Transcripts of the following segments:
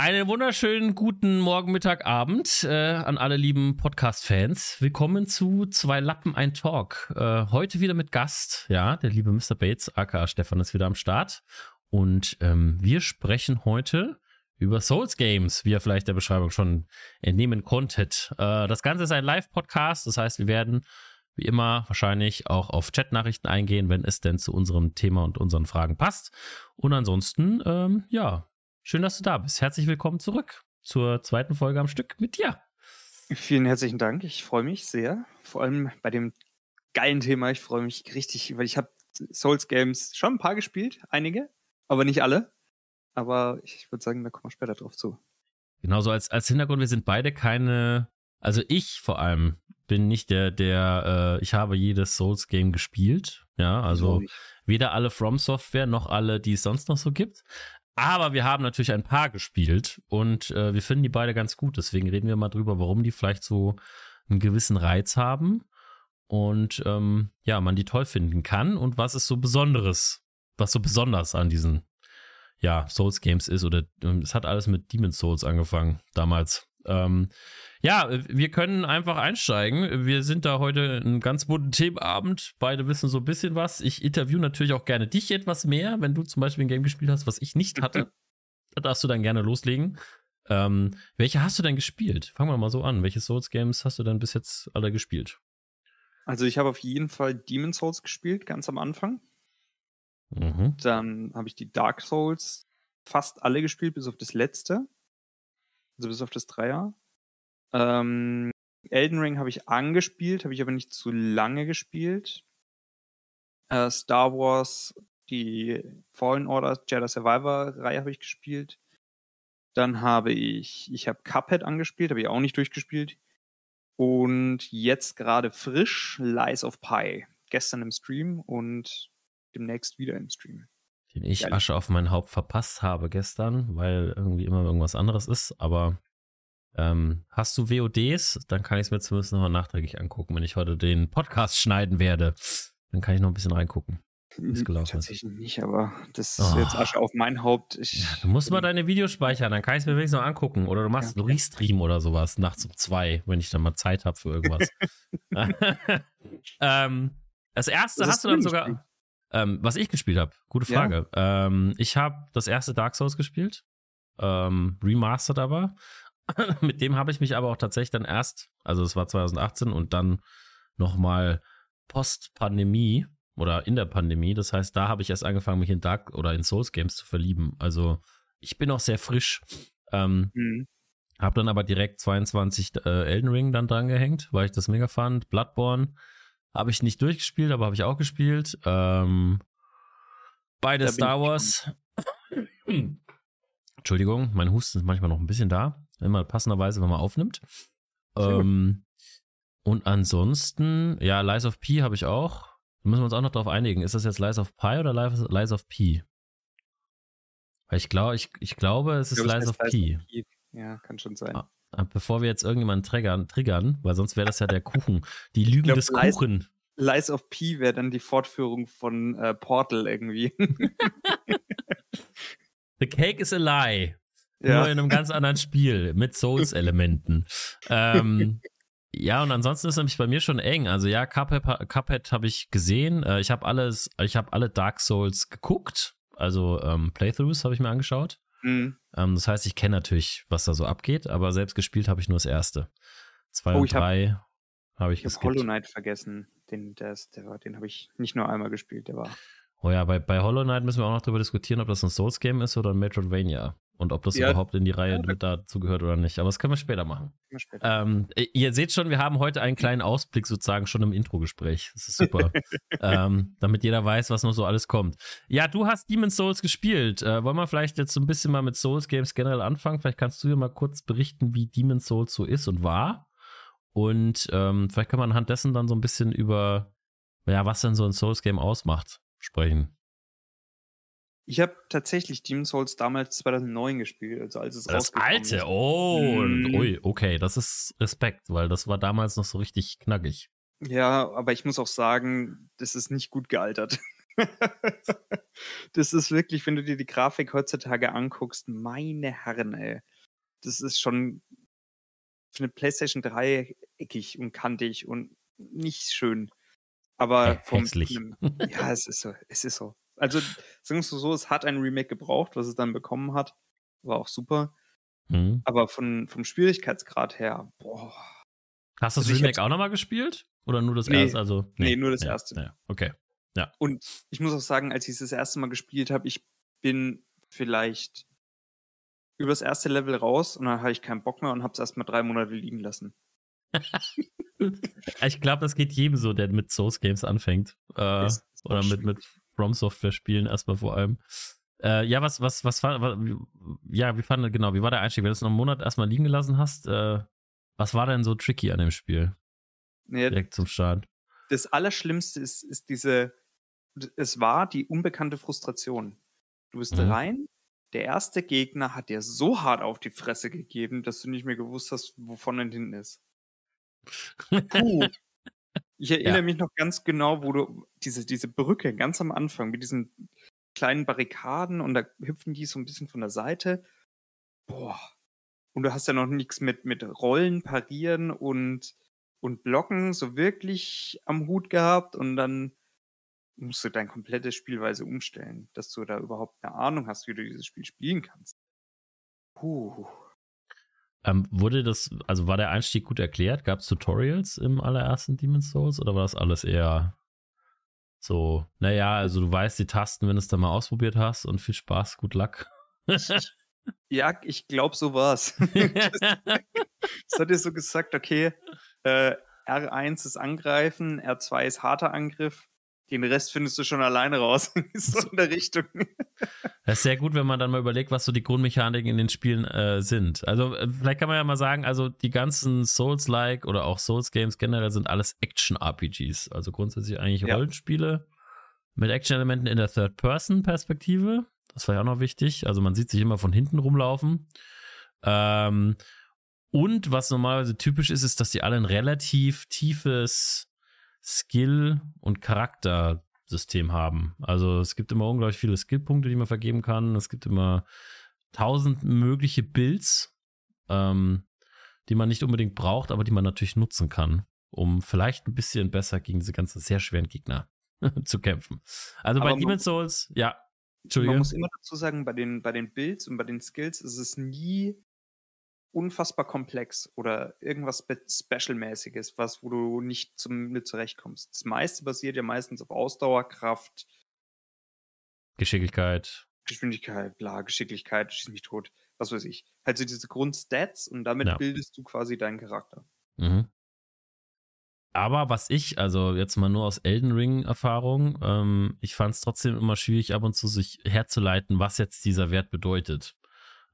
Einen wunderschönen guten Morgen, Mittag, Abend äh, an alle lieben Podcast-Fans. Willkommen zu Zwei Lappen, ein Talk. Äh, heute wieder mit Gast, ja, der liebe Mr. Bates, aka Stefan, ist wieder am Start. Und ähm, wir sprechen heute über Souls Games, wie ihr vielleicht der Beschreibung schon entnehmen konntet. Äh, das Ganze ist ein Live-Podcast, das heißt, wir werden wie immer wahrscheinlich auch auf Chat-Nachrichten eingehen, wenn es denn zu unserem Thema und unseren Fragen passt. Und ansonsten, ähm, ja, Schön, dass du da bist. Herzlich willkommen zurück zur zweiten Folge am Stück mit dir. Vielen herzlichen Dank. Ich freue mich sehr. Vor allem bei dem geilen Thema. Ich freue mich richtig, weil ich habe Souls Games schon ein paar gespielt, einige, aber nicht alle. Aber ich würde sagen, da kommen wir später drauf zu. Genauso als, als Hintergrund, wir sind beide keine, also ich vor allem bin nicht der, der, äh, ich habe jedes Souls-Game gespielt. Ja, also weder alle From Software noch alle, die es sonst noch so gibt. Aber wir haben natürlich ein paar gespielt und äh, wir finden die beide ganz gut. Deswegen reden wir mal drüber, warum die vielleicht so einen gewissen Reiz haben und ähm, ja, man die toll finden kann und was ist so Besonderes, was so besonders an diesen ja, Souls Games ist oder es hat alles mit Demon's Souls angefangen damals. Ähm, ja, wir können einfach einsteigen. Wir sind da heute ein ganz bunten Themenabend. Beide wissen so ein bisschen was. Ich interview natürlich auch gerne dich etwas mehr, wenn du zum Beispiel ein Game gespielt hast, was ich nicht hatte. da darfst du dann gerne loslegen. Ähm, welche hast du denn gespielt? Fangen wir mal so an. Welche Souls-Games hast du denn bis jetzt alle gespielt? Also ich habe auf jeden Fall Demon Souls gespielt, ganz am Anfang. Mhm. Dann habe ich die Dark Souls fast alle gespielt, bis auf das letzte. Also bis auf das Dreier. Ähm, Elden Ring habe ich angespielt, habe ich aber nicht zu lange gespielt. Äh, Star Wars, die Fallen Order, Jedi Survivor Reihe habe ich gespielt. Dann habe ich, ich habe Cuphead angespielt, habe ich auch nicht durchgespielt. Und jetzt gerade frisch Lies of Pi. Gestern im Stream und demnächst wieder im Stream. Den ich Ehrlich. Asche auf mein Haupt verpasst habe gestern, weil irgendwie immer irgendwas anderes ist, aber ähm, hast du VODs? Dann kann ich es mir zumindest nochmal nachträglich angucken. Wenn ich heute den Podcast schneiden werde, dann kann ich noch ein bisschen reingucken. Ist gelaufen Tatsächlich nicht, aber das ist oh. jetzt Asche auf mein Haupt. Ich, ja, du musst mal deine Videos speichern, dann kann ich es mir wenigstens noch angucken. Oder du machst ja, einen Restream oder sowas nachts um zwei, wenn ich dann mal Zeit habe für irgendwas. ähm, das erste das hast du dann sogar. Ähm, was ich gespielt habe, gute Frage. Ja. Ähm, ich habe das erste Dark Souls gespielt, ähm, remastered aber. Mit dem habe ich mich aber auch tatsächlich dann erst, also es war 2018 und dann nochmal Post-Pandemie oder in der Pandemie. Das heißt, da habe ich erst angefangen, mich in Dark oder in Souls Games zu verlieben. Also ich bin auch sehr frisch. Ähm, mhm. Hab dann aber direkt 22 äh, Elden Ring dann dran gehängt, weil ich das mega fand. Bloodborne habe ich nicht durchgespielt, aber habe ich auch gespielt. Ähm, beide Star Wars. Entschuldigung, mein Husten ist manchmal noch ein bisschen da. Immer passenderweise, wenn man aufnimmt. Ähm, und ansonsten, ja, Lies of P habe ich auch. Da müssen wir uns auch noch drauf einigen. Ist das jetzt Lies of Pi oder Lies of P? Weil ich glaube, ich, ich glaube, es ist Lies of P. Ja, kann schon sein. Ah, bevor wir jetzt irgendjemanden triggern, triggern weil sonst wäre das ja der Kuchen. Die Lügen glaub, des Kuchen. Lies of P wäre dann die Fortführung von äh, Portal irgendwie. The cake is a lie. Ja. Nur in einem ganz anderen Spiel mit Souls-Elementen. ähm, ja, und ansonsten ist nämlich bei mir schon eng. Also ja, Cuphead, Cuphead habe ich gesehen. Äh, ich habe alles, ich habe alle Dark Souls geguckt. Also ähm, Playthroughs habe ich mir angeschaut. Mhm. Ähm, das heißt, ich kenne natürlich, was da so abgeht, aber selbst gespielt habe ich nur das erste. Zwei oh, und drei habe hab ich, ich hab Hollow Knight vergessen. Den, der der, den habe ich nicht nur einmal gespielt, der war. Oh ja, bei, bei Hollow Knight müssen wir auch noch darüber diskutieren, ob das ein Souls-Game ist oder ein Metroidvania. Und ob das ja. überhaupt in die Reihe mit dazu gehört oder nicht. Aber das können wir später machen. Wir später. Ähm, ihr seht schon, wir haben heute einen kleinen Ausblick sozusagen schon im Intro-Gespräch. Das ist super. ähm, damit jeder weiß, was noch so alles kommt. Ja, du hast Demon's Souls gespielt. Äh, wollen wir vielleicht jetzt so ein bisschen mal mit Souls-Games generell anfangen? Vielleicht kannst du dir mal kurz berichten, wie Demon's Souls so ist und war. Und ähm, vielleicht kann man anhand dessen dann so ein bisschen über, ja, was denn so ein Souls-Game ausmacht, sprechen. Ich habe tatsächlich Demon's Souls damals 2009 gespielt, also als es Das alte, oh, mhm. ui, okay, das ist Respekt, weil das war damals noch so richtig knackig. Ja, aber ich muss auch sagen, das ist nicht gut gealtert. das ist wirklich, wenn du dir die Grafik heutzutage anguckst, meine Herren, ey. Das ist schon für eine PlayStation 3 eckig und kantig und nicht schön. Aber vom, hässlich. Ja, es ist so, es ist so. Also, sagen wir so, es hat ein Remake gebraucht, was es dann bekommen hat. War auch super. Mhm. Aber von, vom Schwierigkeitsgrad her, boah. Hast du das also Remake auch nochmal gespielt? Oder nur das nee, erste? Also, nee, nee nur das ja, erste. Ja, okay. Ja. Und ich muss auch sagen, als ich es das erste Mal gespielt habe, ich bin vielleicht über das erste Level raus und dann hatte ich keinen Bock mehr und habe es erstmal drei Monate liegen lassen. ich glaube, das geht jedem so, der mit Source Games anfängt. Äh, oder mit, mit From Software Spielen erstmal vor allem. Äh, ja, was, was, was war, ja, wie fand, genau, wie war der Einstieg? Wenn du es noch einen Monat erstmal liegen gelassen hast, äh, was war denn so tricky an dem Spiel? Ja, Direkt zum Start. Das Allerschlimmste ist, ist diese, es war die unbekannte Frustration. Du bist mhm. rein, der erste Gegner hat dir so hart auf die Fresse gegeben, dass du nicht mehr gewusst hast, wovon er hinten ist. Puh. Ich erinnere ja. mich noch ganz genau, wo du diese, diese Brücke ganz am Anfang mit diesen kleinen Barrikaden und da hüpfen die so ein bisschen von der Seite. Boah. Und du hast ja noch nichts mit, mit Rollen, Parieren und, und Blocken so wirklich am Hut gehabt und dann musst du dein komplettes Spielweise umstellen, dass du da überhaupt eine Ahnung hast, wie du dieses Spiel spielen kannst. Puh. Ähm, wurde das, also war der Einstieg gut erklärt? Gab es Tutorials im allerersten Demon's Souls oder war das alles eher so, naja, also du weißt die Tasten, wenn du es dann mal ausprobiert hast und viel Spaß, gut Luck. ja, ich glaube, so war's. das, das hat dir so gesagt, okay, äh, R1 ist Angreifen, R2 ist harter Angriff, den Rest findest du schon alleine raus. so in der Richtung. Das ist sehr gut, wenn man dann mal überlegt, was so die Grundmechaniken in den Spielen äh, sind. Also, äh, vielleicht kann man ja mal sagen, also die ganzen Souls-like oder auch Souls-Games generell sind alles Action-RPGs. Also grundsätzlich eigentlich ja. Rollenspiele mit Action-Elementen in der Third-Person-Perspektive. Das war ja auch noch wichtig. Also, man sieht sich immer von hinten rumlaufen. Ähm, und was normalerweise typisch ist, ist, dass die alle ein relativ tiefes Skill- und Charaktersystem haben. Also es gibt immer unglaublich viele Skillpunkte, die man vergeben kann. Es gibt immer tausend mögliche Builds, ähm, die man nicht unbedingt braucht, aber die man natürlich nutzen kann, um vielleicht ein bisschen besser gegen diese ganzen sehr schweren Gegner zu kämpfen. Also aber bei Demon's Souls, ja. Man muss immer dazu sagen, bei den, bei den Builds und bei den Skills ist es nie unfassbar komplex oder irgendwas Special-mäßiges, was, wo du nicht zum, mit zurechtkommst. Das meiste basiert ja meistens auf Ausdauer, Kraft, Geschicklichkeit. Geschwindigkeit, bla, Geschicklichkeit, schieß mich tot, was weiß ich. Halt so diese Grundstats und damit ja. bildest du quasi deinen Charakter. Mhm. Aber was ich, also jetzt mal nur aus Elden Ring-Erfahrung, ähm, ich fand es trotzdem immer schwierig, ab und zu sich herzuleiten, was jetzt dieser Wert bedeutet.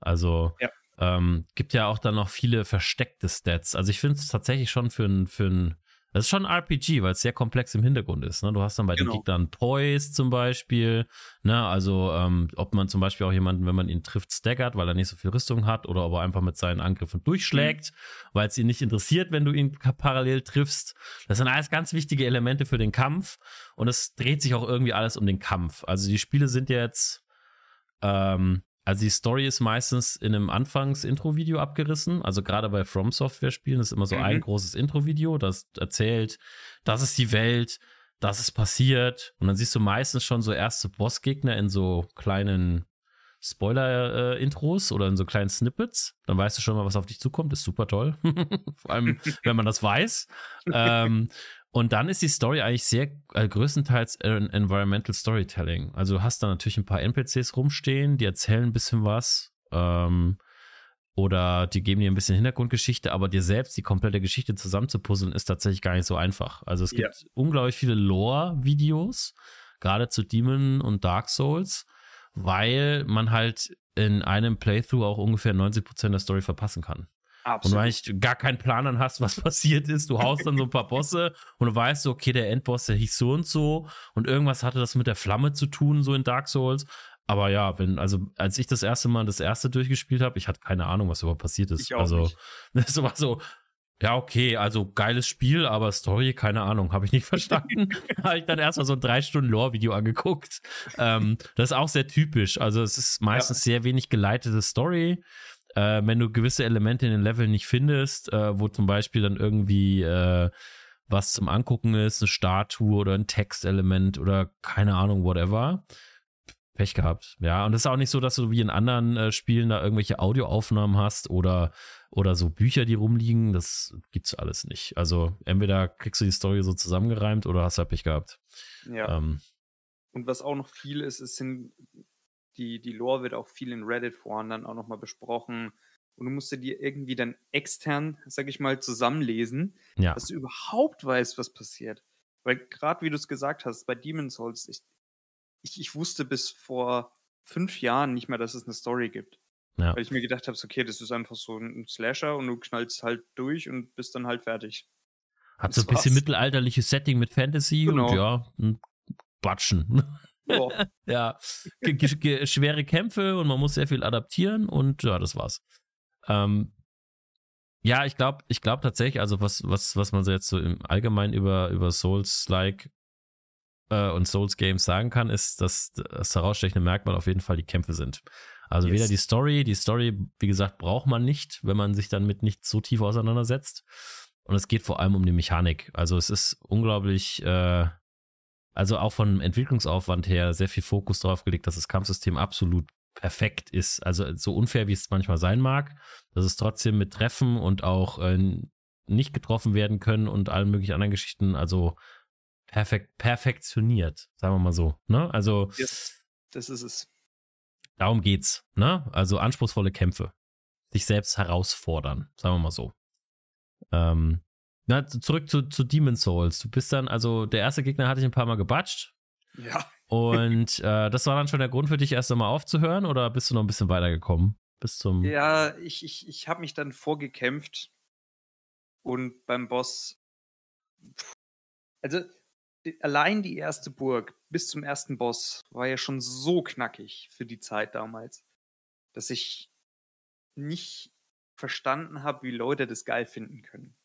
Also ja. Ähm, gibt ja auch dann noch viele versteckte Stats. Also ich finde es tatsächlich schon für ein, für ein, das ist schon ein RPG, weil es sehr komplex im Hintergrund ist. Ne? Du hast dann bei genau. den Gegnern Toys zum Beispiel, ne? also ähm, ob man zum Beispiel auch jemanden, wenn man ihn trifft, staggert, weil er nicht so viel Rüstung hat oder ob er einfach mit seinen Angriffen durchschlägt, mhm. weil es ihn nicht interessiert, wenn du ihn parallel triffst. Das sind alles ganz wichtige Elemente für den Kampf und es dreht sich auch irgendwie alles um den Kampf. Also die Spiele sind jetzt ähm, also die Story ist meistens in einem Anfangs-Intro-Video abgerissen. Also gerade bei From Software-Spielen ist immer so mhm. ein großes Intro-Video, das erzählt, das ist die Welt, das ist passiert. Und dann siehst du meistens schon so erste Bossgegner in so kleinen Spoiler-Intros oder in so kleinen Snippets. Dann weißt du schon mal, was auf dich zukommt. Ist super toll. Vor allem, wenn man das weiß. ähm, und dann ist die Story eigentlich sehr äh, größtenteils Environmental Storytelling. Also du hast da natürlich ein paar NPCs rumstehen, die erzählen ein bisschen was. Ähm, oder die geben dir ein bisschen Hintergrundgeschichte, aber dir selbst die komplette Geschichte zusammenzupuzzeln ist tatsächlich gar nicht so einfach. Also es gibt ja. unglaublich viele Lore-Videos, gerade zu Demon und Dark Souls, weil man halt in einem Playthrough auch ungefähr 90% der Story verpassen kann. Absolut. Und du eigentlich gar keinen Plan dann hast, was passiert ist. Du haust dann so ein paar Bosse und du weißt so, okay, der Endboss, der hieß so und so und irgendwas hatte das mit der Flamme zu tun, so in Dark Souls. Aber ja, wenn, also als ich das erste Mal das erste durchgespielt habe, ich hatte keine Ahnung, was überhaupt passiert ist. Ich auch also, nicht. das war so, Ja, okay, also geiles Spiel, aber Story, keine Ahnung, habe ich nicht verstanden. habe ich dann erstmal so ein drei Stunden Lore-Video angeguckt. Ähm, das ist auch sehr typisch. Also es ist meistens ja. sehr wenig geleitete Story. Äh, wenn du gewisse Elemente in den Leveln nicht findest, äh, wo zum Beispiel dann irgendwie äh, was zum Angucken ist, eine Statue oder ein Textelement oder keine Ahnung, whatever. Pech gehabt. Ja, und es ist auch nicht so, dass du wie in anderen äh, Spielen da irgendwelche Audioaufnahmen hast oder, oder so Bücher, die rumliegen. Das gibt's alles nicht. Also entweder kriegst du die Story so zusammengereimt oder hast halt Pech gehabt. Ja. Ähm, und was auch noch viel ist, es sind die, die Lore wird auch viel in Reddit-Foren dann auch nochmal besprochen. Und du musst dir irgendwie dann extern, sag ich mal, zusammenlesen, ja. dass du überhaupt weißt, was passiert. Weil gerade wie du es gesagt hast, bei Demon's Souls, ich, ich, ich wusste bis vor fünf Jahren nicht mehr, dass es eine Story gibt. Ja. Weil ich mir gedacht habe, okay, das ist einfach so ein Slasher und du knallst halt durch und bist dann halt fertig. Hat so ein bisschen mittelalterliches Setting mit Fantasy genau. und ja, ein Batschen. ja, schwere Kämpfe und man muss sehr viel adaptieren und ja, das war's. Ähm, ja, ich glaube, ich glaube tatsächlich, also was, was, was man so jetzt so im Allgemeinen über, über Souls-like äh, und Souls-Games sagen kann, ist, dass das herausstechende Merkmal auf jeden Fall die Kämpfe sind. Also yes. weder die Story, die Story, wie gesagt, braucht man nicht, wenn man sich dann mit nicht so tief auseinandersetzt. Und es geht vor allem um die Mechanik. Also es ist unglaublich, äh, also auch vom Entwicklungsaufwand her sehr viel Fokus darauf gelegt, dass das Kampfsystem absolut perfekt ist. Also so unfair, wie es manchmal sein mag, dass es trotzdem mit Treffen und auch äh, nicht getroffen werden können und allen möglichen anderen Geschichten, also perfekt, perfektioniert, sagen wir mal so. Ne? Also yes, das ist es. Darum geht's, ne? Also anspruchsvolle Kämpfe. Sich selbst herausfordern, sagen wir mal so. Ähm, na, zurück zu, zu Demon Souls. Du bist dann, also der erste Gegner hatte ich ein paar Mal gebatscht. Ja. Und äh, das war dann schon der Grund für dich, erst einmal aufzuhören oder bist du noch ein bisschen weitergekommen? Bis zum. Ja, ich, ich, ich habe mich dann vorgekämpft und beim Boss. Also allein die erste Burg bis zum ersten Boss war ja schon so knackig für die Zeit damals, dass ich nicht verstanden habe, wie Leute das geil finden können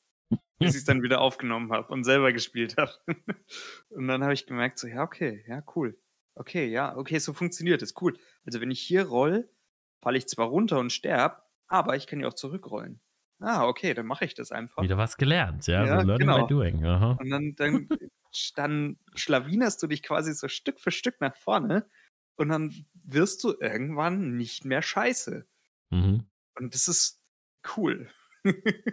bis ich es dann wieder aufgenommen habe und selber gespielt habe. und dann habe ich gemerkt, so, ja, okay, ja, cool. Okay, ja, okay, so funktioniert es, cool. Also wenn ich hier roll, falle ich zwar runter und sterb, aber ich kann ja auch zurückrollen. Ah, okay, dann mache ich das einfach. Wieder was gelernt, ja, ja so learning genau. by doing. Aha. Und dann, dann, dann schlawinerst du dich quasi so Stück für Stück nach vorne und dann wirst du irgendwann nicht mehr scheiße. Mhm. Und das ist cool.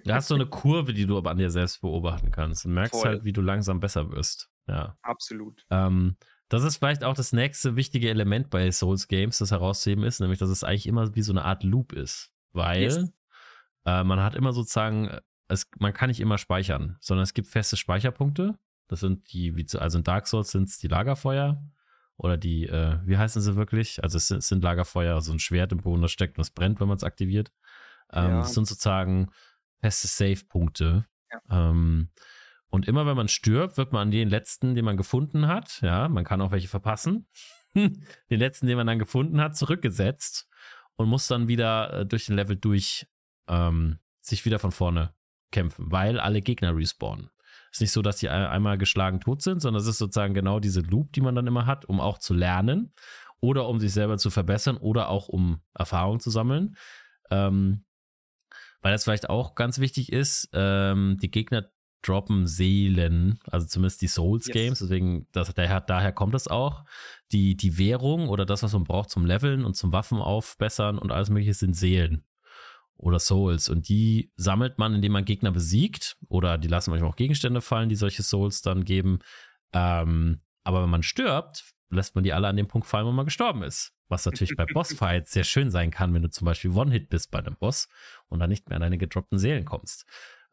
Da hast du eine Kurve, die du aber an dir selbst beobachten kannst und merkst Voll. halt, wie du langsam besser wirst. Ja. Absolut. Ähm, das ist vielleicht auch das nächste wichtige Element bei Souls Games, das herauszuheben ist, nämlich, dass es eigentlich immer wie so eine Art Loop ist. Weil yes. äh, man hat immer sozusagen, es, man kann nicht immer speichern, sondern es gibt feste Speicherpunkte. Das sind die, wie zu, also in Dark Souls sind es die Lagerfeuer oder die, äh, wie heißen sie wirklich? Also es sind, es sind Lagerfeuer, so also ein Schwert im Boden, das steckt und es brennt, wenn man es aktiviert. Ähm, ja. Das sind sozusagen feste Save-Punkte. Ja. Ähm, und immer wenn man stirbt, wird man an den letzten, den man gefunden hat, ja, man kann auch welche verpassen, den letzten, den man dann gefunden hat, zurückgesetzt und muss dann wieder äh, durch den Level durch ähm, sich wieder von vorne kämpfen, weil alle Gegner respawnen. Es ist nicht so, dass die einmal geschlagen tot sind, sondern es ist sozusagen genau diese Loop, die man dann immer hat, um auch zu lernen oder um sich selber zu verbessern oder auch um Erfahrung zu sammeln. Ähm, weil das vielleicht auch ganz wichtig ist, ähm, die Gegner droppen Seelen, also zumindest die Souls Games, yes. deswegen das, daher, daher kommt es auch. Die, die Währung oder das, was man braucht zum Leveln und zum Waffen aufbessern und alles mögliche sind Seelen oder Souls und die sammelt man, indem man Gegner besiegt oder die lassen manchmal auch Gegenstände fallen, die solche Souls dann geben. Ähm, aber wenn man stirbt, lässt man die alle an dem Punkt fallen, wo man gestorben ist. Was natürlich bei Bossfights sehr schön sein kann, wenn du zum Beispiel One-Hit bist bei einem Boss und dann nicht mehr an deine gedroppten Seelen kommst.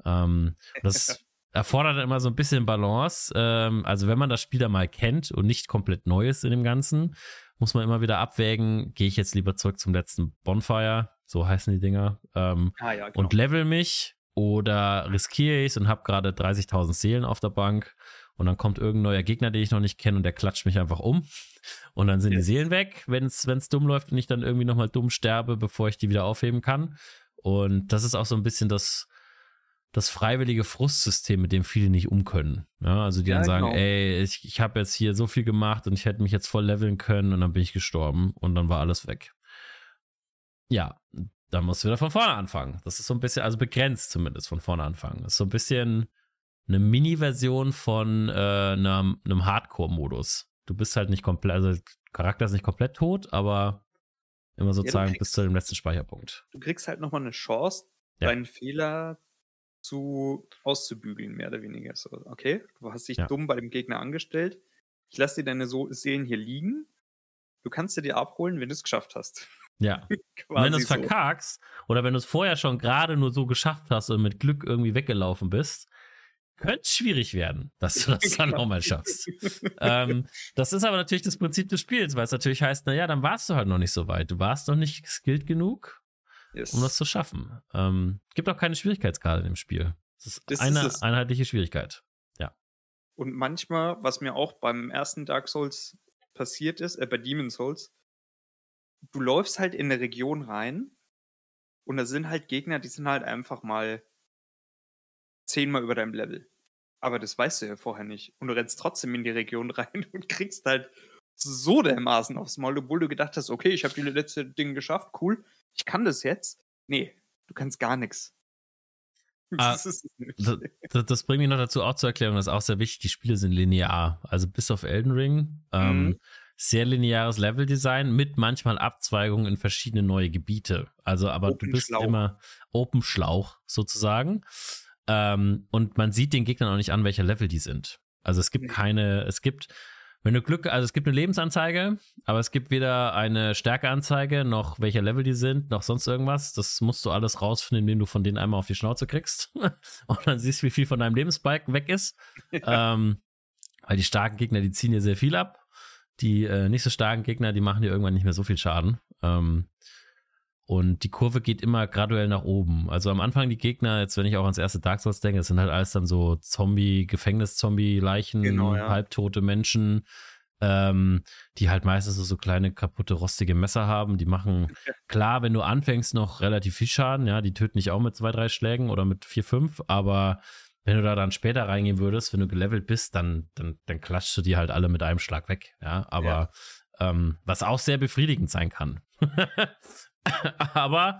Ähm, das erfordert immer so ein bisschen Balance. Ähm, also wenn man das Spiel da mal kennt und nicht komplett neu ist in dem Ganzen, muss man immer wieder abwägen, gehe ich jetzt lieber zurück zum letzten Bonfire, so heißen die Dinger, ähm, ah, ja, genau. und level mich oder riskiere ich es und habe gerade 30.000 Seelen auf der Bank und dann kommt irgendein neuer Gegner, den ich noch nicht kenne und der klatscht mich einfach um und dann sind yes. die Seelen weg, wenn es dumm läuft und ich dann irgendwie nochmal dumm sterbe, bevor ich die wieder aufheben kann. Und das ist auch so ein bisschen das, das freiwillige Frustsystem, mit dem viele nicht umkönnen. Ja, also die ja, dann sagen, genau. ey, ich, ich habe jetzt hier so viel gemacht und ich hätte mich jetzt voll leveln können und dann bin ich gestorben und dann war alles weg. Ja, dann musst du wieder von vorne anfangen. Das ist so ein bisschen, also begrenzt zumindest von vorne anfangen. Das ist so ein bisschen eine Mini-Version von äh, einem, einem Hardcore-Modus. Du bist halt nicht komplett, also Charakter ist nicht komplett tot, aber immer sozusagen ja, kriegst, bis zu dem letzten Speicherpunkt. Du kriegst halt nochmal eine Chance, ja. deinen Fehler zu auszubügeln, mehr oder weniger. So, okay, du hast dich ja. dumm bei dem Gegner angestellt. Ich lasse dir deine so Seelen hier liegen. Du kannst sie dir abholen, wenn du es geschafft hast. Ja. wenn du es so. verkackst oder wenn du es vorher schon gerade nur so geschafft hast und mit Glück irgendwie weggelaufen bist, könnte schwierig werden, dass du das dann nochmal schaffst. ähm, das ist aber natürlich das Prinzip des Spiels, weil es natürlich heißt, naja, dann warst du halt noch nicht so weit. Du warst noch nicht skilled genug yes. um das zu schaffen. Ähm, gibt auch keine Schwierigkeitsgrade in dem Spiel. Es ist das eine ist einheitliche Schwierigkeit. Ja. Und manchmal, was mir auch beim ersten Dark Souls passiert ist, äh, bei Demon Souls, du läufst halt in eine Region rein und da sind halt Gegner, die sind halt einfach mal zehnmal über deinem Level. Aber das weißt du ja vorher nicht. Und du rennst trotzdem in die Region rein und kriegst halt so dermaßen aufs Maul, obwohl du gedacht hast, okay, ich habe die letzte Ding geschafft, cool ich kann das jetzt. Nee, du kannst gar nichts. Ah, das, das, das, bringt mich noch dazu, auch zur Erklärung, das ist auch sehr wichtig, die Spiele sind linear. Also bis auf Elden Ring. Ähm, mhm. sehr lineares Leveldesign mit manchmal Abzweigungen in verschiedene neue Gebiete. Also, aber Open du bist Schlauch. immer Open Schlauch sozusagen. Ähm, und man sieht den Gegnern auch nicht an, welcher Level die sind. Also es gibt keine, es gibt wenn du Glück, also es gibt eine Lebensanzeige, aber es gibt weder eine Stärkeanzeige, noch welcher Level die sind, noch sonst irgendwas. Das musst du alles rausfinden, indem du von denen einmal auf die Schnauze kriegst. und dann siehst, wie viel von deinem Lebensbalken weg ist. Ja. Ähm, weil die starken Gegner, die ziehen dir sehr viel ab. Die äh, nicht so starken Gegner, die machen dir irgendwann nicht mehr so viel Schaden. Ähm, und die Kurve geht immer graduell nach oben. Also am Anfang die Gegner, jetzt wenn ich auch ans erste Dark Souls denke, das sind halt alles dann so Zombie, Gefängnis-Zombie, Leichen, genau, ja. halbtote Menschen, ähm, die halt meistens so, so kleine kaputte, rostige Messer haben. Die machen, klar, wenn du anfängst, noch relativ viel Schaden, ja, die töten dich auch mit zwei, drei Schlägen oder mit vier, fünf, aber wenn du da dann später reingehen würdest, wenn du gelevelt bist, dann, dann, dann klatschst du die halt alle mit einem Schlag weg, ja, aber ja. Ähm, was auch sehr befriedigend sein kann. Aber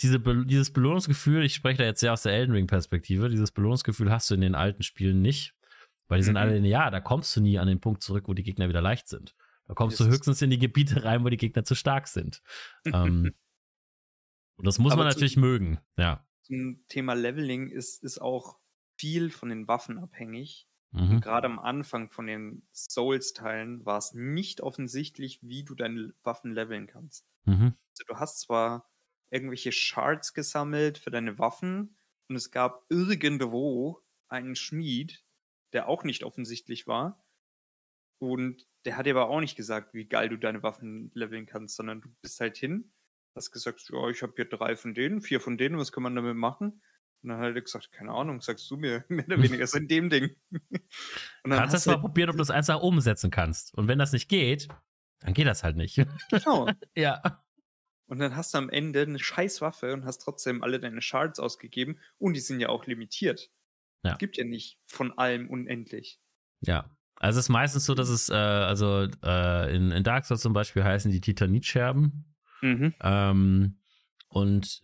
diese Be dieses Belohnungsgefühl, ich spreche da jetzt sehr aus der Elden Ring-Perspektive, dieses Belohnungsgefühl hast du in den alten Spielen nicht. Weil die mhm. sind alle, ja, da kommst du nie an den Punkt zurück, wo die Gegner wieder leicht sind. Da kommst du höchstens in die Gebiete rein, wo die Gegner zu stark sind. ähm, und das muss Aber man natürlich mögen, ja. Zum Thema Leveling ist, ist auch viel von den Waffen abhängig. Mhm. Gerade am Anfang von den Souls-Teilen war es nicht offensichtlich, wie du deine Waffen leveln kannst. Mhm. Also du hast zwar irgendwelche Shards gesammelt für deine Waffen und es gab irgendwo einen Schmied, der auch nicht offensichtlich war. Und der hat dir aber auch nicht gesagt, wie geil du deine Waffen leveln kannst, sondern du bist halt hin, hast gesagt, ja, ich habe hier drei von denen, vier von denen, was kann man damit machen? Und dann hat er gesagt, keine Ahnung, sagst du mir, mehr oder weniger ist in dem Ding. Kannst das mal halt probieren, ob du das einfach umsetzen kannst. Und wenn das nicht geht, dann geht das halt nicht. Genau. ja. Und dann hast du am Ende eine scheiß Waffe und hast trotzdem alle deine Shards ausgegeben. Und die sind ja auch limitiert. Ja. Es gibt ja nicht von allem unendlich. Ja. Also es ist meistens so, dass es, äh, also äh, in, in Dark Souls zum Beispiel heißen die Titanitscherben. Mhm. Ähm, und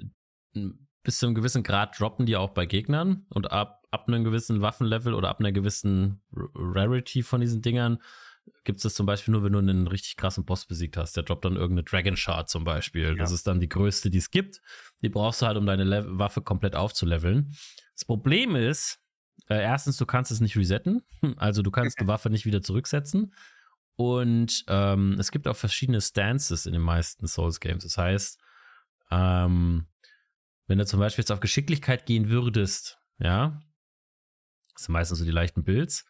bis zu einem gewissen Grad droppen die auch bei Gegnern und ab, ab einem gewissen Waffenlevel oder ab einer gewissen Rarity von diesen Dingern gibt es das zum Beispiel nur, wenn du einen richtig krassen Boss besiegt hast. Der droppt dann irgendeine Dragon Shard zum Beispiel. Ja. Das ist dann die größte, die es gibt. Die brauchst du halt, um deine Le Waffe komplett aufzuleveln. Das Problem ist, äh, erstens, du kannst es nicht resetten. Also du kannst die Waffe nicht wieder zurücksetzen. Und ähm, es gibt auch verschiedene Stances in den meisten Souls Games. Das heißt, ähm, wenn du zum Beispiel jetzt auf Geschicklichkeit gehen würdest, ja, das sind meistens so die leichten Builds,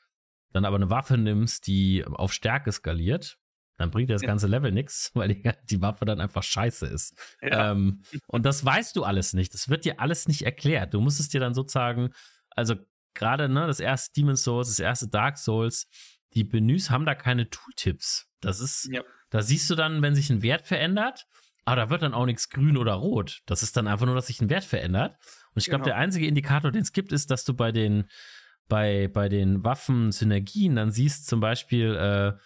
dann aber eine Waffe nimmst, die auf Stärke skaliert, dann bringt dir das ganze Level nichts, weil die, die, Waffe dann einfach scheiße ist. Ja. Ähm, und das weißt du alles nicht. Das wird dir alles nicht erklärt. Du musst es dir dann sozusagen, also gerade ne, das erste Demon Souls, das erste Dark Souls, die Menüs haben da keine Tooltips. Das ist, ja. da siehst du dann, wenn sich ein Wert verändert, aber da wird dann auch nichts grün oder rot. Das ist dann einfach nur, dass sich ein Wert verändert. Und ich glaube, genau. der einzige Indikator, den es gibt, ist, dass du bei den, bei, bei den Waffen-Synergien dann siehst zum Beispiel, äh,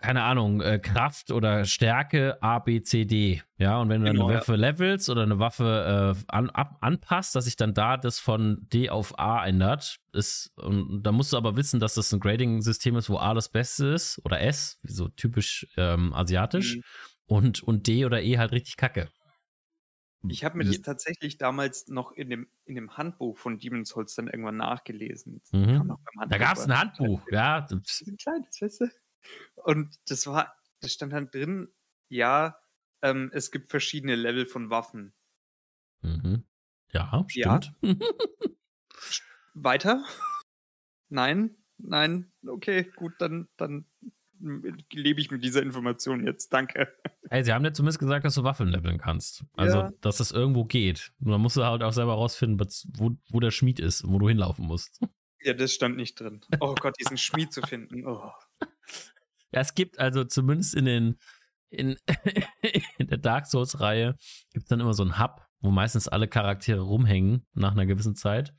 keine Ahnung, äh, Kraft oder Stärke A, B, C, D. Ja, und wenn du genau, eine Waffe ja. levelst oder eine Waffe äh, an, ab, anpasst, dass sich dann da das von D auf A ändert, ist, und da musst du aber wissen, dass das ein Grading-System ist, wo A das Beste ist oder S, so typisch ähm, asiatisch, mhm. und, und D oder E halt richtig kacke. Ich habe mir das tatsächlich damals noch in dem, in dem Handbuch von Demon's Souls dann irgendwann nachgelesen. Mhm. Da gab es ein Handbuch, ja. Ein kleines, weißt du? Und das war, das stand dann drin, ja, ähm, es gibt verschiedene Level von Waffen. Mhm. Ja, stimmt. Ja. Weiter? Nein, nein, okay, gut, dann, dann lebe ich mit dieser Information jetzt. Danke. Hey, sie haben ja zumindest gesagt, dass du Waffen leveln kannst. Also, ja. dass das irgendwo geht. Nur dann musst du halt auch selber rausfinden, wo, wo der Schmied ist, wo du hinlaufen musst. Ja, das stand nicht drin. Oh Gott, diesen Schmied zu finden. Oh. Ja, es gibt also zumindest in den in, in der Dark Souls-Reihe gibt es dann immer so einen Hub, wo meistens alle Charaktere rumhängen nach einer gewissen Zeit.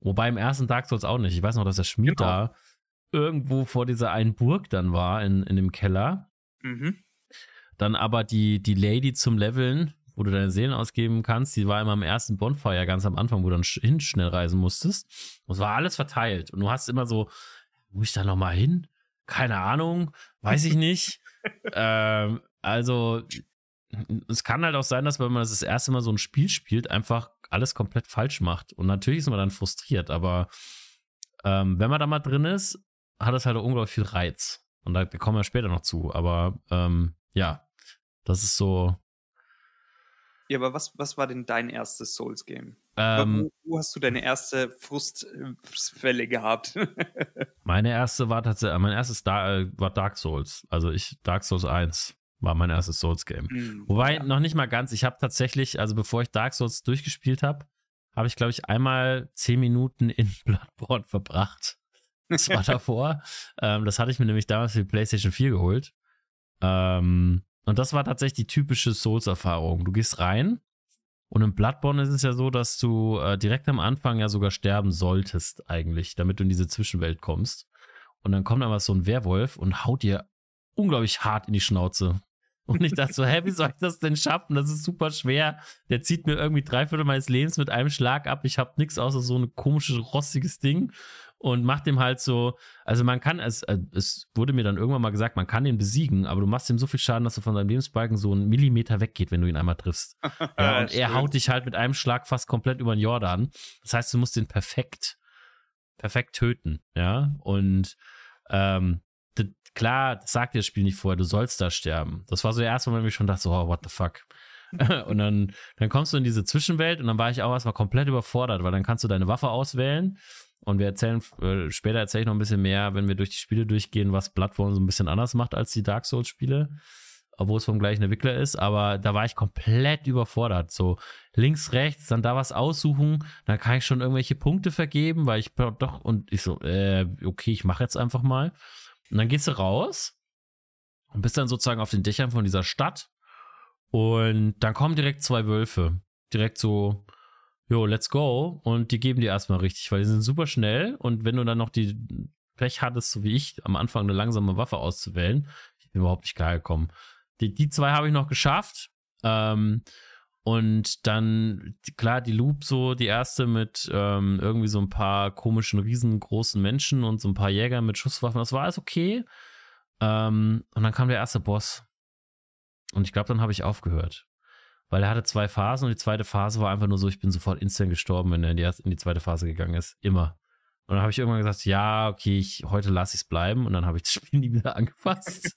Wobei im ersten Dark Souls auch nicht. Ich weiß noch, dass der Schmied genau. da irgendwo vor dieser einen Burg dann war, in, in dem Keller. Mhm. Dann aber die, die Lady zum Leveln, wo du deine Seelen ausgeben kannst, die war immer am ersten Bonfire ganz am Anfang, wo du dann hin schnell reisen musstest. Und es war alles verteilt. Und du hast immer so, muss ich da nochmal hin? Keine Ahnung, weiß ich nicht. ähm, also, es kann halt auch sein, dass wenn man das, das erste Mal so ein Spiel spielt, einfach alles komplett falsch macht. Und natürlich ist man dann frustriert, aber ähm, wenn man da mal drin ist, hat es halt auch unglaublich viel Reiz. Und da kommen wir später noch zu. Aber ähm, ja, das ist so. Ja, aber was, was war denn dein erstes Souls-Game? Ähm, wo, wo, hast du deine erste Frustfälle gehabt? meine erste war tatsächlich, mein erstes da äh, war Dark Souls. Also ich, Dark Souls 1 war mein erstes Souls-Game. Mhm, Wobei ja. noch nicht mal ganz. Ich habe tatsächlich, also bevor ich Dark Souls durchgespielt habe, habe ich, glaube ich, einmal zehn Minuten in Bloodborne verbracht. Das war davor. ähm, das hatte ich mir nämlich damals für die PlayStation 4 geholt. Ähm, und das war tatsächlich die typische Souls-Erfahrung. Du gehst rein und im Bloodborne ist es ja so, dass du äh, direkt am Anfang ja sogar sterben solltest, eigentlich, damit du in diese Zwischenwelt kommst. Und dann kommt einfach so ein Werwolf und haut dir unglaublich hart in die Schnauze. Und ich dachte so, hä, wie soll ich das denn schaffen? Das ist super schwer. Der zieht mir irgendwie drei Viertel meines Lebens mit einem Schlag ab. Ich habe nichts außer so ein komisches, rostiges Ding und macht dem halt so, also man kann, es, äh, es wurde mir dann irgendwann mal gesagt, man kann ihn besiegen, aber du machst ihm so viel Schaden, dass du von seinem Lebensbalken so einen Millimeter weggeht, wenn du ihn einmal triffst. ja, und er haut dich halt mit einem Schlag fast komplett über den Jordan. Das heißt, du musst den perfekt, perfekt töten, ja, und ähm, klar, das sagt dir das Spiel nicht vorher, du sollst da sterben. Das war so der erste Mal, wo ich schon dachte, so, oh, what the fuck. und dann, dann kommst du in diese Zwischenwelt und dann war ich auch erstmal komplett überfordert, weil dann kannst du deine Waffe auswählen und wir erzählen, äh, später erzähle ich noch ein bisschen mehr, wenn wir durch die Spiele durchgehen, was Bloodborne so ein bisschen anders macht als die Dark Souls Spiele. Obwohl es vom gleichen Entwickler ist, aber da war ich komplett überfordert. So links, rechts, dann da was aussuchen, dann kann ich schon irgendwelche Punkte vergeben, weil ich doch, und ich so, äh, okay, ich mache jetzt einfach mal. Und dann gehst du raus und bist dann sozusagen auf den Dächern von dieser Stadt. Und dann kommen direkt zwei Wölfe. Direkt so, jo, let's go. Und die geben dir erstmal richtig, weil die sind super schnell. Und wenn du dann noch die Pech hattest, so wie ich, am Anfang eine langsame Waffe auszuwählen, ich bin überhaupt nicht geil gekommen. Die, die zwei habe ich noch geschafft. Ähm, und dann, klar, die Loop so, die erste mit ähm, irgendwie so ein paar komischen, riesengroßen Menschen und so ein paar Jäger mit Schusswaffen. Das war alles okay. Ähm, und dann kam der erste Boss. Und ich glaube, dann habe ich aufgehört. Weil er hatte zwei Phasen und die zweite Phase war einfach nur so, ich bin sofort instant gestorben, wenn er in die, erste, in die zweite Phase gegangen ist. Immer. Und dann habe ich irgendwann gesagt, ja, okay, ich, heute lasse ich es bleiben. Und dann habe ich das Spiel nie wieder angefasst.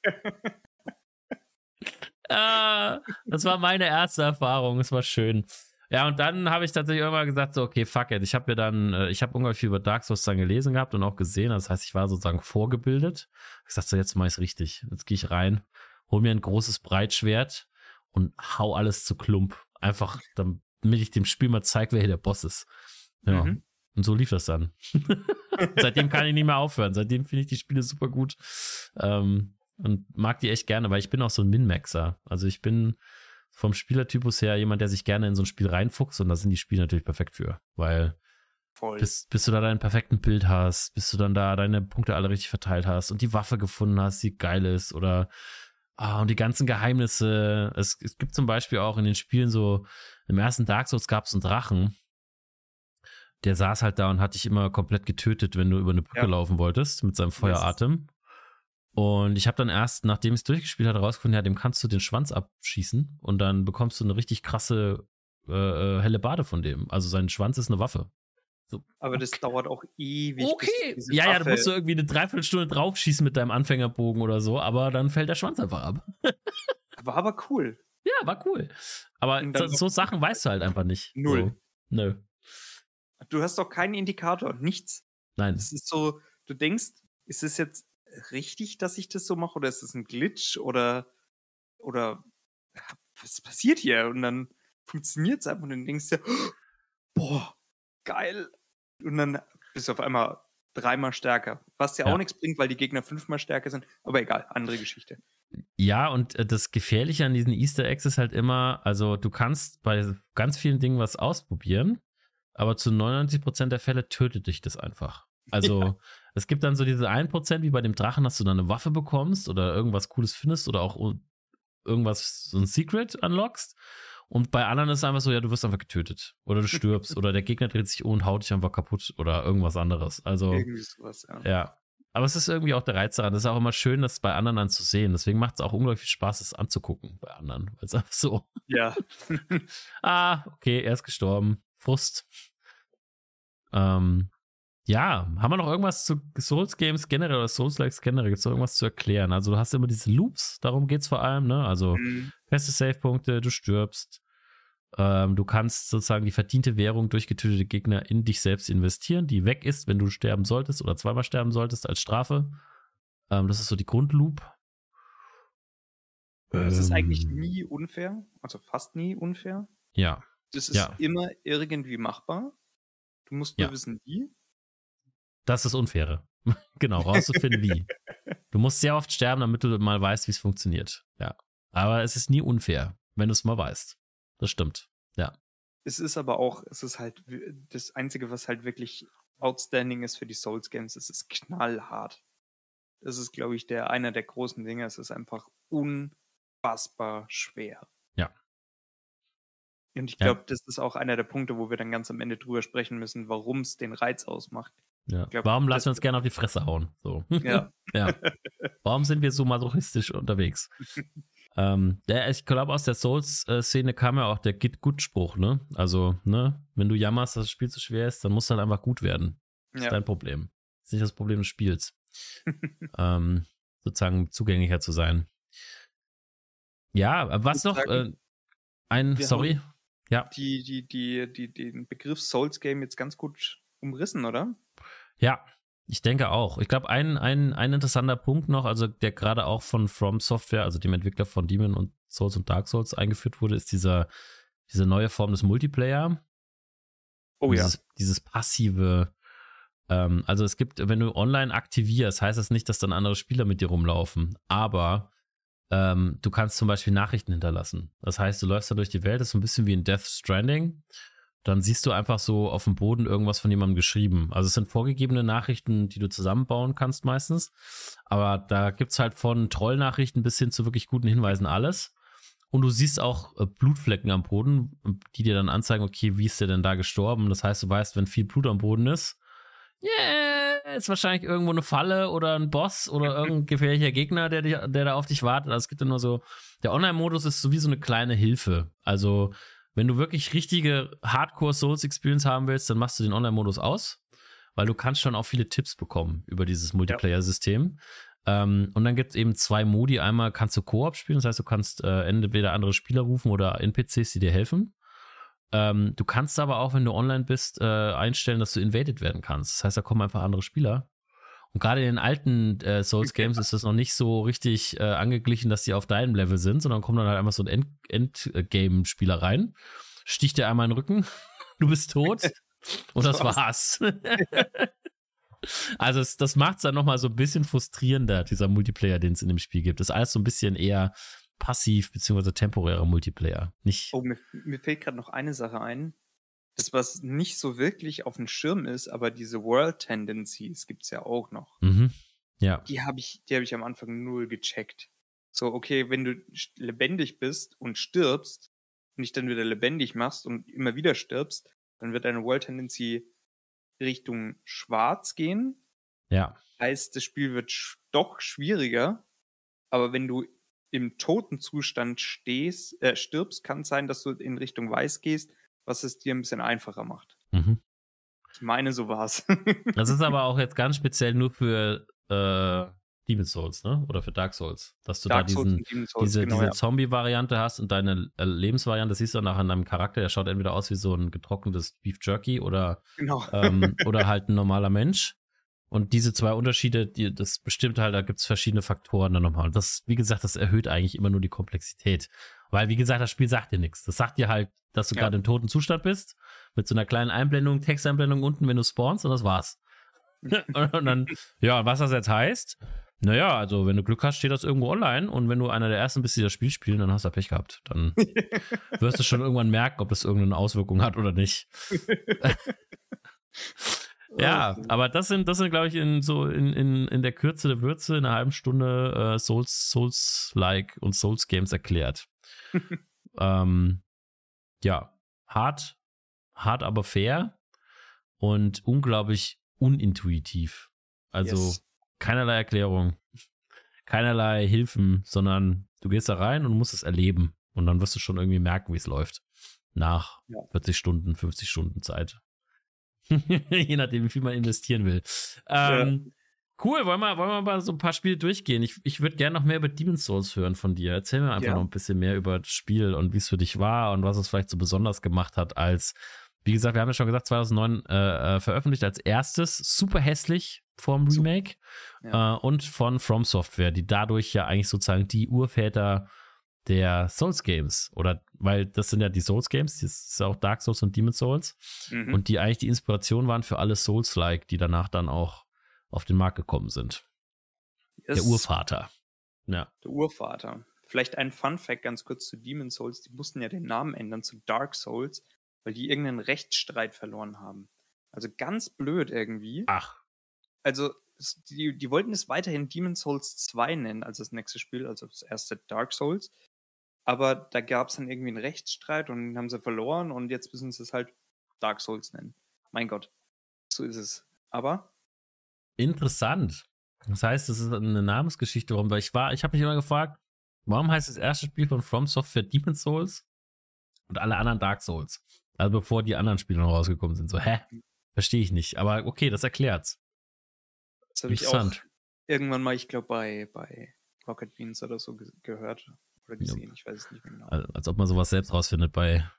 ah, das war meine erste Erfahrung. Es war schön. Ja, und dann habe ich tatsächlich irgendwann gesagt, so, okay, fuck it. Ich habe mir dann, äh, ich habe ungefähr viel über Dark Souls dann gelesen gehabt und auch gesehen. Das heißt, ich war sozusagen vorgebildet. Ich sagte so, jetzt mache ich es richtig. Jetzt gehe ich rein, hol mir ein großes Breitschwert und hau alles zu Klump. Einfach, damit ich dem Spiel mal zeige, wer hier der Boss ist. Ja. Mhm. Und so lief das dann. Seitdem kann ich nicht mehr aufhören. Seitdem finde ich die Spiele super gut. Ähm, und mag die echt gerne, weil ich bin auch so ein Min-Maxer. Also ich bin vom Spielertypus her jemand, der sich gerne in so ein Spiel reinfuchst und da sind die Spiele natürlich perfekt für, weil bis, bis du da deinen perfekten Bild hast, bis du dann da deine Punkte alle richtig verteilt hast und die Waffe gefunden hast, die geil ist oder ah, und die ganzen Geheimnisse. Es, es gibt zum Beispiel auch in den Spielen so, im ersten Dark Souls gab es einen Drachen, der saß halt da und hat dich immer komplett getötet, wenn du über eine Brücke ja. laufen wolltest mit seinem Feueratem. Und ich habe dann erst, nachdem ich es durchgespielt hatte, rausgefunden, ja, dem kannst du den Schwanz abschießen und dann bekommst du eine richtig krasse äh, äh helle Bade von dem. Also sein Schwanz ist eine Waffe. So. Aber das dauert auch ewig. Okay. Ja, ja, du musst du irgendwie eine Dreiviertelstunde draufschießen mit deinem Anfängerbogen oder so, aber dann fällt der Schwanz einfach ab. war aber cool. Ja, war cool. Aber so, so, Sachen weißt du halt einfach nicht. Null. So. Nö. Du hast doch keinen Indikator, nichts. Nein. Es ist so, du denkst, ist es jetzt richtig, dass ich das so mache oder ist es ein Glitch oder oder was passiert hier? Und dann funktioniert es einfach und dann denkst du, boah, geil. Und dann bist du auf einmal dreimal stärker. Was ja, ja. auch nichts bringt, weil die Gegner fünfmal stärker sind. Aber egal, andere Geschichte. Ja, und äh, das Gefährliche an diesen Easter Eggs ist halt immer, also du kannst bei ganz vielen Dingen was ausprobieren, aber zu 99% der Fälle tötet dich das einfach. Also ja. es gibt dann so diese 1%, wie bei dem Drachen, dass du dann eine Waffe bekommst oder irgendwas Cooles findest oder auch irgendwas, so ein Secret unlockst. Und bei anderen ist es einfach so, ja, du wirst einfach getötet. Oder du stirbst. oder der Gegner dreht sich um und haut dich einfach kaputt. Oder irgendwas anderes. Also. Irgendwie sowas, ja. ja. Aber es ist irgendwie auch der Reiz daran. Es ist auch immer schön, das bei anderen dann zu sehen. Deswegen macht es auch unglaublich viel Spaß, es anzugucken bei anderen. Weil es einfach so. Ja. ah, okay, er ist gestorben. Frust. Ähm, ja, haben wir noch irgendwas zu Souls Games generell oder Souls Likes generell? Gibt es noch irgendwas zu erklären? Also, du hast immer diese Loops, darum geht es vor allem, ne? Also, mhm. feste Save-Punkte, du stirbst. Ähm, du kannst sozusagen die verdiente Währung durch getötete Gegner in dich selbst investieren, die weg ist, wenn du sterben solltest oder zweimal sterben solltest als Strafe. Ähm, das ist so die Grundloop. Es ist eigentlich ähm. nie unfair, also fast nie unfair. Ja. Das ist ja. immer irgendwie machbar. Du musst nur ja. wissen, wie. Das ist unfair. genau, rauszufinden, wie. Du musst sehr oft sterben, damit du mal weißt, wie es funktioniert. Ja. Aber es ist nie unfair, wenn du es mal weißt. Das stimmt. Ja. Es ist aber auch, es ist halt das Einzige, was halt wirklich outstanding ist für die Souls Games, es ist knallhart. Das ist, glaube ich, der einer der großen Dinge. Es ist einfach unfassbar schwer. Ja. Und ich glaube, ja. das ist auch einer der Punkte, wo wir dann ganz am Ende drüber sprechen müssen, warum es den Reiz ausmacht. Ja. Glaub, Warum lassen wir uns gerne auf die Fresse hauen? So. Ja. ja. Warum sind wir so masochistisch unterwegs? ähm, ja, ich glaube, aus der Souls-Szene kam ja auch der Git-Gut-Spruch, ne? Also, ne, wenn du jammerst, dass das Spiel zu schwer ist, dann muss es halt einfach gut werden. Das ja. ist dein Problem. Das ist nicht das Problem des Spiels. ähm, sozusagen zugänglicher zu sein. Ja, was noch? Äh, ein, sorry. Ja. Die, die, die, die, den Begriff Souls Game jetzt ganz gut umrissen, oder? Ja, ich denke auch. Ich glaube, ein, ein, ein interessanter Punkt noch, also der gerade auch von From Software, also dem Entwickler von Demon und Souls und Dark Souls eingeführt wurde, ist dieser, diese neue Form des Multiplayer. Oh dieses, ja. Dieses passive, ähm, also es gibt, wenn du online aktivierst, heißt das nicht, dass dann andere Spieler mit dir rumlaufen, aber ähm, du kannst zum Beispiel Nachrichten hinterlassen. Das heißt, du läufst da durch die Welt, das ist so ein bisschen wie in Death Stranding dann siehst du einfach so auf dem Boden irgendwas von jemandem geschrieben. Also es sind vorgegebene Nachrichten, die du zusammenbauen kannst meistens. Aber da gibt's halt von Trollnachrichten bis hin zu wirklich guten Hinweisen alles. Und du siehst auch äh, Blutflecken am Boden, die dir dann anzeigen, okay, wie ist der denn da gestorben? Das heißt, du weißt, wenn viel Blut am Boden ist, yeah, ist wahrscheinlich irgendwo eine Falle oder ein Boss oder irgendein gefährlicher Gegner, der, dich, der da auf dich wartet. Also es gibt ja nur so, der Online-Modus ist sowieso eine kleine Hilfe. Also wenn du wirklich richtige Hardcore Souls Experience haben willst, dann machst du den Online-Modus aus, weil du kannst schon auch viele Tipps bekommen über dieses Multiplayer-System. Ja. Ähm, und dann gibt es eben zwei Modi. Einmal kannst du Koop spielen, das heißt, du kannst äh, entweder andere Spieler rufen oder NPCs, die dir helfen. Ähm, du kannst aber auch, wenn du online bist, äh, einstellen, dass du invaded werden kannst. Das heißt, da kommen einfach andere Spieler und gerade in den alten äh, Souls-Games ist das noch nicht so richtig äh, angeglichen, dass die auf deinem Level sind, sondern kommt dann halt einfach so ein Endgame-Spieler rein, sticht dir einmal in den Rücken, du bist tot und das war's. Also es, das macht es dann nochmal so ein bisschen frustrierender, dieser Multiplayer, den es in dem Spiel gibt. Das ist alles so ein bisschen eher passiv beziehungsweise temporärer Multiplayer. Nicht oh, mir, mir fällt gerade noch eine Sache ein. Das, was nicht so wirklich auf dem Schirm ist, aber diese World Tendencies gibt es ja auch noch. Mhm. Ja. Die habe ich, die ich am Anfang null gecheckt. So, okay, wenn du lebendig bist und stirbst und dich dann wieder lebendig machst und immer wieder stirbst, dann wird deine World Tendency Richtung schwarz gehen. Ja. Heißt, das Spiel wird doch schwieriger. Aber wenn du im toten Zustand stehst, äh, stirbst, kann es sein, dass du in Richtung weiß gehst, was es dir ein bisschen einfacher macht. Mhm. Ich meine, so war's. das ist aber auch jetzt ganz speziell nur für äh, Demon's Souls, ne? Oder für Dark Souls. Dass du Dark da diesen, Souls, diese, genau, diese ja. Zombie-Variante hast und deine äh, Lebensvariante siehst du nachher an deinem Charakter, der schaut entweder aus wie so ein getrocknetes Beef Jerky oder, genau. ähm, oder halt ein normaler Mensch. Und diese zwei Unterschiede, die, das bestimmt halt, da gibt es verschiedene Faktoren dann nochmal. Und das, wie gesagt, das erhöht eigentlich immer nur die Komplexität. Weil, wie gesagt, das Spiel sagt dir nichts. Das sagt dir halt, dass du ja. gerade im toten Zustand bist, mit so einer kleinen Einblendung, Texteinblendung unten, wenn du spawnst, und das war's. und dann, ja, was das jetzt heißt, naja, also wenn du Glück hast, steht das irgendwo online und wenn du einer der ersten bist, die das Spiel spielen, dann hast du Pech gehabt. Dann wirst du schon irgendwann merken, ob das irgendeine Auswirkung hat oder nicht. Ja, aber das sind, das sind, glaube ich, in so in, in, in der Kürze der Würze in einer halben Stunde äh, Souls, Souls-like und Souls-Games erklärt. ähm, ja, hart, hart, aber fair und unglaublich unintuitiv. Also yes keinerlei Erklärung, keinerlei Hilfen, sondern du gehst da rein und musst es erleben. Und dann wirst du schon irgendwie merken, wie es läuft. Nach ja. 40 Stunden, 50 Stunden Zeit. Je nachdem, wie viel man investieren will. Ähm, ja. Cool, wollen wir, wollen wir mal so ein paar Spiele durchgehen? Ich, ich würde gerne noch mehr über Demon's Souls hören von dir. Erzähl mir einfach ja. noch ein bisschen mehr über das Spiel und wie es für dich war und was es vielleicht so besonders gemacht hat als, wie gesagt, wir haben ja schon gesagt, 2009 äh, äh, veröffentlicht als erstes, super hässlich, vom Remake ja. äh, und von From Software, die dadurch ja eigentlich sozusagen die Urväter der Souls Games oder weil das sind ja die Souls Games, das ist ja auch Dark Souls und Demon Souls mhm. und die eigentlich die Inspiration waren für alle Souls-like, die danach dann auch auf den Markt gekommen sind. Yes. Der Urvater. Ja. Der Urvater. Vielleicht ein Fun Fact ganz kurz zu Demon Souls, die mussten ja den Namen ändern zu Dark Souls, weil die irgendeinen Rechtsstreit verloren haben. Also ganz blöd irgendwie. Ach also die, die wollten es weiterhin Demon's Souls 2 nennen, als das nächste Spiel, also das erste Dark Souls. Aber da gab es dann irgendwie einen Rechtsstreit und den haben sie verloren und jetzt müssen sie es halt Dark Souls nennen. Mein Gott, so ist es. Aber interessant. Das heißt, es ist eine Namensgeschichte, warum, weil ich war, ich habe mich immer gefragt, warum heißt das erste Spiel von From Software Demon's Souls und alle anderen Dark Souls? Also bevor die anderen Spiele noch rausgekommen sind. So, hä? Verstehe ich nicht. Aber okay, das erklärt's. Das habe ich auch irgendwann mal, ich glaube, bei, bei Rocket Beans oder so ge gehört oder gesehen. Ja. Ich weiß es nicht mehr genau. Als, als ob man sowas selbst rausfindet bei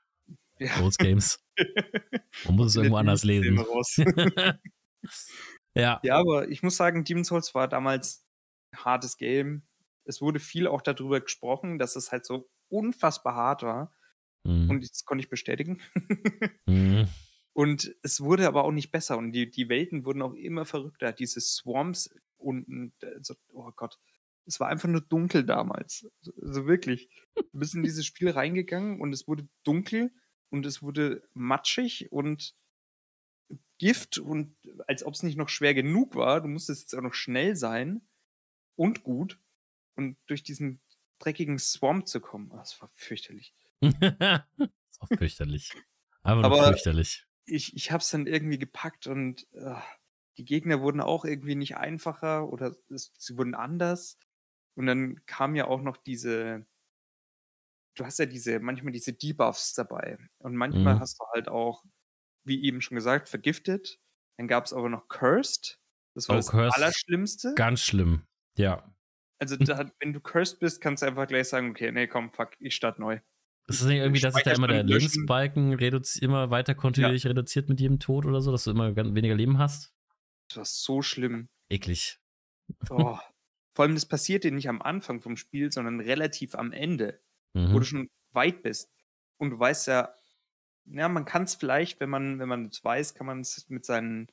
ja. Games. man muss es irgendwo anders lesen. ja. Ja, aber ich muss sagen, Demon's Souls war damals ein hartes Game. Es wurde viel auch darüber gesprochen, dass es halt so unfassbar hart war. Mhm. Und das konnte ich bestätigen. mhm. Und es wurde aber auch nicht besser und die, die Welten wurden auch immer verrückter. Diese Swamps unten, also, oh Gott, es war einfach nur dunkel damals. Also wirklich. Du bist in dieses Spiel reingegangen und es wurde dunkel und es wurde matschig und Gift und als ob es nicht noch schwer genug war, du musstest jetzt auch noch schnell sein und gut und durch diesen dreckigen Swamp zu kommen. Oh, das war fürchterlich. das war fürchterlich. Aber, Aber fürchterlich ich, ich habe es dann irgendwie gepackt und äh, die Gegner wurden auch irgendwie nicht einfacher oder es, sie wurden anders. Und dann kam ja auch noch diese, du hast ja diese, manchmal diese Debuffs dabei. Und manchmal mhm. hast du halt auch, wie eben schon gesagt, vergiftet. Dann gab es aber noch Cursed. Das war oh, das Cursed. Allerschlimmste. Ganz schlimm, ja. Also, da, wenn du Cursed bist, kannst du einfach gleich sagen, okay, nee, komm, fuck, ich starte neu. Ist es nicht irgendwie, dass sich da immer der Lebensbalken immer weiter kontinuierlich ja. reduziert mit jedem Tod oder so, dass du immer weniger Leben hast? Das war so schlimm. Eklig. Oh. Vor allem, das passiert dir nicht am Anfang vom Spiel, sondern relativ am Ende, mhm. wo du schon weit bist. Und du weißt ja, ja, man kann es vielleicht, wenn man, wenn man es weiß, kann man es mit seinen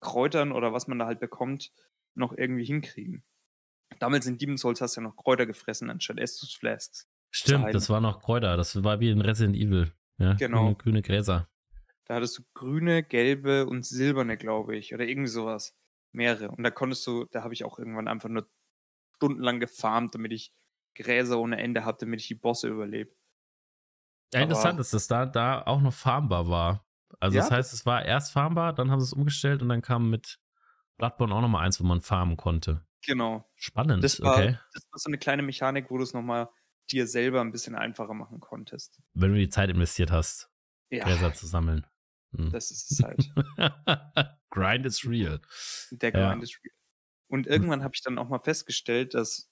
Kräutern oder was man da halt bekommt, noch irgendwie hinkriegen. Damals in Demon's Souls hast du ja noch Kräuter gefressen anstatt Estus Flasks. Stimmt, das war noch Kräuter. Das war wie in Resident Evil. Ja, Genau. Grüne, grüne Gräser. Da hattest du grüne, gelbe und silberne, glaube ich. Oder irgendwie sowas. Mehrere. Und da konntest du, da habe ich auch irgendwann einfach nur stundenlang gefarmt, damit ich Gräser ohne Ende habe, damit ich die Bosse überlebe. Ja, interessant ist, dass da, da auch noch farmbar war. Also das Ja. heißt, es war erst farmbar, dann haben sie es umgestellt und dann kam mit Bloodborne auch nochmal eins, wo man farmen konnte. Genau. Spannend, Das war, okay. das war so eine kleine Mechanik, wo du es nochmal dir selber ein bisschen einfacher machen konntest. Wenn du die Zeit investiert hast, Ja, Gräser zu sammeln. Hm. das ist es halt. Grind is real. Der Ja. Grind ist real. Und irgendwann habe ich dann auch mal festgestellt, dass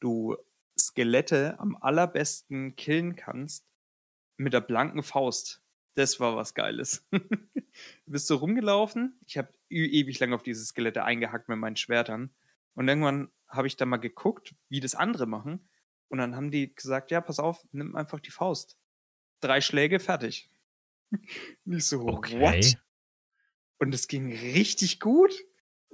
du Skelette am allerbesten killen kannst mit der blanken Faust. Das war was Geiles. Bist du rumgelaufen? Ich habe ewig lang auf diese Skelette eingehackt mit meinen Schwertern. Und irgendwann habe ich da mal geguckt, wie das andere machen. Und dann haben die gesagt, ja, pass auf, nimm einfach die Faust. Drei Schläge, fertig. Nicht so, Okay. what? Und es ging richtig gut.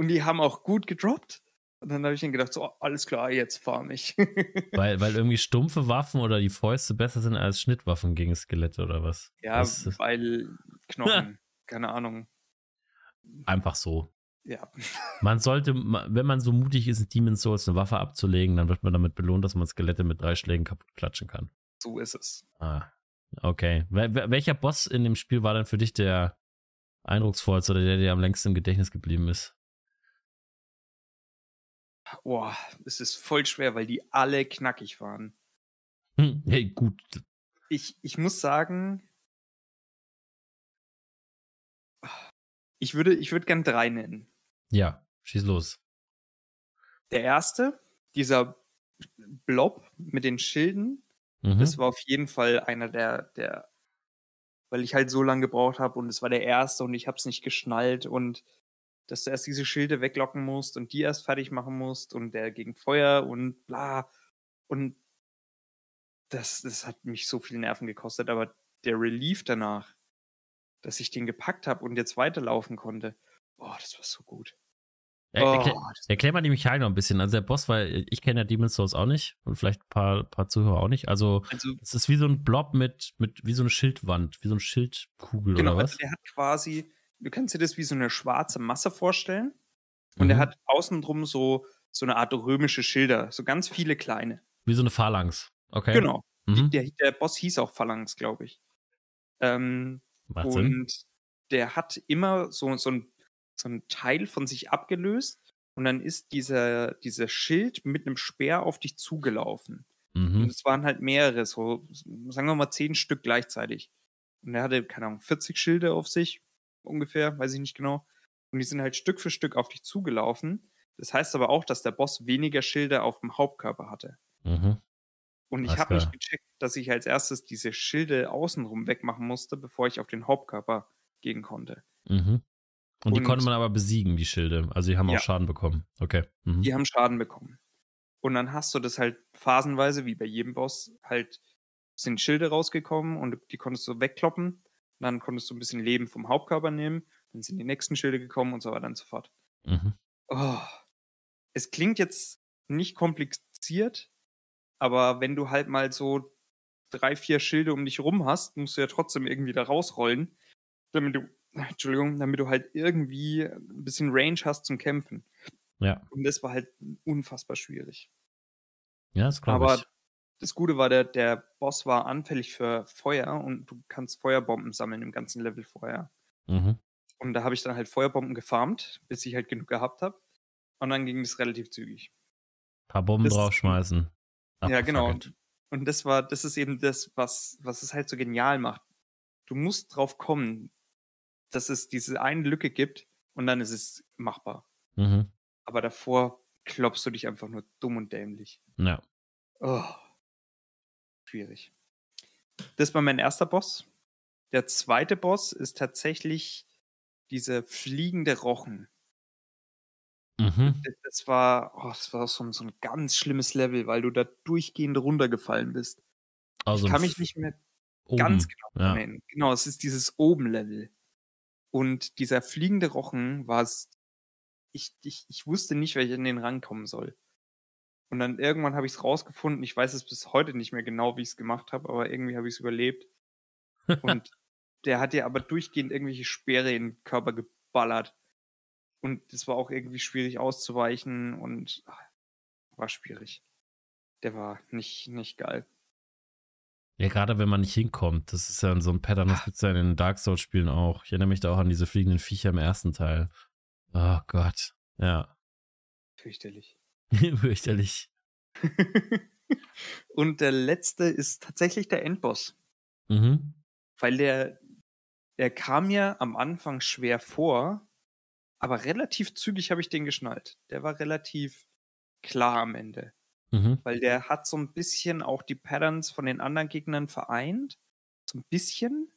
Und die haben auch gut gedroppt. Und dann habe ich dann gedacht, so, oh, alles klar, jetzt farm ich. Weil, weil irgendwie stumpfe Waffen oder die Fäuste besser sind als Schnittwaffen gegen Skelette oder was? ja, ist weil Knochen, keine Ahnung. einfach so. Ja, Man sollte, wenn man so mutig ist, in Demon's Souls eine Waffe abzulegen, dann wird man damit belohnt, dass man Skelette mit drei Schlägen kaputt klatschen kann. so ist es. Ah, okay. Wel wel- welcher Boss in dem Spiel war denn für dich der eindrucksvollste oder der dir am längsten im Gedächtnis geblieben ist? Boah, es ist voll schwer, weil die alle knackig waren. Hm, hey, gut. Ich, ich muss sagen, ich würde, ich würde gern drei nennen. Ja, schieß los. Der erste, dieser Blob mit den Schilden, Mhm. Das war auf jeden Fall einer der, der, weil ich halt so lange gebraucht habe und es war der erste und ich habe es nicht geschnallt und dass du erst diese Schilde weglocken musst und die erst fertig machen musst und der gegen Feuer und bla und das, das hat mich so viel Nerven gekostet, aber der Relief danach, dass ich den gepackt habe und jetzt weiterlaufen konnte, boah, das war so gut. Er, Oh, erklär, erklär mal die Mechanik noch ein bisschen. Also der Boss, weil ich kenne ja Demon's Souls auch nicht und vielleicht ein paar, paar Zuhörer auch nicht. Also also es ist wie so ein Blob mit, mit wie so eine Schildwand, wie so eine Schildkugel Genau, oder also was? der hat quasi, du kannst dir das wie so eine schwarze Masse vorstellen. Und er Mhm. hat außen drum so, so eine Art römische Schilder, so ganz viele kleine. Wie so eine Phalanx. Okay. Genau. Mhm. Der, der Boss hieß auch Phalanx, glaube ich. Ähm, Macht Sinn. und der hat immer so, so, ein, so ein Teil von sich abgelöst und dann ist dieser, dieser Schild mit einem Speer auf dich zugelaufen. Und Mhm. es waren halt mehrere, so sagen wir mal zehn Stück gleichzeitig. Und er hatte, keine Ahnung, 40 Schilde auf sich, ungefähr, weiß ich nicht genau. Und die sind halt Stück für Stück auf dich zugelaufen. Das heißt aber auch, dass der Boss weniger Schilde auf dem Hauptkörper hatte. Mhm. Und ich habe nicht gecheckt, dass ich als erstes diese Schilde außenrum wegmachen musste, bevor ich auf den Hauptkörper gehen konnte. Mhm. Und, die Und- konnte man aber besiegen, die Schilde. Also die haben Ja. auch Schaden bekommen. Okay. Mhm. Die haben Schaden bekommen. Und dann hast du das halt phasenweise, wie bei jedem Boss, halt sind Schilde rausgekommen und die konntest du wegkloppen. Dann konntest du ein bisschen Leben vom Hauptkörper nehmen. Dann sind die nächsten Schilde gekommen und so weiter und so fort. Mhm. Oh. Es klingt jetzt nicht kompliziert, aber wenn du halt mal so drei, vier Schilde um dich rum hast, musst du ja trotzdem irgendwie da rausrollen, damit du, Entschuldigung, damit du halt irgendwie ein bisschen Range hast zum Kämpfen. Ja. Und das war halt unfassbar schwierig. Ja, das glaube Aber ich. Das Gute war, der, der Boss war anfällig für Feuer und du kannst Feuerbomben sammeln im ganzen Level vorher. Mhm. Und da habe ich dann halt Feuerbomben gefarmt, bis ich halt genug gehabt habe. Und dann ging es relativ zügig. paar Bomben das- draufschmeißen. Ja, genau. Abgefackelt. Und das war, das ist eben das, was, was es halt so genial macht. Du musst drauf kommen, dass es diese eine Lücke gibt und dann ist es machbar. Mhm. Aber davor klopfst du dich einfach nur dumm und dämlich. Ja. Oh. Schwierig. Das war mein erster Boss. Der zweite Boss ist tatsächlich diese fliegende Rochen. Mhm. Das- war, oh, das war so, ein- so ein ganz schlimmes Level, weil du da durchgehend runtergefallen bist. Also ich kann mich nicht mehr oben. ganz genau ja. erinnern. Genau, es ist dieses Oben-Level. Und dieser fliegende Rochen war s- ich, ich, ich wusste nicht, ich in den Rang kommen soll. Und dann irgendwann habe ich es rausgefunden. Ich weiß es bis heute nicht mehr genau, wie ich es gemacht habe, aber irgendwie habe ich es überlebt. Und der hat ja aber durchgehend irgendwelche Speere in den Körper geballert. Und das war auch irgendwie schwierig auszuweichen und ach, war schwierig. Der war nicht, nicht geil. Ja, gerade wenn man nicht hinkommt. Das ist ja so ein Pattern, das gibt es ja in den Dark Souls-Spielen auch. Ich erinnere mich da auch an diese fliegenden Viecher im ersten Teil. Oh Gott. Ja. Fürchterlich. Fürchterlich. und der letzte ist tatsächlich der Endboss. Mhm. Weil der, der kam mir am Anfang schwer vor, aber relativ zügig habe ich den geschnallt. Der war relativ klar am Ende. Mhm. Weil der hat so ein bisschen auch die Patterns von den anderen Gegnern vereint. So ein bisschen.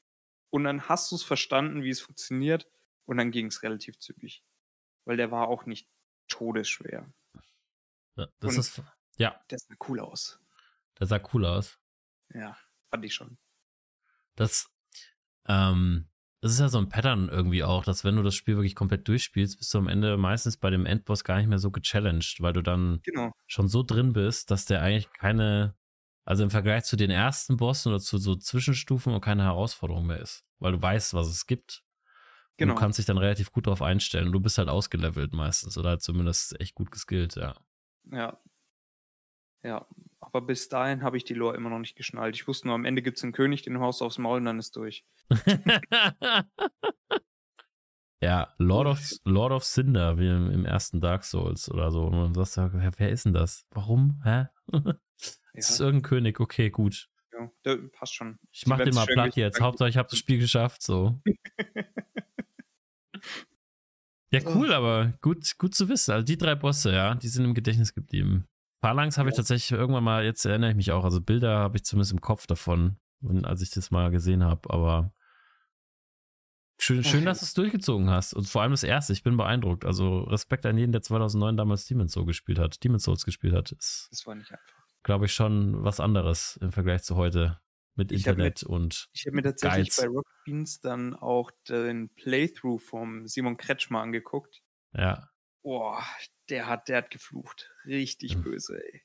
Und dann hast du es verstanden, wie es funktioniert. Und dann ging es relativ zügig. Weil der war auch nicht todesschwer. Ja, das und ist. Ja. Der sah cool aus. Der sah cool aus. Ja, fand ich schon. Das, ähm, das ist ja so ein Pattern irgendwie auch, dass wenn du das Spiel wirklich komplett durchspielst, bist du am Ende meistens bei dem Endboss gar nicht mehr so gechallenged, weil du dann genau. schon so drin bist, dass der eigentlich keine, also im Vergleich zu den ersten Bossen oder zu so Zwischenstufen und keine Herausforderung mehr ist, weil du weißt, was es gibt. Genau. Und du kannst dich dann relativ gut darauf einstellen. Du bist halt ausgelevelt meistens oder halt zumindest echt gut geskillt, ja. Ja. Ja, aber bis dahin habe ich die Lore immer noch nicht geschnallt. Ich wusste nur, am Ende gibt es einen König, den haust aufs Maul und dann ist durch. ja, Lord of, Lord of Cinder, wie im, im, ersten Dark Souls oder so. Und dann sagst du, wer, ist denn das? Warum? Hä? das ja. ist irgendein König, okay, gut. Ja, der passt schon. Ich mach den mal platt jetzt. Hauptsache, ich habe das Spiel geschafft, so. ja, cool, aber gut, gut zu wissen. Also die drei Bosse, ja, die sind im Gedächtnis geblieben. Phalanx habe ich tatsächlich irgendwann mal, jetzt erinnere ich mich auch, also Bilder habe ich zumindest im Kopf davon, als ich das mal gesehen habe, aber schön, schön okay. dass du es durchgezogen hast und vor allem das erste, ich bin beeindruckt. Also Respekt an jeden, der 2009 damals Demon's Souls gespielt hat, Demon's Souls gespielt hat. Ist, das war nicht einfach. Glaube ich schon was anderes im Vergleich zu heute mit ich Internet mit, und Ich habe mir tatsächlich Guides. bei Rocket Beans dann auch den Playthrough vom Simon Kretschmer angeguckt. Ja. Boah, der hat, der hat geflucht. Richtig mhm. böse, ey.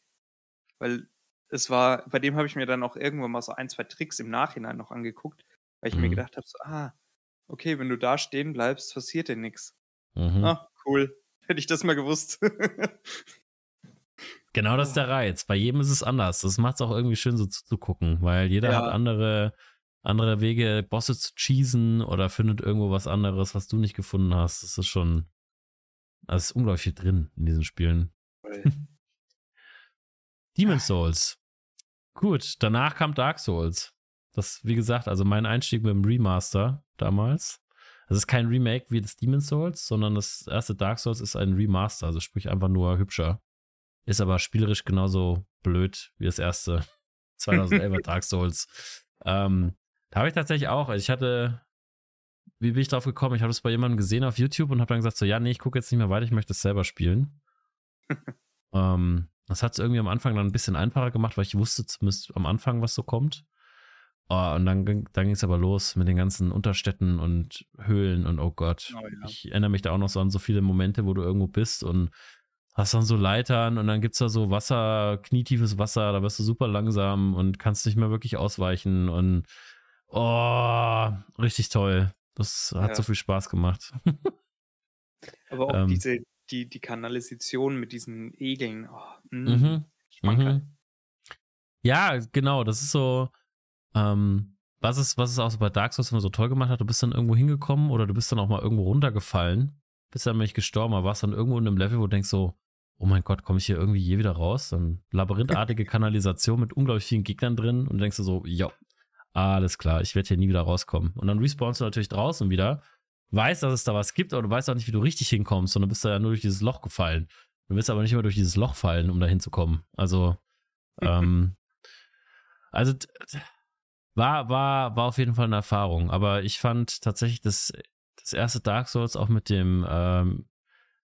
Weil es war, bei dem habe ich mir dann auch irgendwann mal so ein, zwei Tricks im Nachhinein noch angeguckt, weil ich mhm. mir gedacht habe, so, ah, okay, wenn du da stehen bleibst, passiert dir nichts. Mhm. Ah, cool. Hätte ich das mal gewusst. genau das ist der Reiz. Bei jedem ist es anders. Das macht es auch irgendwie schön so zuzugucken, weil jeder ja. hat andere, andere Wege, Bosse zu cheesen oder findet irgendwo was anderes, was du nicht gefunden hast. Das ist schon, da ist unglaublich viel drin in diesen Spielen. Demon's Souls. Gut, danach kam Dark Souls. Das, wie gesagt, also mein Einstieg mit dem Remaster damals. Es ist kein Remake wie das Demon's Souls, sondern das erste Dark Souls ist ein Remaster, also sprich einfach nur hübscher. Ist aber spielerisch genauso blöd wie das erste 2011er Dark Souls. Ähm, da habe ich tatsächlich auch, also ich hatte wie bin ich drauf gekommen? Ich habe es bei jemandem gesehen auf YouTube und habe dann gesagt, so, ja, nee, ich gucke jetzt nicht mehr weiter, ich möchte es selber spielen. ähm, das hat es irgendwie am Anfang dann ein bisschen einfacher gemacht, weil ich wusste zumindest am Anfang, was so kommt. Oh, und dann, dann ging es aber los mit den ganzen Unterstädten und Höhlen und oh Gott. Oh, ja. Ich erinnere mich da auch noch so an so viele Momente, wo du irgendwo bist und hast dann so Leitern und dann gibt es da so Wasser, knietiefes Wasser, da wirst du super langsam und kannst nicht mehr wirklich ausweichen und oh, richtig toll. Das hat ja. so viel Spaß gemacht. Aber auch ähm, diese, die, die Kanalisation mit diesen Egeln. Oh, mh, mhm. Ja, genau, das ist so, ähm, was es, was es auch so bei Dark Souls immer so toll gemacht hat, du bist dann irgendwo hingekommen oder du bist dann auch mal irgendwo runtergefallen, bist dann nämlich gestorben, aber warst dann irgendwo in einem Level, wo du denkst so, oh mein Gott, komme ich hier irgendwie je wieder raus? Dann labyrinthartige Kanalisation mit unglaublich vielen Gegnern drin und denkst du so, ja, alles klar, ich werde hier nie wieder rauskommen. Und dann respawnst du natürlich draußen wieder, weißt, dass es da was gibt, aber du weißt auch nicht, wie du richtig hinkommst, sondern bist da ja nur durch dieses Loch gefallen. Du willst aber nicht immer durch dieses Loch fallen, um da hinzukommen. Also, ähm, also war, war, war auf jeden Fall eine Erfahrung. Aber ich fand tatsächlich das, das erste Dark Souls auch mit dem, ähm,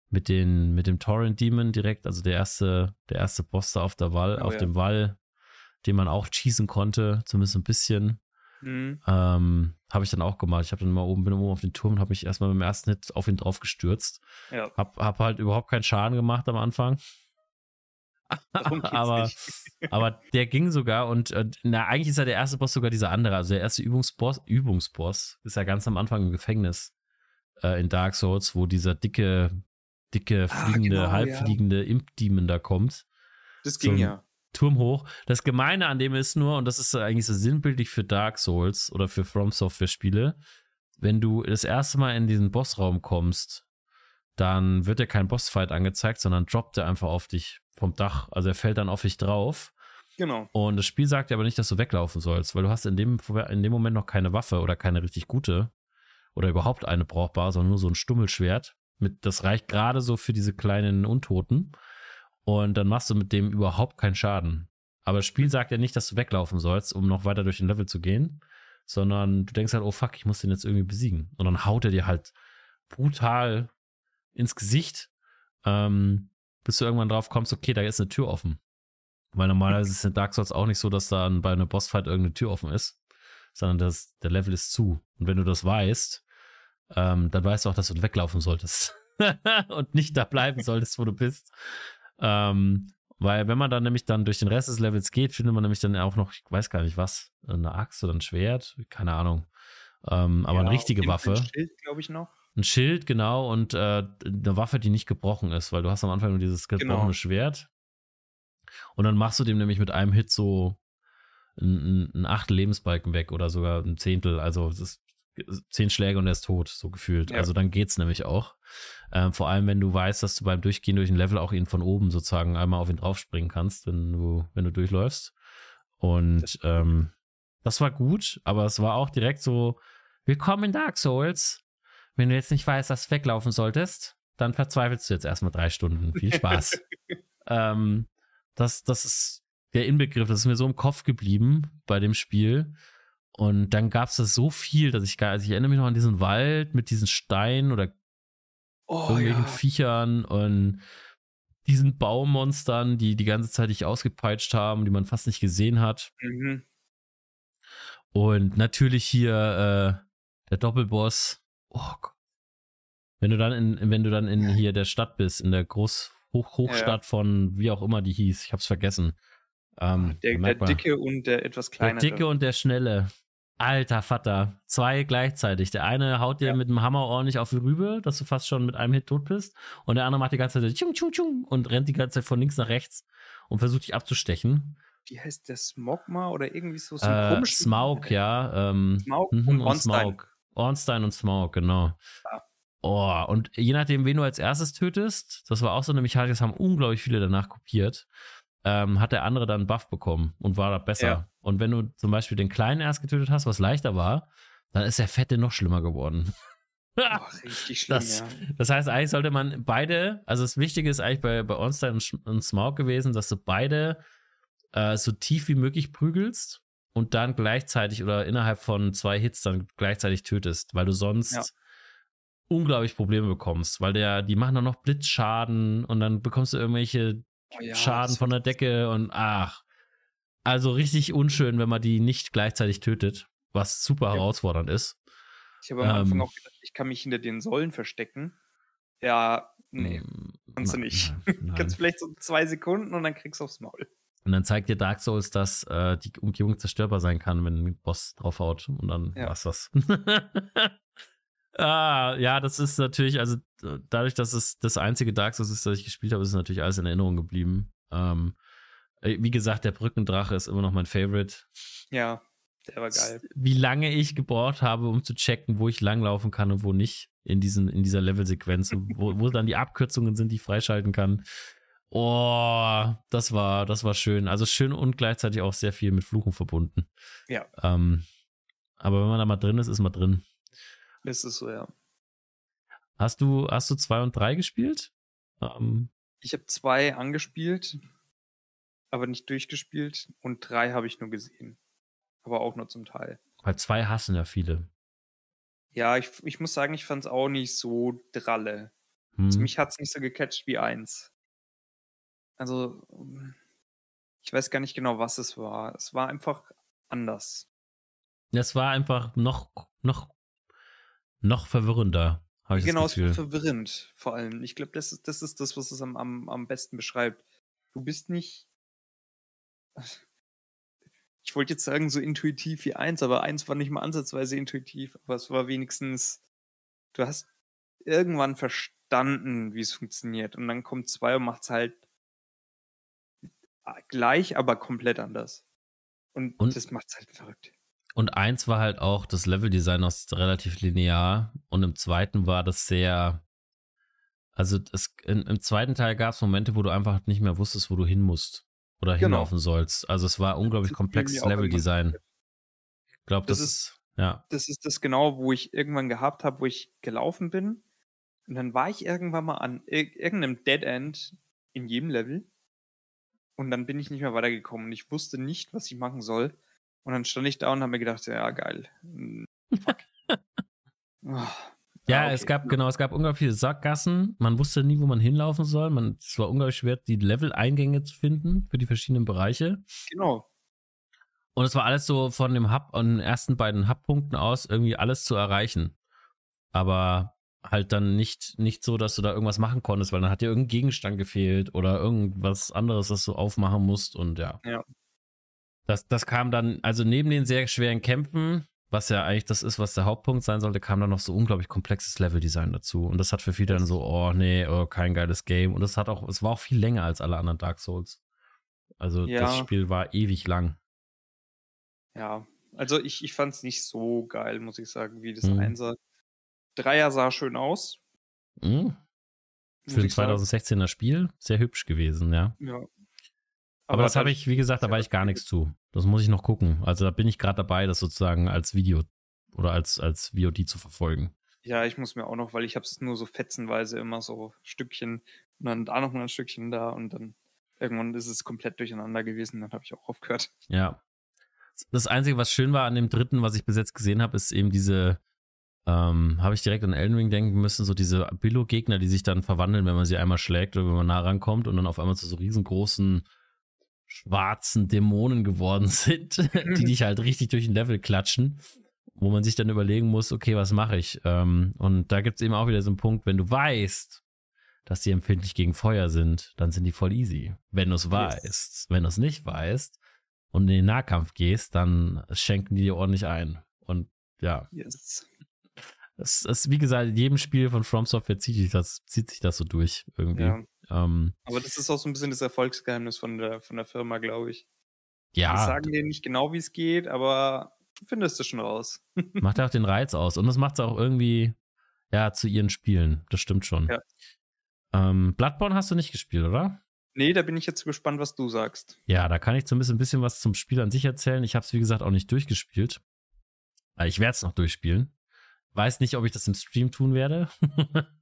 mit den, mit dem Torrent Demon direkt, also der erste, der erste Boss da auf der Wall, oh, auf ja. dem Wall, den man auch schießen konnte, zumindest ein bisschen. Mhm. Ähm, habe ich dann auch gemacht. Ich habe dann mal oben, bin oben auf den Turm und habe mich erstmal beim ersten Hit auf ihn drauf gestürzt. Ja. Hab, hab halt überhaupt keinen Schaden gemacht am Anfang. aber, aber der ging sogar und na, eigentlich ist ja der erste Boss sogar dieser andere. Also der erste Übungsboss, Übungsboss ist ja ganz am Anfang im Gefängnis äh, in Dark Souls, wo dieser dicke, dicke, ah, fliegende, genau, halbfliegende ja. Imp-Demon da kommt. Das ging so ja. Turm hoch. Das Gemeine an dem ist nur, und das ist eigentlich so sinnbildlich für Dark Souls oder für From Software Spiele, wenn du das erste Mal in diesen Bossraum kommst, dann wird dir kein Bossfight angezeigt, sondern droppt er einfach auf dich vom Dach. Also er fällt dann auf dich drauf. Genau. Und das Spiel sagt dir aber nicht, dass du weglaufen sollst, weil du hast in dem, in dem Moment noch keine Waffe oder keine richtig gute oder überhaupt eine brauchbar, sondern nur so ein Stummelschwert. Mit, das reicht gerade so für diese kleinen Untoten. Und dann machst du mit dem überhaupt keinen Schaden. Aber das Spiel sagt ja nicht, dass du weglaufen sollst, um noch weiter durch den Level zu gehen, sondern du denkst halt, oh fuck, ich muss den jetzt irgendwie besiegen. Und dann haut er dir halt brutal ins Gesicht. Ähm, bis du irgendwann drauf kommst, okay, da ist eine Tür offen. Weil normalerweise ist in Dark Souls auch nicht so, dass da bei einer Bossfight irgendeine Tür offen ist, sondern das, der Level ist zu. Und wenn du das weißt, ähm, dann weißt du auch, dass du weglaufen solltest. und nicht da bleiben solltest, wo du bist. Ähm, weil wenn man dann nämlich dann durch den Rest des Levels geht, findet man nämlich dann auch noch, ich weiß gar nicht was, eine Axt oder ein Schwert, keine Ahnung. Ähm, aber ja, eine richtige Waffe. Ein Schild, glaube ich, noch. Ein Schild, genau, und äh, eine Waffe, die nicht gebrochen ist, weil du hast am Anfang nur dieses gebrochene genau. Schwert. Und dann machst du dem nämlich mit einem Hit so ein, ein Achtel Lebensbalken weg oder sogar ein Zehntel. Also es ist zehn Schläge und er ist tot, so gefühlt. Ja. Also dann geht's nämlich auch. Ähm, vor allem, wenn du weißt, dass du beim Durchgehen durch ein Level auch ihn von oben sozusagen einmal auf ihn draufspringen kannst, wenn du, wenn du durchläufst. Und das, ähm, das war gut, aber es war auch direkt so, willkommen in Dark Souls. Wenn du jetzt nicht weißt, dass du weglaufen solltest, dann verzweifelst du jetzt erstmal drei Stunden. Viel Spaß. ähm, das, das ist der Inbegriff, das ist mir so im Kopf geblieben bei dem Spiel. Und dann gab es da so viel, dass ich gar, also ich erinnere mich noch an diesen Wald mit diesen Steinen oder oh, irgendwelchen ja. Viechern und diesen Baummonstern, die die ganze Zeit dich ausgepeitscht haben, die man fast nicht gesehen hat. Mhm. Und natürlich hier äh, der Doppelboss. Oh Gott. Wenn du dann in, wenn du dann in hier der Stadt bist, in der Groß Hoch Hochstadt ja. von wie auch immer die hieß, ich hab's vergessen. Ähm, der, der dicke und der etwas kleinere. Der dicke und der schnelle. Alter Vater, zwei gleichzeitig. Der eine haut dir ja. mit dem Hammer ordentlich auf die Rübe, dass du fast schon mit einem Hit tot bist. Und der andere macht die ganze Zeit tschung, tschung, tschung und rennt die ganze Zeit von links nach rechts und versucht dich abzustechen. Wie heißt der Smogma oder irgendwie so? so äh, Smaug, ja. Ähm, Smaug mhm, und, und Smaug. Ornstein und Smaug, genau. Ja. Oh, und je nachdem, wen du als erstes tötest, das war auch so eine Mechanik, das haben unglaublich viele danach kopiert ähm, hat der andere dann einen Buff bekommen und war da besser. Ja. Und wenn du zum Beispiel den Kleinen erst getötet hast, was leichter war, dann ist der Fette noch schlimmer geworden. Ach, richtig schlimm, das, ja. das heißt, eigentlich sollte man beide, also das Wichtige ist eigentlich bei, bei Ornstein und, und Smaug gewesen, dass du beide äh, so tief wie möglich prügelst und dann gleichzeitig oder innerhalb von zwei Hits dann gleichzeitig tötest, weil du sonst ja. unglaublich Probleme bekommst, weil der, die machen dann noch Blitzschaden und dann bekommst du irgendwelche oh ja, Schaden von der Decke und ach. Also richtig unschön, wenn man die nicht gleichzeitig tötet, was super ja. herausfordernd ist. Ich habe am ähm, Anfang auch gedacht, ich kann mich hinter den Säulen verstecken. Ja, nee, mm, kannst du nicht. Nein, kannst vielleicht so zwei Sekunden und dann kriegst du aufs Maul. Und dann zeigt dir Dark Souls, dass äh, die Umgebung zerstörbar sein kann, wenn ein Boss draufhaut. Und dann ja. war's das. Ah, ja, das ist natürlich, also dadurch, dass es das einzige Dark Souls ist, das ich gespielt habe, ist es natürlich alles in Erinnerung geblieben. Ähm, äh, wie gesagt, der Brückendrache ist immer noch mein Favorite. Ja, der war geil. Wie lange ich gebraucht habe, um zu checken, wo ich langlaufen kann und wo nicht in, diesen, in dieser Levelsequenz, wo, wo dann die Abkürzungen sind, die ich freischalten kann. Oh, das war, das war schön. Also schön und gleichzeitig auch sehr viel mit Fluchen verbunden. Ja. Ähm, aber wenn man da mal drin ist, ist man drin. Ist es so, ja. Hast du, hast du zwei und drei gespielt? Ähm, ich habe zwei angespielt, aber nicht durchgespielt und drei habe ich nur gesehen. Aber auch nur zum Teil. Weil zwei hassen ja viele. Ja, ich, ich muss sagen, ich fand es auch nicht so dralle. Also hm. Also mich hat es nicht so gecatcht wie eins. Also, ich weiß gar nicht genau, was es war. Es war einfach anders. Das war einfach noch, noch, noch verwirrender. Habe ich genau, das Gefühl. es war verwirrend, vor allem. Ich glaube, das ist, das ist das, was es am, am, am besten beschreibt. Du bist nicht. Ich wollte jetzt sagen, so intuitiv wie eins, aber eins war nicht mal ansatzweise intuitiv, aber es war wenigstens. Du hast irgendwann verstanden, wie es funktioniert. Und dann kommt zwei und macht es halt gleich, aber komplett anders. Und, und das macht es halt verrückt. Und eins war halt auch das Leveldesign aus relativ linear und im zweiten war das sehr. Also es, in, im zweiten Teil gab es Momente, wo du einfach nicht mehr wusstest, wo du hin musst oder genau. hinlaufen sollst. Also es war unglaublich komplexes Leveldesign. Ich glaube, das, das, ist ja. Das ist das genau, wo ich irgendwann gehabt habe, wo ich gelaufen bin. Und dann war ich irgendwann mal an irgendeinem Dead End in jedem Level. Und dann bin ich nicht mehr weitergekommen. Und ich wusste nicht, was ich machen soll. Und dann stand ich da und habe mir gedacht, ja, geil. Hm, fuck. oh. Ja, okay. es gab, genau, es gab unglaublich viele Sackgassen. Man wusste nie, wo man hinlaufen soll. Man, es war unglaublich schwer, die Level-Eingänge zu finden für die verschiedenen Bereiche. Genau. Und es war alles so von dem Hub, an den ersten beiden Hubpunkten aus irgendwie alles zu erreichen. Aber halt dann nicht, nicht so, dass du da irgendwas machen konntest, weil dann hat dir irgendein Gegenstand gefehlt oder irgendwas anderes, das du aufmachen musst und ja. Ja. Das, das kam dann, also neben den sehr schweren Kämpfen, was ja eigentlich das ist, was der Hauptpunkt sein sollte, kam dann noch so unglaublich komplexes Leveldesign dazu. Und das hat für viele dann so, oh nee, oh, kein geiles Game. Und es hat auch, es war auch viel länger als alle anderen Dark Souls. Also ja. das Spiel war ewig lang. Ja, also ich, ich fand es nicht so geil, muss ich sagen, wie das mhm. Einser. Dreier sah schön aus. Mhm. Für ein 2016er Spiel sehr hübsch gewesen, ja. Ja, aber, das habe ich, wie gesagt, da war ich gar nichts zu. Das muss ich noch gucken. Also da bin ich gerade dabei, das sozusagen als Video oder als, als VOD zu verfolgen. Ja, ich muss mir auch noch, weil ich habe es nur so fetzenweise immer so Stückchen und dann da noch mal ein Stückchen da und dann irgendwann ist es komplett durcheinander gewesen, dann habe ich auch aufgehört. Ja. Das Einzige, was schön war an dem dritten, was ich bis jetzt gesehen habe, ist eben diese, ähm, habe ich direkt an Elden Ring denken müssen, so diese Billo-Gegner, die sich dann verwandeln, wenn man sie einmal schlägt oder wenn man nah rankommt und dann auf einmal zu so riesengroßen schwarzen Dämonen geworden sind, die dich halt richtig durch ein Level klatschen, wo man sich dann überlegen muss, okay, was mache ich? Ähm, und da gibt es eben auch wieder so einen Punkt, wenn du weißt, dass die empfindlich gegen Feuer sind, dann sind die voll easy. Wenn du es yes. weißt. Wenn du es nicht weißt und in den Nahkampf gehst, dann schenken die dir ordentlich ein. Und ja. Yes. Es ist, wie gesagt, in jedem Spiel von From Software zieht sich das, zieht sich das so durch irgendwie. Ja. Ähm, Aber das ist auch so ein bisschen das Erfolgsgeheimnis von der, von der Firma, glaube ich. Ja. Die sagen dir nicht genau, wie es geht, aber du findest es schon raus. macht ja auch den Reiz aus. Und das macht es auch irgendwie, ja, zu ihren Spielen. Das stimmt schon. Ja. Ähm, Bloodborne hast du nicht gespielt, oder? Nee, da bin ich jetzt gespannt, was du sagst. Ja, da kann ich zumindest ein bisschen was zum Spiel an sich erzählen. Ich habe es, wie gesagt, auch nicht durchgespielt. Äh, ich werde es noch durchspielen. Weiß nicht, ob ich das im Stream tun werde.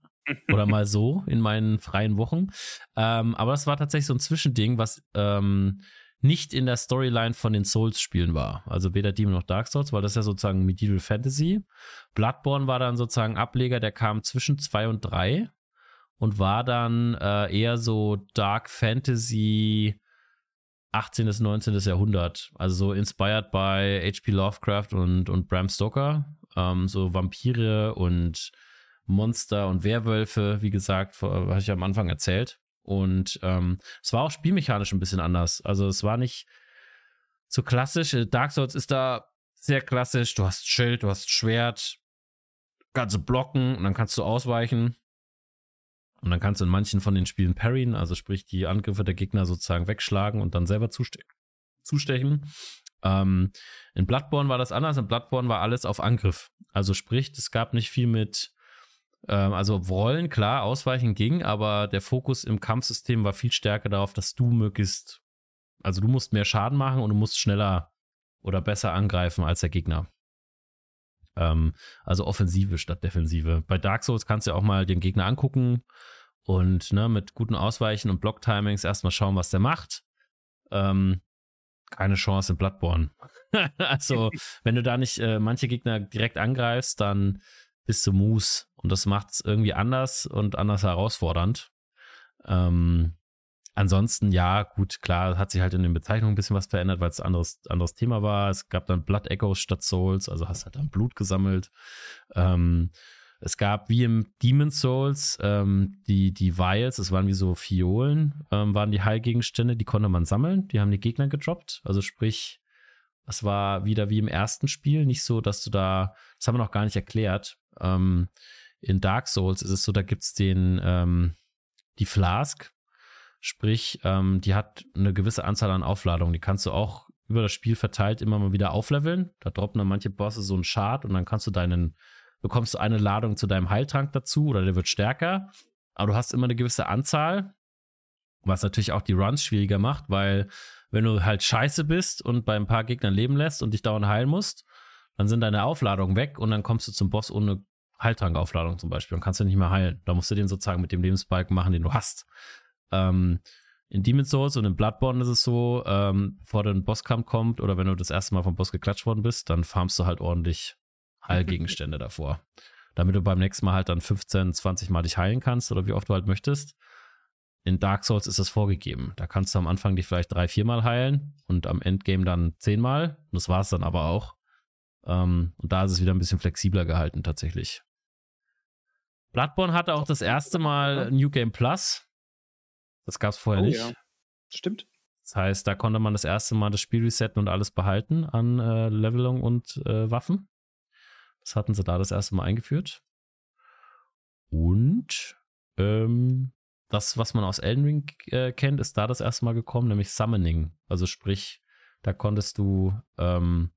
Oder mal so in meinen freien Wochen. Ähm, aber das war tatsächlich so ein Zwischending, was ähm, nicht in der Storyline von den Souls-Spielen war. Also weder Demon noch Dark Souls, weil das ist ja sozusagen Medieval Fantasy. Bloodborne war dann sozusagen Ableger, der kam zwischen zwei und drei und war dann äh, eher so Dark Fantasy 18. bis 19. Jahrhundert. Also so inspired by H.P. Lovecraft und, und Bram Stoker. Ähm, so Vampire und Monster und Werwölfe, wie gesagt, habe ich am Anfang erzählt. Und ähm, es war auch spielmechanisch ein bisschen anders. Also es war nicht so klassisch. Dark Souls ist da sehr klassisch. Du hast Schild, du hast Schwert, du blocken und dann kannst du ausweichen. Und dann kannst du in manchen von den Spielen parryen, also sprich die Angriffe der Gegner sozusagen wegschlagen und dann selber zuste zustechen. Ähm, in Bloodborne war das anders. In Bloodborne war alles auf Angriff. Also sprich, es gab nicht viel mit also wollen, klar, ausweichen ging, aber der Fokus im Kampfsystem war viel stärker darauf, dass du möglichst, also du musst mehr Schaden machen und du musst schneller oder besser angreifen als der Gegner. Ähm, also Offensive statt Defensive. Bei Dark Souls kannst du auch mal den Gegner angucken und ne, mit guten Ausweichen und Block-Timings erstmal schauen, was der macht. Ähm, keine Chance in Bloodborne. also, wenn du da nicht äh, manche Gegner direkt angreifst, dann bist du Moose. Und das macht es irgendwie anders und anders herausfordernd. Ähm, ansonsten, ja, gut, klar, hat sich halt in den Bezeichnungen ein bisschen was verändert, weil es ein anderes, anderes Thema war. Es gab dann Blood Echoes statt Souls, also hast halt dann Blut gesammelt. Ähm, es gab wie im Demon's Souls ähm, die, die Vials, es waren wie so Fiolen, ähm, waren die Heilgegenstände, die konnte man sammeln, die haben die Gegner gedroppt. Also sprich, es war wieder wie im ersten Spiel, nicht so, dass du da, das haben wir noch gar nicht erklärt. Ähm, in Dark Souls ist es so, da gibt es den, ähm, die Flask, sprich, ähm, die hat eine gewisse Anzahl an Aufladungen, die kannst du auch über das Spiel verteilt immer mal wieder aufleveln. Da droppen dann manche Bosse so einen Shard und dann kannst du deinen, bekommst du eine Ladung zu deinem Heiltrank dazu oder der wird stärker. Aber du hast immer eine gewisse Anzahl, was natürlich auch die Runs schwieriger macht, weil wenn du halt scheiße bist und bei ein paar Gegnern leben lässt und dich dauernd heilen musst, dann sind deine Aufladungen weg und dann kommst du zum Boss ohne Heiltrankaufladung zum Beispiel und kannst du nicht mehr heilen. Da musst du den sozusagen mit dem Lebensbalken machen, den du hast. Ähm, in Demon's Souls und in Bloodborne ist es so, ähm, bevor ein Bosskampf kommt oder wenn du das erste Mal vom Boss geklatscht worden bist, dann farmst du halt ordentlich Heilgegenstände davor. Damit du beim nächsten Mal halt dann 15, 20 Mal dich heilen kannst oder wie oft du halt möchtest. In Dark Souls ist das vorgegeben. Da kannst du am Anfang dich vielleicht drei, vier Mal heilen und am Endgame dann zehnmal. Das war es dann aber auch. Ähm, und da ist es wieder ein bisschen flexibler gehalten tatsächlich. Bloodborne hatte auch das erste Mal New Game Plus. Das gab es vorher oh, nicht. Ja. Stimmt. Das heißt, da konnte man das erste Mal das Spiel resetten und alles behalten an äh, Levelung und äh, Waffen. Das hatten sie da das erste Mal eingeführt. Und ähm, das, was man aus Elden Ring äh, kennt, ist da das erste Mal gekommen, nämlich Summoning. Also sprich, da konntest du ähm,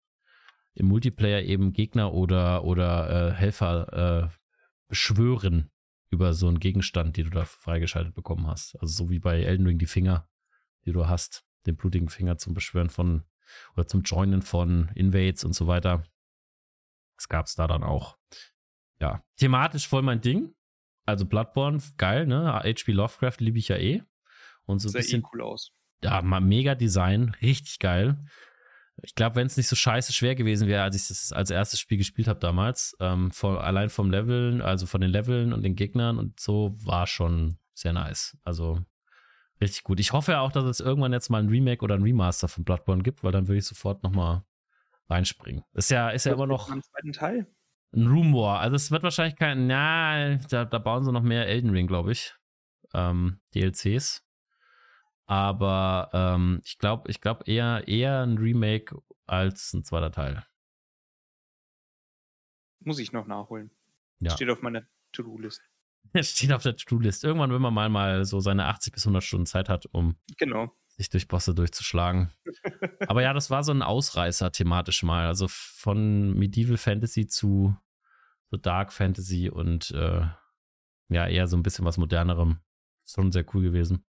im Multiplayer eben Gegner oder, oder äh, Helfer äh, beschwören über so einen Gegenstand, den du da freigeschaltet bekommen hast. Also so wie bei Elden Ring die Finger, die du hast, den blutigen Finger zum Beschwören von oder zum Joinen von Invades und so weiter. Das gab es da dann auch. Ja, thematisch voll mein Ding. Also Bloodborne, geil, ne? HP Lovecraft liebe ich ja eh. Und so ein bisschen. Eh cool aus. Ja, mega Design, richtig geil. Ich glaube, wenn es nicht so scheiße schwer gewesen wäre, als ich das als erstes Spiel gespielt habe damals, ähm, von, allein vom Leveln, also von den Leveln und den Gegnern und so, war schon sehr nice. Also richtig gut. Ich hoffe auch, dass es irgendwann jetzt mal ein Remake oder ein Remaster von Bloodborne gibt, weil dann würde ich sofort nochmal reinspringen. Ist ja, ist ja immer noch. Am zweiten Teil? Ein Rumor. Also es wird wahrscheinlich kein, na, da, da bauen sie noch mehr Elden Ring, glaube ich. Ähm, DLCs. Aber ähm, ich glaube, ich glaube eher, eher ein Remake als ein zweiter Teil. Muss ich noch nachholen. Ja. Steht auf meiner To-Do-List. Steht auf der To-Do-List. Irgendwann, wenn man mal, mal so seine 80 bis 100 Stunden Zeit hat, um genau. sich durch Bosse durchzuschlagen. Aber ja, das war so ein Ausreißer thematisch mal. Also von Medieval Fantasy zu so Dark Fantasy und äh, ja, eher so ein bisschen was modernerem. Schon sehr cool gewesen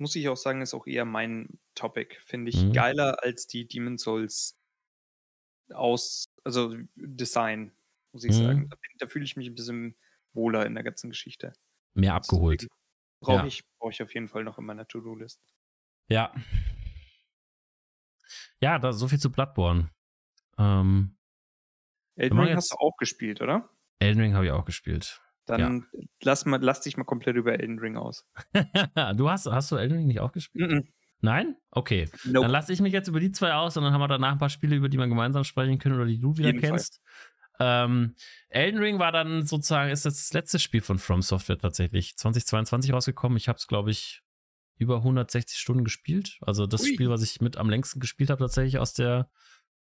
muss ich auch sagen, ist auch eher mein Topic. Finde ich mhm. geiler als die Demon Souls aus, also Design, muss ich mhm. sagen. Da, da fühle ich mich ein bisschen wohler in der ganzen Geschichte. Mehr abgeholt. Brauche ja. ich, brauch ich auf jeden Fall noch in meiner To-Do-List. Ja. Ja, da so viel zu Bloodborne. Ähm, Elden Ring hast du auch gespielt, oder? Elden Ring habe ich auch gespielt. Dann ja. lass, mal, lass dich mal komplett über Elden Ring aus. du hast, hast du Elden Ring nicht auch gespielt? Mm -mm. Nein? Okay. Nope. Dann lasse ich mich jetzt über die zwei aus und dann haben wir danach ein paar Spiele, über die wir gemeinsam sprechen können oder die du wieder Jeden kennst. Ähm, Elden Ring war dann sozusagen, ist das letzte Spiel von From Software tatsächlich 2022 rausgekommen. Ich habe es, glaube ich, über 160 Stunden gespielt. Also das Ui. Spiel, was ich mit am längsten gespielt habe, tatsächlich aus der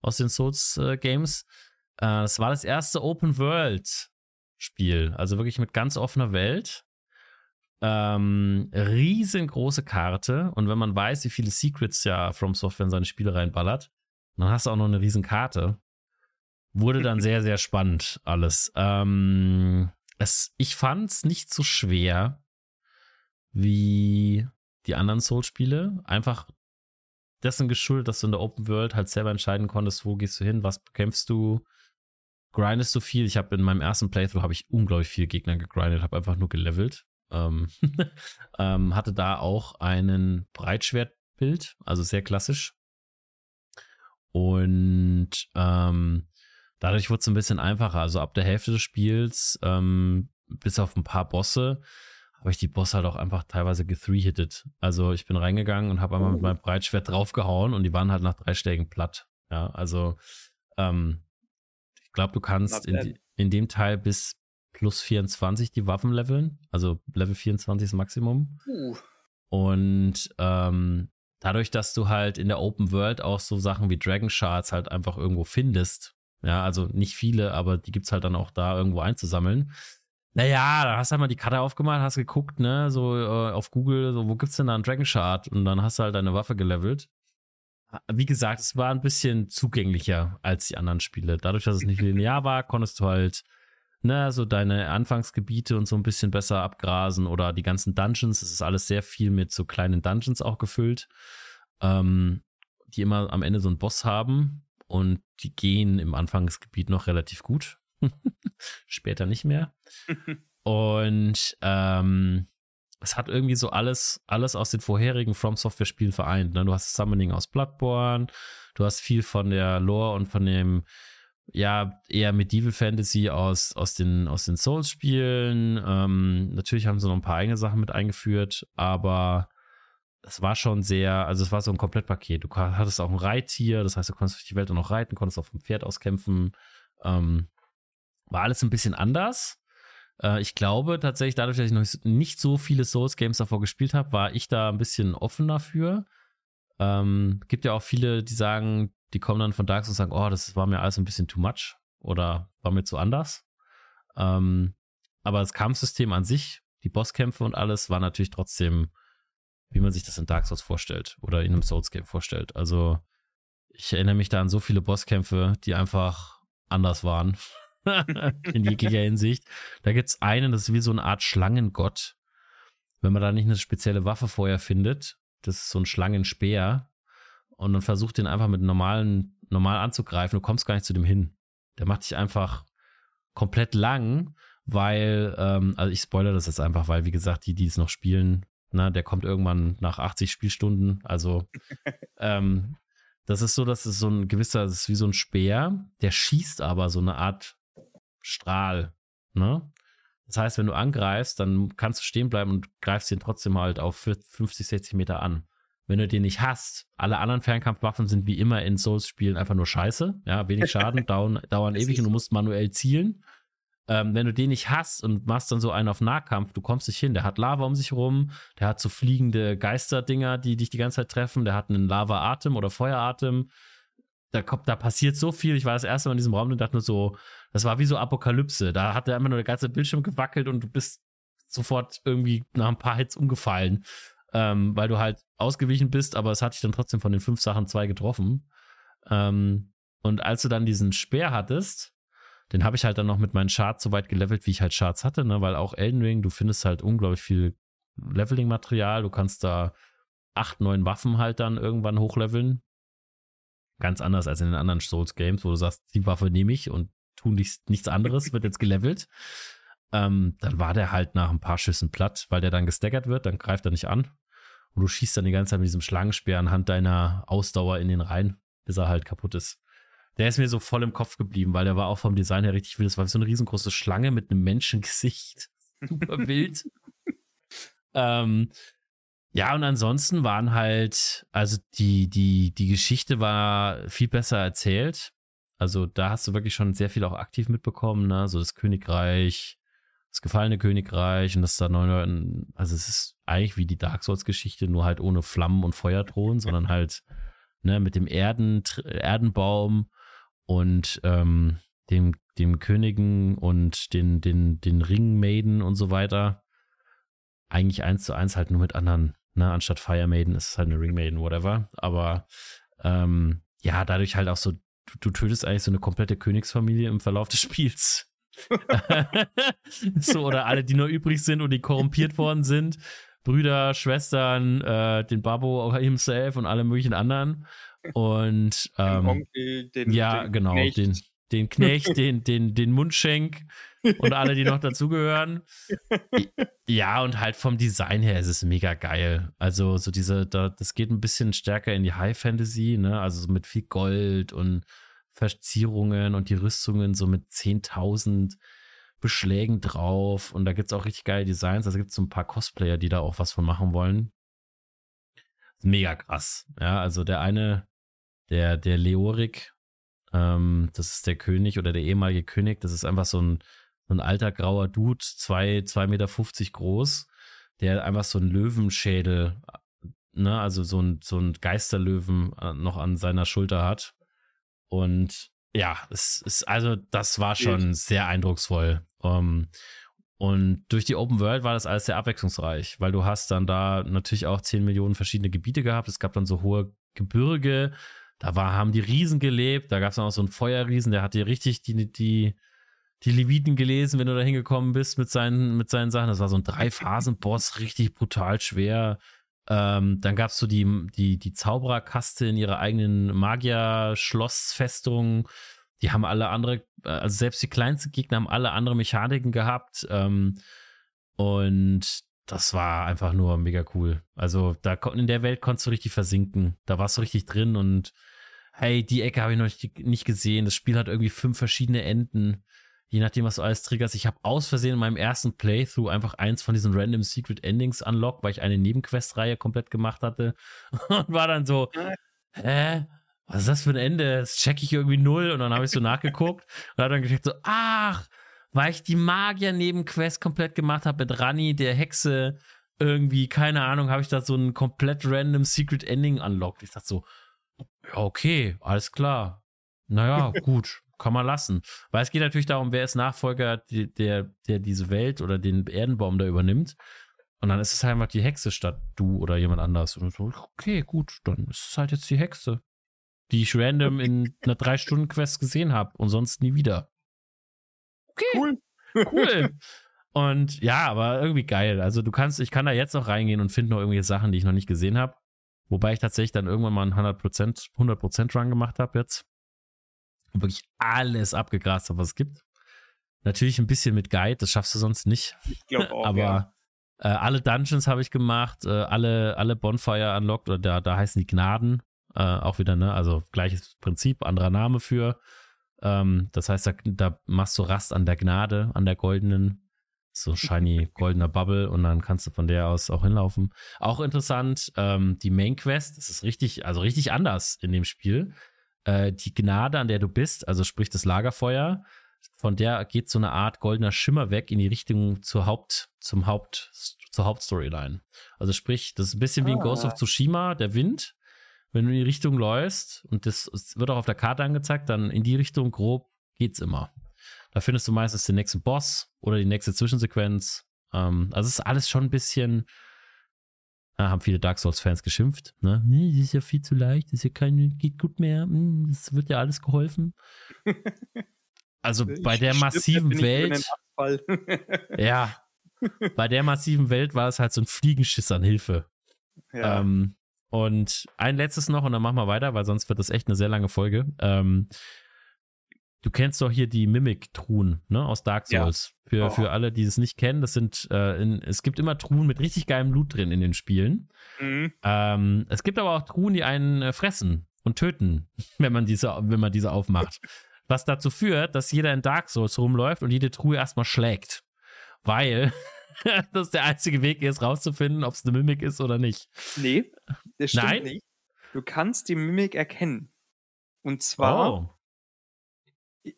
aus den Souls äh, Games. Äh, das war das erste Open World Spiel. Also wirklich mit ganz offener Welt. Ähm, riesengroße Karte. Und wenn man weiß, wie viele Secrets ja From Software in seine Spiele reinballert, dann hast du auch noch eine riesen Karte. Wurde dann sehr, sehr spannend alles. Ähm, es, ich fand es nicht so schwer wie die anderen Soul-Spiele. Einfach dessen geschuldet, dass du in der Open World halt selber entscheiden konntest, wo gehst du hin, was bekämpfst du, grindest du viel. Ich habe in meinem ersten Playthrough habe ich unglaublich viel Gegner gegrindet, habe einfach nur gelevelt. Ähm, ähm, hatte da auch einen Breitschwertbild, also sehr klassisch. Und ähm, dadurch wurde es ein bisschen einfacher. Also ab der Hälfte des Spiels, ähm, bis auf ein paar Bosse, habe ich die Boss halt auch einfach teilweise gethree-hitted. Also ich bin reingegangen und habe einmal mit oh. meinem Breitschwert draufgehauen und die waren halt nach drei Schlägen platt. Ja, also ähm, glaube, du kannst in, in, dem Teil bis plus 24 die Waffen leveln. Also Level 24 ist Maximum. Uh. Und ähm, dadurch, dass du halt in der Open World auch so Sachen wie Dragon Shards halt einfach irgendwo findest, ja, also nicht viele, aber die gibt es halt dann auch da irgendwo einzusammeln. Naja, da hast du halt mal die Karte aufgemacht, hast geguckt, ne, so äh, auf Google, so, wo gibt's denn da einen Dragon Shard? Und dann hast du halt deine Waffe gelevelt. Wie gesagt, es war ein bisschen zugänglicher als die anderen Spiele. Dadurch, dass es nicht linear war, konntest du halt, ne, so deine Anfangsgebiete und so ein bisschen besser abgrasen oder die ganzen Dungeons. Es ist alles sehr viel mit so kleinen Dungeons auch gefüllt, ähm, die immer am Ende so einen Boss haben und die gehen im Anfangsgebiet noch relativ gut. Später nicht mehr. und ähm, es hat irgendwie so alles, alles aus den vorherigen From Software Spielen vereint. Ne? Du hast Summoning aus Bloodborne, du hast viel von der Lore und von dem, ja, eher Medieval Fantasy aus, aus den, aus den Souls-Spielen. Ähm, natürlich haben sie noch ein paar eigene Sachen mit eingeführt, aber es war schon sehr, also es war so ein Komplettpaket. Du hattest auch ein Reittier, das heißt, du konntest durch die Welt auch noch reiten, konntest auf dem Pferd auskämpfen. Ähm, war alles ein bisschen anders. Äh, ich glaube tatsächlich, dadurch, dass ich noch nicht so viele Souls-Games davor gespielt habe, war ich da ein bisschen offener für. Ähm, gibt ja auch viele, die sagen, die kommen dann von Dark Souls und sagen, oh, das war mir alles ein bisschen too much oder war mir zu anders. Ähm, aber das Kampfsystem an sich, die Bosskämpfe und alles, war natürlich trotzdem, wie man sich das in Dark Souls vorstellt oder in einem Souls-Game vorstellt. Also ich erinnere mich da an so viele Bosskämpfe, die einfach anders waren. in jeglicher Hinsicht. Da gibt es einen, das ist wie so eine Art Schlangengott. Wenn man da nicht eine spezielle Waffe vorher findet, das ist so ein Schlangenspeer. Und dann versucht den einfach mit normalen, normal anzugreifen. Du kommst gar nicht zu dem hin. Der macht dich einfach komplett lang, weil, ähm, also ich spoilere das jetzt einfach, weil, wie gesagt, die, die es noch spielen, na, der kommt irgendwann nach 80 Spielstunden. Also ähm, das ist so, dass es so ein gewisser, das ist wie so ein Speer, der schießt aber so eine Art Strahl. Ne? Das heißt, wenn du angreifst, dann kannst du stehen bleiben und greifst ihn trotzdem halt auf 50, 60 Meter an. Wenn du den nicht hast, alle anderen Fernkampfwaffen sind wie immer in Souls-Spielen einfach nur scheiße. Ja, wenig Schaden, dauern, dauern ewig und du musst manuell zielen. Ähm, wenn du den nicht hast und machst dann so einen auf Nahkampf, du kommst nicht hin. Der hat Lava um sich rum, der hat so fliegende Geisterdinger, die dich die ganze Zeit treffen, der hat einen Lava-Atem oder Feueratem da kommt, da passiert so viel. Ich war das erste Mal in diesem Raum und dachte nur so, das war wie so Apokalypse. Da hat er immer nur der ganze Bildschirm gewackelt und du bist sofort irgendwie nach ein paar Hits umgefallen, ähm, weil du halt ausgewichen bist, aber es hat dich dann trotzdem von den fünf Sachen zwei getroffen. Ähm, und als du dann diesen Speer hattest, den habe ich halt dann noch mit meinen Charts so weit gelevelt, wie ich halt Charts hatte, ne? weil auch Elden Ring, du findest halt unglaublich viel Leveling-Material. Du kannst da acht, neun Waffen halt dann irgendwann hochleveln. Ganz anders als in den anderen Souls-Games, wo du sagst, die Waffe nehme ich und tun nichts, nichts anderes, wird jetzt gelevelt. Ähm, dann war der halt nach ein paar Schüssen platt, weil der dann gestaggert wird, dann greift er nicht an. Und du schießt dann die ganze Zeit mit diesem Schlangenspeer anhand deiner Ausdauer in den Reihen, bis er halt kaputt ist. Der ist mir so voll im Kopf geblieben, weil der war auch vom Design her richtig wild. Das war so eine riesengroße Schlange mit einem Menschengesicht. Super wild. ähm, ja, und ansonsten waren halt, also die, die, die Geschichte war viel besser erzählt. Also da hast du wirklich schon sehr viel auch aktiv mitbekommen, ne? So das Königreich, das gefallene Königreich und das da neun, also es ist eigentlich wie die Dark Souls Geschichte, nur halt ohne Flammen und Feuerthron, sondern halt, ne, mit dem Erden, Erdenbaum und ähm, dem, dem Königen und den, den, den Ringmaiden und so weiter. Eigentlich eins zu eins halt nur mit anderen Ne, anstatt Fire Maiden ist es halt eine Ring Maiden, whatever. Aber ähm, ja, dadurch halt auch so, du, du tötest eigentlich so eine komplette Königsfamilie im Verlauf des Spiels. so, oder alle, die noch übrig sind und die korrumpiert worden sind. Brüder, Schwestern, äh, den Babo himself und alle möglichen anderen. Und ähm, den Onkel, den, ja, den genau, Knecht. den, den Knecht, den, den, den Mundschenk und alle, die noch dazugehören. Ja, und halt vom Design her ist es mega geil. Also, so diese, da, das geht ein bisschen stärker in die High Fantasy, ne? Also mit viel Gold und Verzierungen und die Rüstungen so mit 10.000 Beschlägen drauf und da gibt es auch richtig geile Designs. Also gibt es so ein paar Cosplayer, die da auch was von machen wollen. Mega krass. Ja, also der eine, der, der Leorik, ähm, das ist der König oder der ehemalige König, das ist einfach so ein, so ein alter grauer Dude, zwei, zwei Meter fünfzig groß, der einfach so ein Löwenschädel, ne, also so ein, so ein Geisterlöwen äh, noch an seiner Schulter hat. Und ja, es ist, also das war schon sehr eindrucksvoll. Um, ähm, und durch die Open World war das alles sehr abwechslungsreich, weil du hast dann da natürlich auch 10 Millionen verschiedene Gebiete gehabt. Es gab dann so hohe Gebirge, da war, haben die Riesen gelebt, da gab es dann auch so einen Feuerriesen, der hat dir richtig die, die, die Leviten gelesen, wenn du da hingekommen bist mit seinen, mit seinen Sachen. Das war so ein Drei-Phasen-Boss, richtig brutal schwer. Ähm, dann gab es so die, die, die Zaubererkaste in ihrer eigenen Magier-Schlossfestung. Die haben alle andere, äh, also selbst die kleinsten Gegner haben alle andere Mechaniken gehabt. Ähm, und das war einfach nur mega cool. Also da in der Welt konntest du richtig versinken. Da warst du richtig drin und hey, die Ecke habe ich noch nicht, nicht gesehen. Das Spiel hat irgendwie fünf verschiedene Enden je nachdem, was du alles triggerst. Ich habe aus Versehen in meinem ersten Playthrough einfach eins von diesen Random Secret Endings unlocked, weil ich eine Nebenquest-Reihe komplett gemacht hatte und war dann so, hä? Was ist das für ein Ende? Das check ich irgendwie null und dann habe ich so nachgeguckt und habe dann gedacht so, ach, weil ich die Magier-Nebenquest komplett gemacht habe mit Rani, der Hexe, irgendwie, keine Ahnung, habe ich da so ein komplett random Secret Ending unlocked. Ich dachte so, ja, okay, alles klar. Naja, gut kann man lassen. Weil es geht natürlich darum, wer ist Nachfolger, der, der diese Welt oder den Erdenbaum da übernimmt. Und dann ist es halt einfach die Hexe statt du oder jemand anders. Und so, okay, gut, dann ist es halt jetzt die Hexe, die ich random in einer Drei-Stunden-Quest gesehen habe und sonst nie wieder. Okay. Cool. Cool. Und ja, aber irgendwie geil. Also du kannst, ich kann da jetzt noch reingehen und finde noch irgendwelche Sachen, die ich noch nicht gesehen habe. Wobei ich tatsächlich dann irgendwann mal einen 100%, 100% Run gemacht habe jetzt wirklich alles abgegrast habe, was es gibt. Natürlich ein bisschen mit Guide, das schaffst du sonst nicht. Ich glaube auch. Aber ja. äh, alle Dungeons habe ich gemacht, äh, alle, alle Bonfire unlocked, oder da, da heißen die Gnaden. Äh, auch wieder, ne? Also gleiches Prinzip, anderer Name für. Ähm, das heißt, da, da machst du Rast an der Gnade, an der goldenen, so shiny goldener Bubble und dann kannst du von der aus auch hinlaufen. Auch interessant, ähm, die Main Quest, das ist richtig, also richtig anders in dem Spiel äh, die Gnade, an der du bist, also sprich das Lagerfeuer, von der geht so eine Art goldener Schimmer weg in die Richtung zur Haupt, zum Haupt, zur Hauptstoryline. Also sprich, das ist ein bisschen ah. wie in Ghost of ah. Tsushima, der Wind. Wenn du in die Richtung läufst und das, das wird auch auf der Karte angezeigt, dann in die Richtung grob geht's immer. Da findest du meistens den nächsten Boss oder die nächste Zwischensequenz. Ähm, also es ist alles schon ein bisschen Ah, haben viele Dark Souls-Fans geschimpft. Ne? Das ist ja viel zu leicht, das ist ja kein, geht gut mehr, es hm, wird ja alles geholfen. Also bei der massiven Welt. ja, bei der massiven Welt war es halt so ein Fliegenschiss an Hilfe. Ja. Ähm, und ein letztes noch und dann machen wir weiter, weil sonst wird das echt eine sehr lange Folge. Ähm, Du kennst doch hier die Mimic-Truhen, ne, aus Dark Souls. Ja. Für, oh. für alle, die es nicht kennen, das sind, äh, in, es gibt immer Truhen mit richtig geilem Loot drin in den Spielen. Mhm. Ähm, es gibt aber auch Truhen, die einen äh, fressen und töten, wenn man diese, wenn man diese aufmacht. Was dazu führt, dass jeder in Dark Souls rumläuft und jede Truhe erstmal schlägt. Weil das der einzige Weg ist, rauszufinden, ob es eine Mimik ist oder nicht. Nee, das stimmt Nein? nicht. Du kannst die Mimik erkennen. Und zwar oh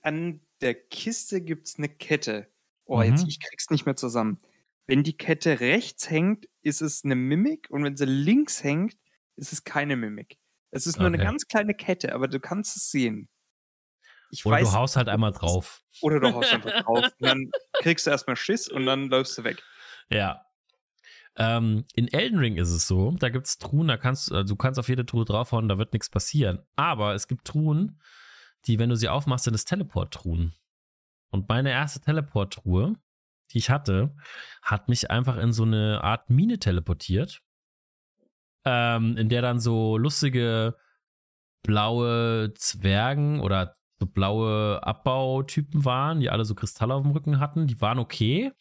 an der Kiste gibt es eine Kette. Oh, mhm. jetzt, ich krieg's nicht mehr zusammen. Wenn die Kette rechts hängt, ist es eine Mimik und wenn sie links hängt, ist es keine Mimik. Es ist nur okay. eine ganz kleine Kette, aber du kannst es sehen. Ich oder weiß, du haust halt einmal drauf. Oder du haust einfach drauf. Und dann kriegst du erstmal Schiss und dann läufst du weg. Ja. Ähm, in Elden Ring ist es so, da gibt es Truhen, da kannst also du kannst auf jede Truhe draufhauen, da wird nichts passieren. Aber es gibt Truhen, die, wenn du sie aufmachst, sind es Teleport-Truhen. Und meine erste Teleport-Truhe, die ich hatte, hat mich einfach in so eine Art Mine teleportiert, ähm, in der dann so lustige blaue Zwergen oder so blaue Abbautypen waren, die alle so Kristalle auf dem Rücken hatten. Die waren okay,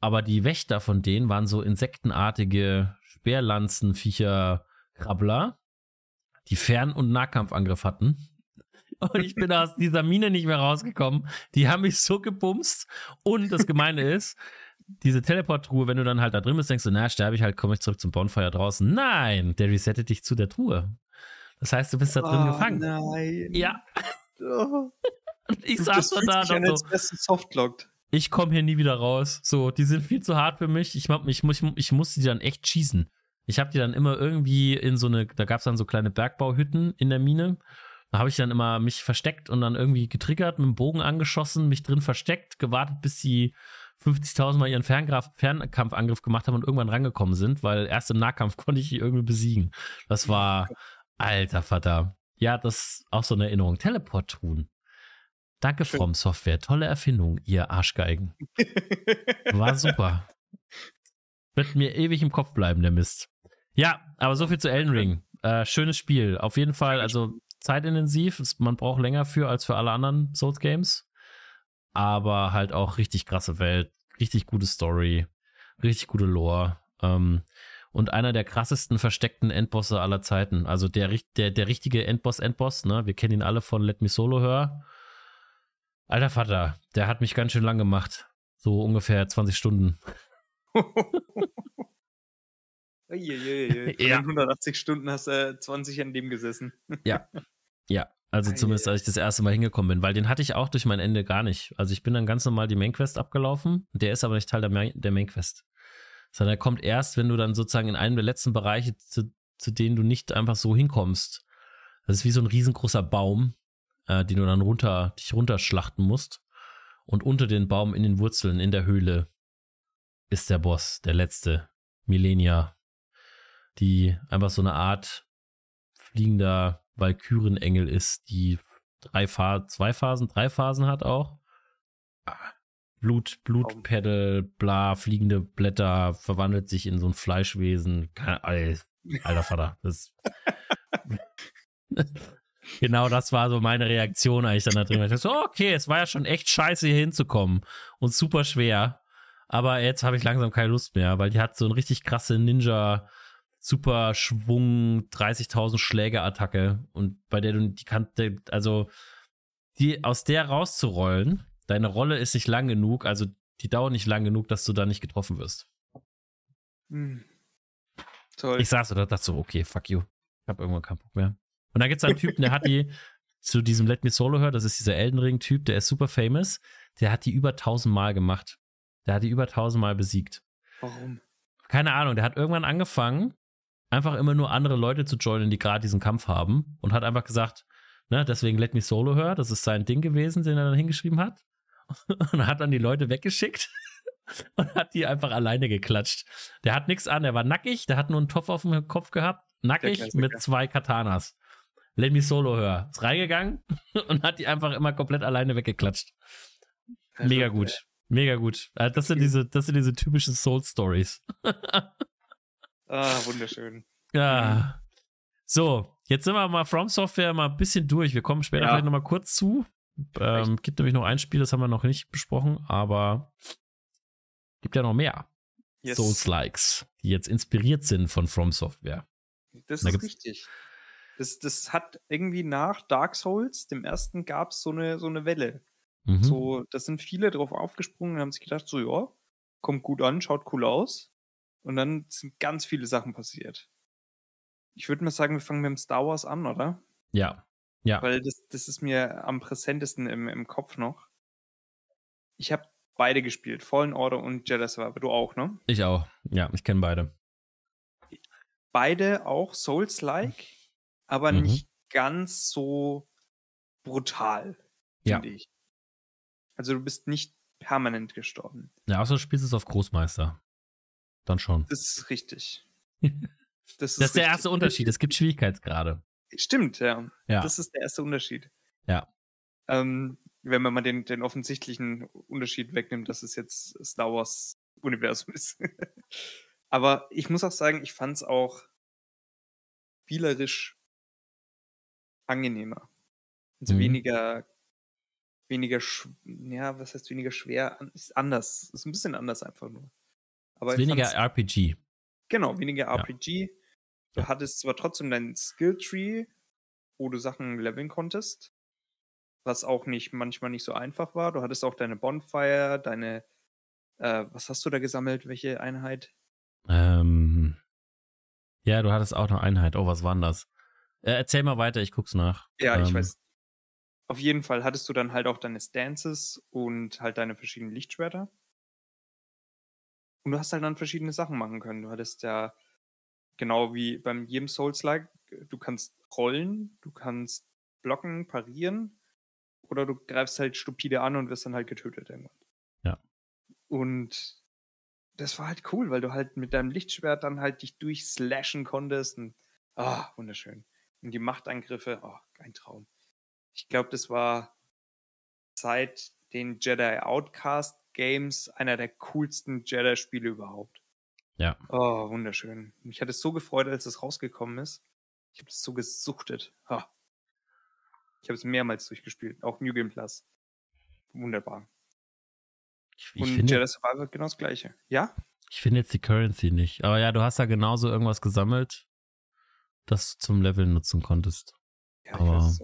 aber die Wächter von denen waren so insektenartige Speerlanzenviecher Krabbler, die Fern- und Nahkampfangriff hatten und ich bin aus dieser Mine nicht mehr rausgekommen. Die haben mich so gebumst. Und das Gemeine ist, diese Teleport-Truhe, wenn du dann halt da drin bist, denkst du, na, sterbe ich halt, komme ich zurück zum Bonfire draußen. Nein, der resettet dich zu der Truhe. Das heißt, du bist da drin oh, gefangen. Nein. Ja. Oh. ich saß da dann so. Softlocked. Ich komme hier nie wieder raus. So, die sind viel zu hart für mich. Ich, ich, ich, ich musste die dann echt schießen. Ich habe die dann immer irgendwie in so eine, da gab es dann so kleine Bergbauhütten in der Mine. Da habe ich dann immer mich versteckt und dann irgendwie getriggert, mit dem Bogen angeschossen, mich drin versteckt, gewartet, bis die 50.000 Mal ihren Ferngraf Fernkampfangriff gemacht haben und irgendwann rangekommen sind, weil erst im Nahkampf konnte ich die irgendwie besiegen. Das war, alter Vater. Ja, das ist auch so eine Erinnerung. Teleport tun. Danke, From Software. Tolle Erfindung, ihr Arschgeigen. War super. Wird mir ewig im Kopf bleiben, der Mist. Ja, aber so viel zu Elden Ring. Äh, schönes Spiel. Auf jeden Fall, also zeitintensiv. Man braucht länger für als für alle anderen Souls Games. Aber halt auch richtig krasse Welt, richtig gute Story, richtig gute Lore. Ähm, und einer der krassesten versteckten Endbosse aller Zeiten. Also der, der, der richtige Endboss-Endboss, ne? Wir kennen ihn alle von Let Me Solo Hör. Alter Vater, der hat mich ganz schön lang gemacht. So ungefähr 20 Stunden. Uiuiui. ja. 180 Stunden hast du äh, 20 an dem gesessen. ja. Ja. Also zumindest als ich das erste Mal hingekommen bin, weil den hatte ich auch durch mein Ende gar nicht. Also ich bin dann ganz normal die Main Quest abgelaufen. Der ist aber nicht Teil der, Main, der Main Quest. Sondern er kommt erst, wenn du dann sozusagen in einem der letzten Bereiche, zu, zu denen du nicht einfach so hinkommst. Das ist wie so ein riesengroßer Baum, äh, den du dann runter, dich runterschlachten musst. Und unter den Baum in den Wurzeln, in der Höhle, ist der Boss, der letzte. Millennia. Die einfach so eine Art fliegender Valkyrenengel ist, die drei Phasen, zwei Phasen, drei Phasen hat auch. Blut, Blutpedal, bla, fliegende Blätter, verwandelt sich in so ein Fleischwesen. Alter Vater, das. genau das war so meine Reaktion eigentlich dann da drin. Ich dachte okay, es war ja schon echt scheiße hier hinzukommen und super schwer. Aber jetzt habe ich langsam keine Lust mehr, weil die hat so eine richtig krasse Ninja, super Schwung, 30.000 Schläge-Attacke und bei der du die kann, also die aus der rauszurollen, deine Rolle ist nicht lang genug, also die dauert nicht lang genug, dass du da nicht getroffen wirst. Hm. Toll. Ich saß da dachte so, okay, fuck you. Ich habe irgendwann keinen Bock mehr. Und dann gibt es einen Typen, der hat die zu diesem Let Me Solo hört, das ist dieser Elden Ring-Typ, der ist super famous. Der hat die über 1000 Mal gemacht. Der hat die über 1000 Mal besiegt. Warum? Keine Ahnung, der hat irgendwann angefangen, einfach immer nur andere Leute zu joinen, die gerade diesen Kampf haben und hat einfach gesagt, ne, deswegen Let Me Solo Her, das ist sein Ding gewesen, den er dann hingeschrieben hat. Und hat dann die Leute weggeschickt und hat die einfach alleine geklatscht. Der hat nichts an, der war nackig, der hat nur einen Topf auf dem Kopf gehabt, nackig mit zwei Katanas. Let Me Solo Her. Ist reingegangen und hat die einfach immer komplett alleine weggeklatscht. Mega gut. Mega gut. Äh, das sind diese, das sind diese typischen Soul Stories. Ah, wunderschön. Ja. So, jetzt sind wir mal From Software mal ein bisschen durch. Wir kommen später ja. vielleicht nochmal kurz zu. Ähm, gibt nämlich noch ein Spiel, das haben wir noch nicht besprochen, aber gibt ja noch mehr yes. Souls-Likes, die jetzt inspiriert sind von From Software. Das da ist richtig. Das, das hat irgendwie nach Dark Souls, dem ersten, gab es so eine, so eine Welle. Mhm. So, da sind viele drauf aufgesprungen und haben sich gedacht, so, ja, kommt gut an, schaut cool aus. Und dann sind ganz viele Sachen passiert. Ich würde mal sagen, wir fangen mit dem Star Wars an, oder? Ja. Ja. Weil das, das ist mir am präsentesten im, im Kopf noch. Ich habe beide gespielt, Fallen Order und Jedi Survivor. Du auch, ne? Ich auch. Ja, ich kenne beide. Beide auch Souls-like, aber mhm. nicht ganz so brutal, finde ja. ich. Also du bist nicht permanent gestorben. Ja, außer du spielst es auf Großmeister. Dann schon. Das ist richtig. Das ist, das ist der erste Unterschied. Es gibt Schwierigkeitsgrade. Stimmt, ja. ja. Das ist der erste Unterschied. Ja. Ähm, wenn man mal den, den offensichtlichen Unterschied wegnimmt, dass es jetzt Star Wars Universum ist. Aber ich muss auch sagen, ich fand es auch spielerisch angenehmer. Also mhm. weniger weniger, ja, was heißt weniger schwer? Ist anders. Ist ein bisschen anders einfach nur. Aber weniger RPG. Genau, weniger RPG. Du ja. hattest zwar trotzdem deinen Skill-Tree, wo du Sachen leveln konntest, was auch nicht manchmal nicht so einfach war. Du hattest auch deine Bonfire, deine, äh, was hast du da gesammelt? Welche Einheit? Ähm, ja, du hattest auch eine Einheit. Oh, was war denn das? Äh, erzähl mal weiter, ich guck's nach. Ja, ähm, ich weiß. Auf jeden Fall hattest du dann halt auch deine Stances und halt deine verschiedenen Lichtschwerter. Und du hast halt dann verschiedene Sachen machen können. Du hattest ja genau wie beim jedem Souls-like, du kannst rollen, du kannst blocken, parieren oder du greifst halt stupide an und wirst dann halt getötet irgendwann. Ja. Und das war halt cool, weil du halt mit deinem Lichtschwert dann halt dich durchslashen konntest und ah, oh, wunderschön. Und die Machtangriffe, oh, ein Traum. Ich glaube, das war seit den Jedi Outcast Games einer der coolsten Jedi-Spiele überhaupt. Ja. Oh, wunderschön. Mich hat es so gefreut, als es rausgekommen ist. Ich habe es so gesuchtet. Ha. Ich habe es mehrmals durchgespielt, auch New Game Plus. Wunderbar. Ich, ich Und finde, Jedi Survivor genau das gleiche. Ja? Ich finde jetzt die Currency nicht. Aber ja, du hast ja genauso irgendwas gesammelt, das du zum Leveln nutzen konntest. Ja, Aber, ich weiß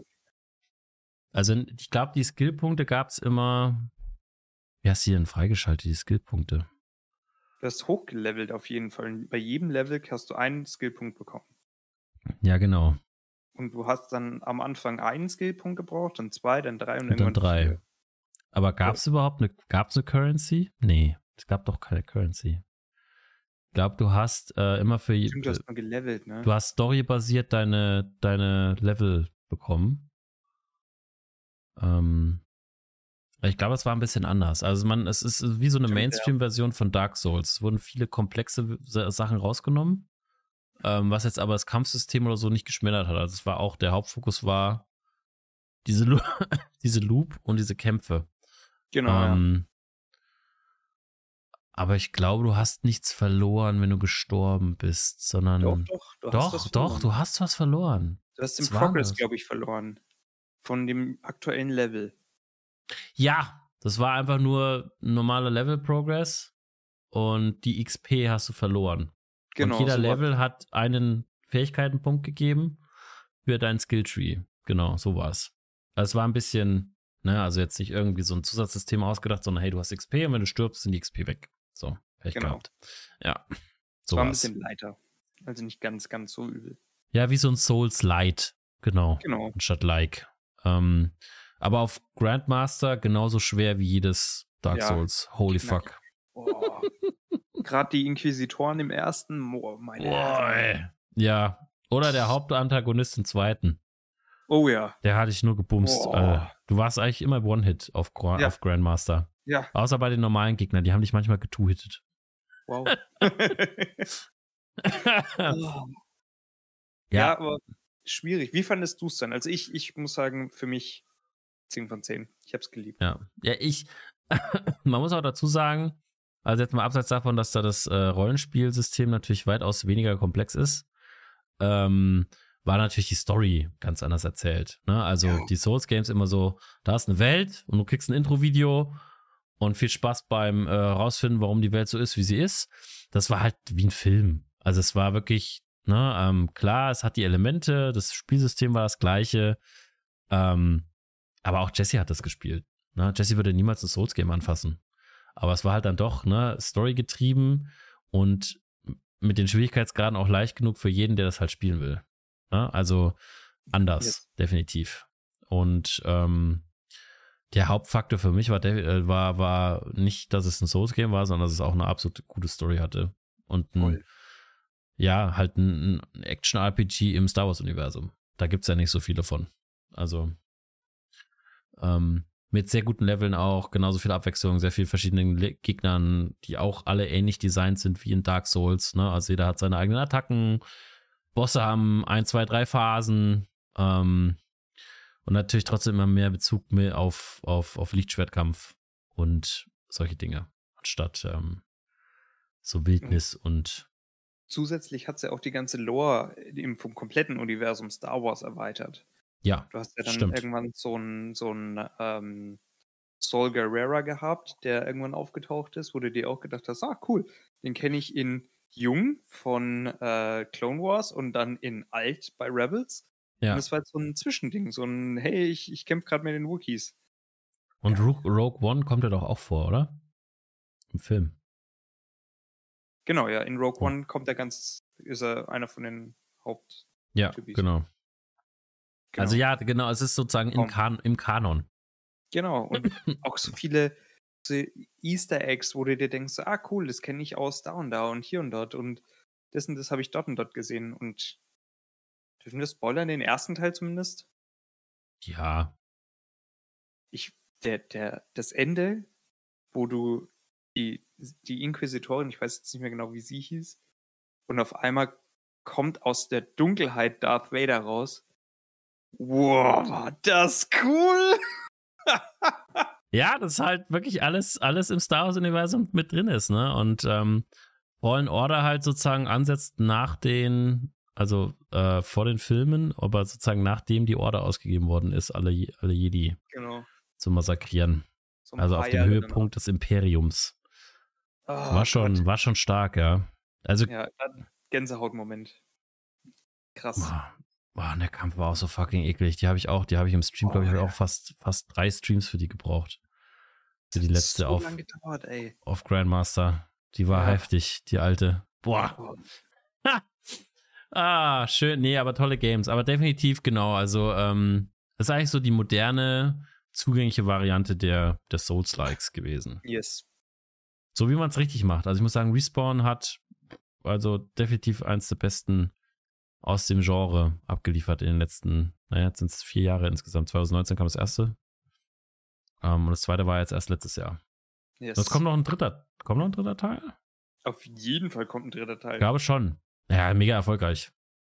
Also ich glaube, die Skillpunkte gab es immer. Wie hast du denn freigeschaltet, die Skillpunkte? Du hast hochgelevelt auf jeden Fall. Bei jedem Level hast du einen Skillpunkt bekommen. Ja, genau. Und du hast dann am Anfang einen Skillpunkt gebraucht, dann zwei, dann drei und, und dann drei. Vier. Aber gab es ja. überhaupt eine, gab's eine Currency? Nee, es gab doch keine Currency. Ich glaube, du hast äh, immer für. Stimmt, du hast mal gelevelt, ne? Du hast storybasiert deine, deine Level bekommen. Ähm, ich glaube, es war ein bisschen anders. Also man, es ist wie so eine Mainstream-Version von Dark Souls. Es wurden viele komplexe Sachen rausgenommen ähm, was jetzt aber das Kampfsystem oder so nicht geschmälert hat. Also es war auch, der Hauptfokus war diese, Lo diese Loop und diese Kämpfe. Genau. Ähm, ja. Aber ich glaube, du hast nichts verloren, wenn du gestorben bist, sondern. Doch, doch, du doch, hast doch, du hast was verloren. Du hast den Progress, glaube ich, verloren. Von dem aktuellen Level. Ja, das war einfach nur normaler Level Progress und die XP hast du verloren. Genau. Und jeder so Level hat einen Fähigkeitenpunkt gegeben für dein Skilltree. Genau, so war es. Also es war ein bisschen, ne, also jetzt nicht irgendwie so ein Zusatzsystem ausgedacht, sondern hey, du hast XP und wenn du stirbst, sind die XP weg. So, Pech genau. gehabt. Ja. So war ein bisschen leiter. Also nicht ganz, ganz so übel. Ja, wie so ein Souls Light. Genau. Genau. Anstatt Like. Ähm, aber auf Grandmaster genauso schwer wie jedes Dark ja, Souls. Holy knack. fuck. Oh. Gerade die Inquisitoren im ersten, oh, meine oh, Ja. Oder der Hauptantagonist im zweiten. Oh ja. Der hatte ich nur gebumst. Oh. Du warst eigentlich immer One-Hit auf, ja. auf, Grandmaster. Ja. Außer bei den normalen Gegnern, die haben dich manchmal getwo-hittet. Wow. oh. ja. ja, aber schwierig. Wie fandest du es dann? Also ich, ich muss sagen, für mich 10 von 10. Ich habe es geliebt. Ja, ja ich, man muss auch dazu sagen, also jetzt mal abseits davon, dass da das äh, Rollenspielsystem natürlich weitaus weniger komplex ist, ähm, war natürlich die Story ganz anders erzählt. Ne? Also ja. die Souls Games immer so, da ist eine Welt und du kriegst ein Intro-Video und viel Spaß beim äh, rausfinden, warum die Welt so ist, wie sie ist. Das war halt wie ein Film. Also es war wirklich, ne, ähm, klar, es hat die Elemente, das Spielsystem war das gleiche, ähm, aber auch Jesse hat das gespielt. Ne? Jesse würde niemals ein Souls-Game anfassen. Aber es war halt dann doch, ne, Story getrieben und mit den Schwierigkeitsgraden auch leicht genug für jeden, der das halt spielen will. Ne? Also anders, yes. definitiv. Und ähm, der Hauptfaktor für mich war, äh, war, war nicht, dass es ein Souls-Game war, sondern dass es auch eine absolut gute Story hatte. Und ein, ja, halt ein, Action-RPG im Star Wars-Universum. Da gibt es ja nicht so viele von. Also, ähm, mit sehr guten Leveln auch, genauso viel Abwechslung, sehr viel verschiedenen Gegnern, die auch alle ähnlich designt sind wie in Dark Souls. Ne? Also jeder hat seine eigenen Attacken, Bosse haben ein, zwei, drei Phasen ähm, und natürlich trotzdem immer mehr Bezug mehr auf, auf, auf Lichtschwertkampf und solche Dinge, anstatt ähm, so Wildnis und Zusätzlich hat sie ja auch die ganze Lore im vom kompletten Universum Star Wars erweitert. Ja. Du hast ja dann stimmt. irgendwann so einen so ähm, Sol Guerrera gehabt, der irgendwann aufgetaucht ist, wo du dir auch gedacht hast, ah, cool, den kenne ich in Jung von äh, Clone Wars und dann in Alt bei Rebels. Ja. Und das war jetzt so ein Zwischending, so ein, hey, ich, ich kämpfe gerade mit den Wookies. Und Rogue One kommt ja doch auch vor, oder? Im Film. Genau, ja. In Rogue One kommt er ganz, ist er einer von den Haupt. Ja, genau. genau. Also ja, genau, es ist sozusagen im, kan im Kanon. Genau, und auch so viele so Easter Eggs, wo du dir denkst, ah cool, das kenne ich aus da und da und hier und dort und das und das habe ich dort und dort gesehen und dürfen wir spoilern, den ersten Teil zumindest? Ja. Ich, der, der, das Ende, wo du die, die Inquisitorin, ich weiß jetzt nicht mehr genau, wie sie hieß, und auf einmal kommt aus der Dunkelheit Darth Vader raus. Wow, war das cool! ja, das ist halt wirklich alles, alles im Star Wars-Universum mit drin ist, ne? Und ähm, Fallen Order halt sozusagen ansetzt nach den, also äh, vor den Filmen, aber sozusagen nachdem die Order ausgegeben worden ist, alle, alle Jedi genau. zu massakrieren. So also auf dem Höhepunkt des Imperiums. Oh, war, schon, war schon stark, ja. Also, ja, Gänsehautmoment. Krass. Boah, boah, der Kampf war auch so fucking eklig. Die habe ich auch, die habe ich im Stream, oh, glaube ich, ja. auch fast, fast drei Streams für die gebraucht. Für die letzte so auf, gedauert, auf Grandmaster. Die war ja. heftig, die alte. Boah. ah, schön. Nee, aber tolle Games. Aber definitiv, genau. Also, ähm, das ist eigentlich so die moderne, zugängliche Variante der, der Souls-Likes gewesen. Yes. So wie man es richtig macht. Also ich muss sagen, Respawn hat also definitiv eins der besten aus dem Genre abgeliefert in den letzten, naja, jetzt sind es vier Jahre insgesamt. 2019 kam das erste. Um, und das zweite war jetzt erst letztes Jahr. Yes. Es kommt noch ein dritter, kommt noch ein dritter Teil? Auf jeden Fall kommt ein dritter Teil. Ich glaube schon. Ja, mega erfolgreich.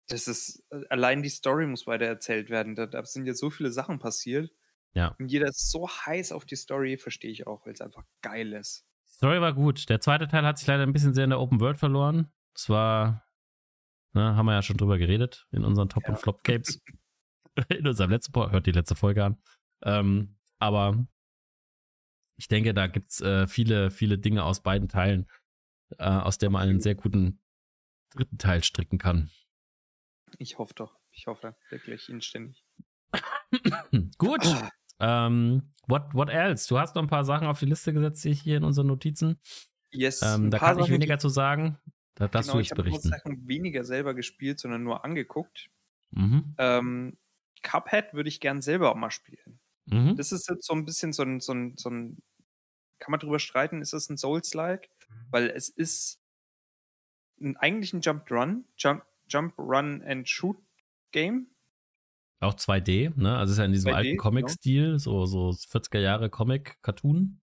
Das ist, äh, allein die Story muss weiter erzählt werden. Da, da sind jetzt so viele Sachen passiert. Ja. Und jeder ist so heiß auf die Story, verstehe ich auch, weil es einfach geil ist. Story war gut. Der zweite Teil hat sich leider ein bisschen sehr in der Open World verloren. Das war, ne, haben wir ja schon drüber geredet in unseren Top- ja. und Flop-Capes. in unserem letzten, hört die letzte Folge an. Ähm, aber ich denke, da gibt's äh, viele, viele Dinge aus beiden Teilen, äh, aus der man einen sehr guten dritten Teil stricken kann. Ich hoffe doch. Ich hoffe wirklich inständig. Gut. ähm, what, what else? Du hast noch ein paar Sachen auf die Liste gesetzt, hier in unseren Notizen. Yes. Ähm, da kann ich weniger zu sagen. Da darfst genau, du jetzt berichten. Ich habe Sachen weniger selber gespielt, sondern nur angeguckt. Mhm. Ähm, Cuphead würde ich gern selber auch mal spielen. Mhm. Das ist jetzt so ein bisschen so ein, so ein, so ein kann man drüber streiten, ist das ein Souls-like? Weil es ist ein, eigentlich ein Jump-Run, Jump, Jump, Run and Shoot Game. Auch 2D, ne? Also es ist ja in diesem 2D, alten genau. Comic-Stil, genau. so, so 40er Jahre Comic-Cartoon.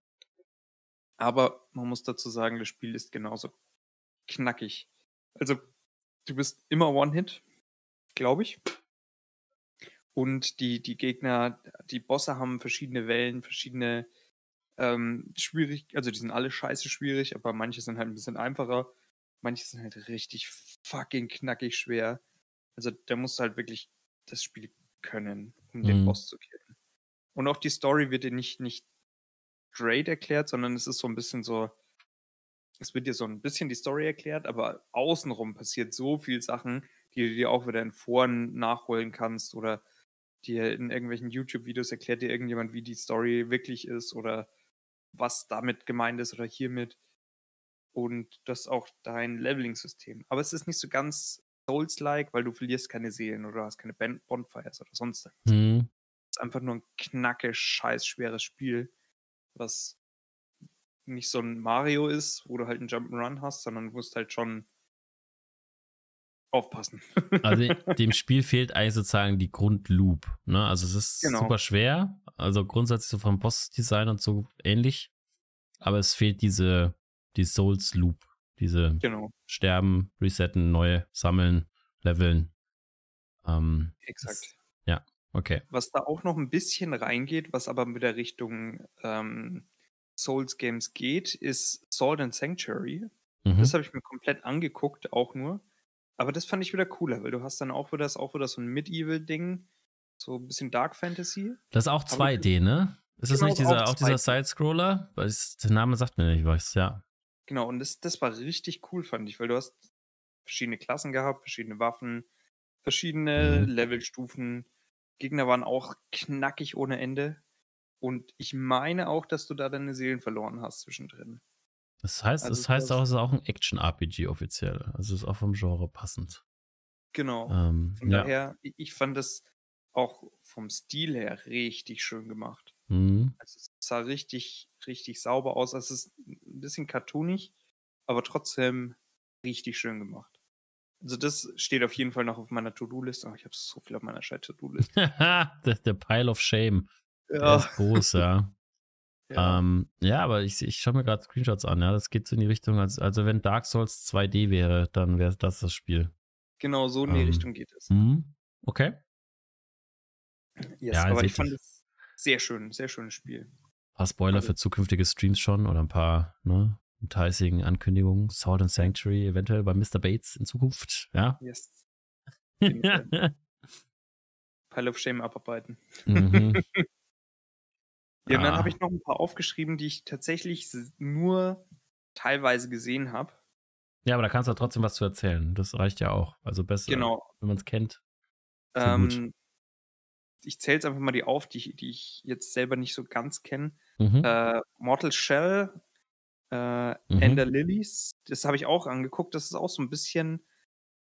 Aber man muss dazu sagen, das Spiel ist genauso knackig. Also, du bist immer One-Hit, glaube ich. Und die, die Gegner, die Bosse haben verschiedene Wellen, verschiedene ähm, schwierig, also die sind alle scheiße schwierig, aber manche sind halt ein bisschen einfacher. Manche sind halt richtig fucking knackig schwer. Also da musst du halt wirklich das Spiel können, um mhm. den Boss zu killen. Und auch die Story wird dir nicht, nicht straight erklärt, sondern es ist so ein bisschen so, es wird dir so ein bisschen die Story erklärt, aber außenrum passiert so viel Sachen, die du dir auch wieder in Foren nachholen kannst oder dir in irgendwelchen YouTube-Videos erklärt dir irgendjemand, wie die Story wirklich ist oder was damit gemeint ist oder hiermit. Und das auch dein Leveling-System. Aber es ist nicht so ganz Souls-like, weil du verlierst keine Seelen oder hast keine Bonfires oder sonst irgendwas. Mhm. Es ist einfach nur ein knacke, scheiß schweres Spiel, was nicht so ein Mario ist, wo du halt einen Jump'n'Run hast, sondern du musst halt schon aufpassen. also dem Spiel fehlt eigentlich sozusagen die Grundloop. Ne? Also es ist genau. super schwer, also grundsätzlich so vom Boss-Design und so ähnlich, aber es fehlt diese die Souls-Loop, diese genau. Sterben, Resetten, neu sammeln, leveln. Ähm, Exakt. Das, ja, okay. Was da auch noch ein bisschen reingeht, was aber mit der Richtung ähm, Souls Games geht, ist Sword and Sanctuary. Mhm. Das habe ich mir komplett angeguckt, auch nur. Aber das fand ich wieder cooler, weil du hast dann auch wieder, auch wieder so ein Medieval-Ding, so ein bisschen Dark Fantasy. Das ist auch 2D, ne? Ist das genau, nicht dieser, auch, auch dieser Side-Scroller? Der Name sagt mir nicht was, ja. Genau, und das, das war richtig cool, fand ich, weil du hast verschiedene Klassen gehabt, verschiedene Waffen, Verschiedene mhm. Levelstufen. Gegner waren auch knackig ohne Ende. Und ich meine auch, dass du da deine Seelen verloren hast zwischendrin. Das heißt, also das heißt auch, es ist auch ein Action-RPG offiziell. Also ist auch vom Genre passend. Genau. Ähm, Von ja. daher, ich fand das auch vom Stil her richtig schön gemacht. Mhm. Also es sah richtig, richtig sauber aus. Es ist ein bisschen cartoonig, aber trotzdem richtig schön gemacht. Also das steht auf jeden Fall noch auf meiner To-Do-Liste. Oh, ich habe so viel auf meiner scheiß To-Do-Liste. der, der Pile of Shame. Ja. Der ist groß, ja. Ja. Ähm, ja, aber ich, ich schaue mir gerade Screenshots an, ja. Das geht so in die Richtung, als, also wenn Dark Souls 2D wäre, dann wäre das das Spiel. Genau, so in die ähm, Richtung geht es. Mh, okay. Yes, ja, aber ich fand es sehr schön, sehr schönes Spiel. Ein paar Spoiler also, für zukünftige Streams schon oder ein paar, ne, enticing Ankündigungen. Sword and Sanctuary eventuell bei Mr. Bates in Zukunft, ja? Yes. Pile of Shame abarbeiten. Mhm. Ja, und dann habe ah. ich noch ein paar aufgeschrieben, die ich tatsächlich nur teilweise gesehen habe. Ja, aber da kannst du trotzdem was zu erzählen. Das reicht ja auch. Also besser, genau. wenn man es kennt. Ähm, ich zähle jetzt einfach mal die auf, die, die ich jetzt selber nicht so ganz kenne. Mhm. Äh, Mortal Shell, äh, mhm. Ender Lilies, das habe ich auch angeguckt. Das ist auch so ein bisschen,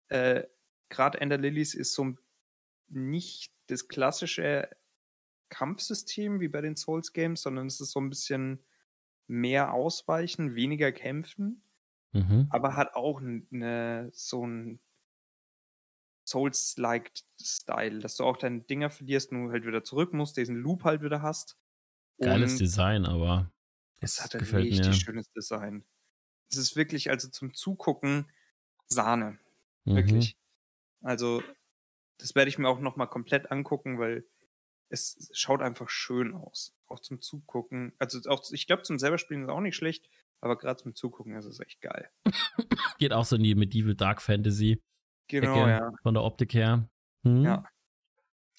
äh, gerade Ender Lilies ist so nicht das klassische Kampfsystem wie bei den Souls Games, sondern es ist so ein bisschen mehr ausweichen, weniger kämpfen, mhm. aber hat auch eine, so ein Souls-like Style, dass du auch deine Dinger verlierst und du halt wieder zurück musst, diesen Loop halt wieder hast. Geiles und Design, aber es hat ein richtig mir. schönes Design. Es ist wirklich also zum Zugucken Sahne, mhm. wirklich. Also das werde ich mir auch noch mal komplett angucken, weil es schaut einfach schön aus. Auch zum Zugucken. Also auch, ich glaube, zum selber spielen ist auch nicht schlecht, aber gerade zum Zugucken ist es echt geil. Geht auch so in die Medieval Dark Fantasy. Genau, Ecke, ja. Von der Optik her. Hm. Ja.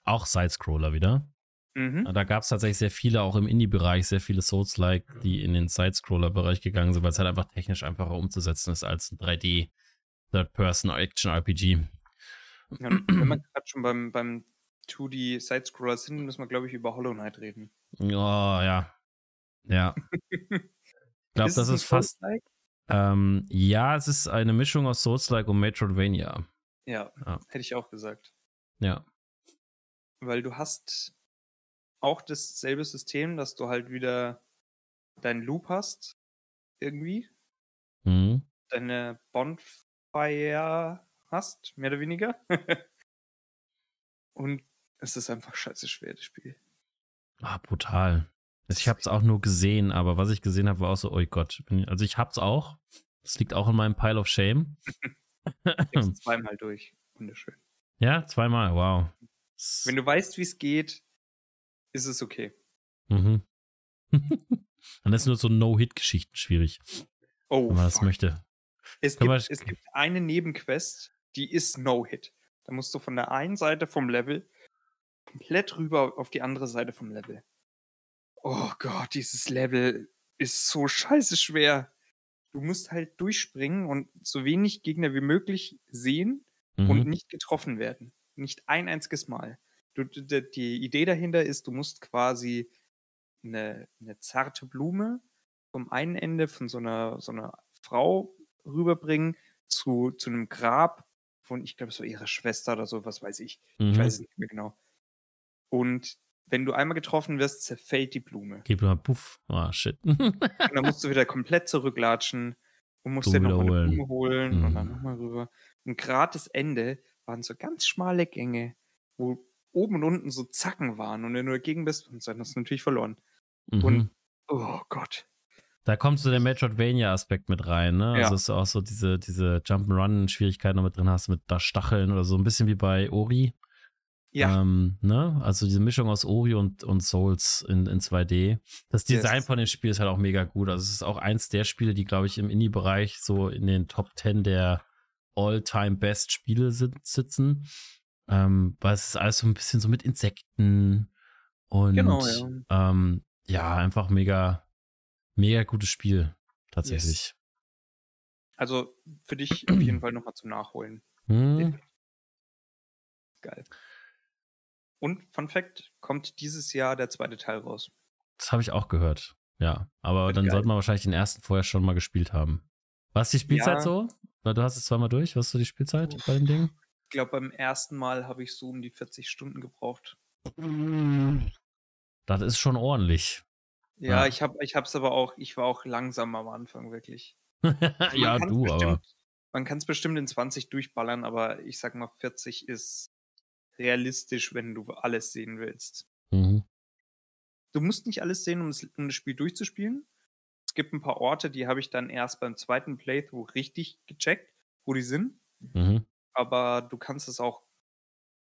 Auch Sidescroller wieder. Mhm. Da gab es tatsächlich sehr viele, auch im Indie-Bereich, sehr viele Souls-like, die in den Sidescroller-Bereich gegangen sind, weil es halt einfach technisch einfacher umzusetzen ist als ein 3D Third-Person-Action-RPG. Ja, wenn man gerade schon beim, beim 2D Sidescroller sind, müssen wir, glaube ich, über Hollow Knight reden. Oh, ja. Ja. ich glaube, das ist fast. Ähm, ja, es ist eine Mischung aus Souls-like und Metroidvania. Ja, ja, hätte ich auch gesagt. Ja. Weil du hast auch dasselbe System, dass du halt wieder deinen Loop hast, irgendwie. Mhm. Deine Bonfire hast, mehr oder weniger. und es ist einfach scheiße schwer, das Spiel. Ah, brutal. Ich habe es auch nur gesehen, aber was ich gesehen habe, war auch so, oh Gott. Also ich hab's auch. Das liegt auch in meinem Pile of Shame. zweimal durch. Wunderschön. Ja, zweimal, wow. Wenn du weißt, wie es geht, ist es okay. Mhm. Dann ist nur so No-Hit-Geschichten schwierig. Oh, wenn man das möchte. Es gibt, es gibt eine Nebenquest, die ist No-Hit. Da musst du von der einen Seite vom Level komplett rüber auf die andere Seite vom Level. Oh Gott, dieses Level ist so scheiße schwer. Du musst halt durchspringen und so wenig Gegner wie möglich sehen mhm. und nicht getroffen werden. Nicht ein einziges Mal. Du, die Idee dahinter ist, du musst quasi eine, eine zarte Blume vom einen Ende von so einer, so einer Frau rüberbringen zu, zu einem Grab von, ich glaube, so ihrer Schwester oder so, was weiß ich. Mhm. Ich weiß es nicht mehr genau. Und wenn du einmal getroffen wirst, zerfällt die Blume. Gib mal puff. Ah, oh, shit. und dann musst du wieder komplett zurücklatschen und musst dir nochmal eine Blume holen mhm. und dann nochmal rüber. Und gerade das Ende waren so ganz schmale Gänge, wo oben und unten so Zacken waren. Und wenn du dagegen bist, dann hast du natürlich verloren. Mhm. Und, oh Gott. Da kommt so der Metroidvania-Aspekt mit rein, ne? Ja. Also ist auch so diese, diese Jump'n'Run-Schwierigkeiten noch mit drin hast, mit da Stacheln oder so, ein bisschen wie bei Ori. Ja. Ähm, ne? Also diese Mischung aus Ori und, und Souls in, in 2D. Das Design yes. von dem Spiel ist halt auch mega gut. Also es ist auch eins der Spiele, die, glaube ich, im Indie-Bereich so in den Top 10 der All-Time-Best-Spiele sitzen. Ähm, weil es ist alles so ein bisschen so mit Insekten und genau, ja. Ähm, ja, einfach mega, mega gutes Spiel, tatsächlich. Yes. Also für dich auf jeden Fall nochmal zum Nachholen. Hm. geil. Und Fun Fact, kommt dieses Jahr der zweite Teil raus. Das habe ich auch gehört. Ja, aber Wird dann geil. sollte man wahrscheinlich den ersten vorher schon mal gespielt haben. Was ist die Spielzeit ja. so? Weil du hast es zweimal durch. Was ist so die Spielzeit bei dem Ding? Ich glaube, beim ersten Mal habe ich so um die 40 Stunden gebraucht. Das ist schon ordentlich. Ja, ja. ich habe ich hab's aber auch, ich war auch langsam am Anfang, wirklich. Ja, du bestimmt, aber. Man kann es bestimmt in 20 durchballern, aber ich sag mal, 40 ist realistisch, wenn du alles sehen willst. Mhm. Du musst nicht alles sehen, um das, um das Spiel durchzuspielen. Es gibt ein paar Orte, die habe ich dann erst beim zweiten Playthrough richtig gecheckt, wo die sind. Mhm. Aber du kannst es auch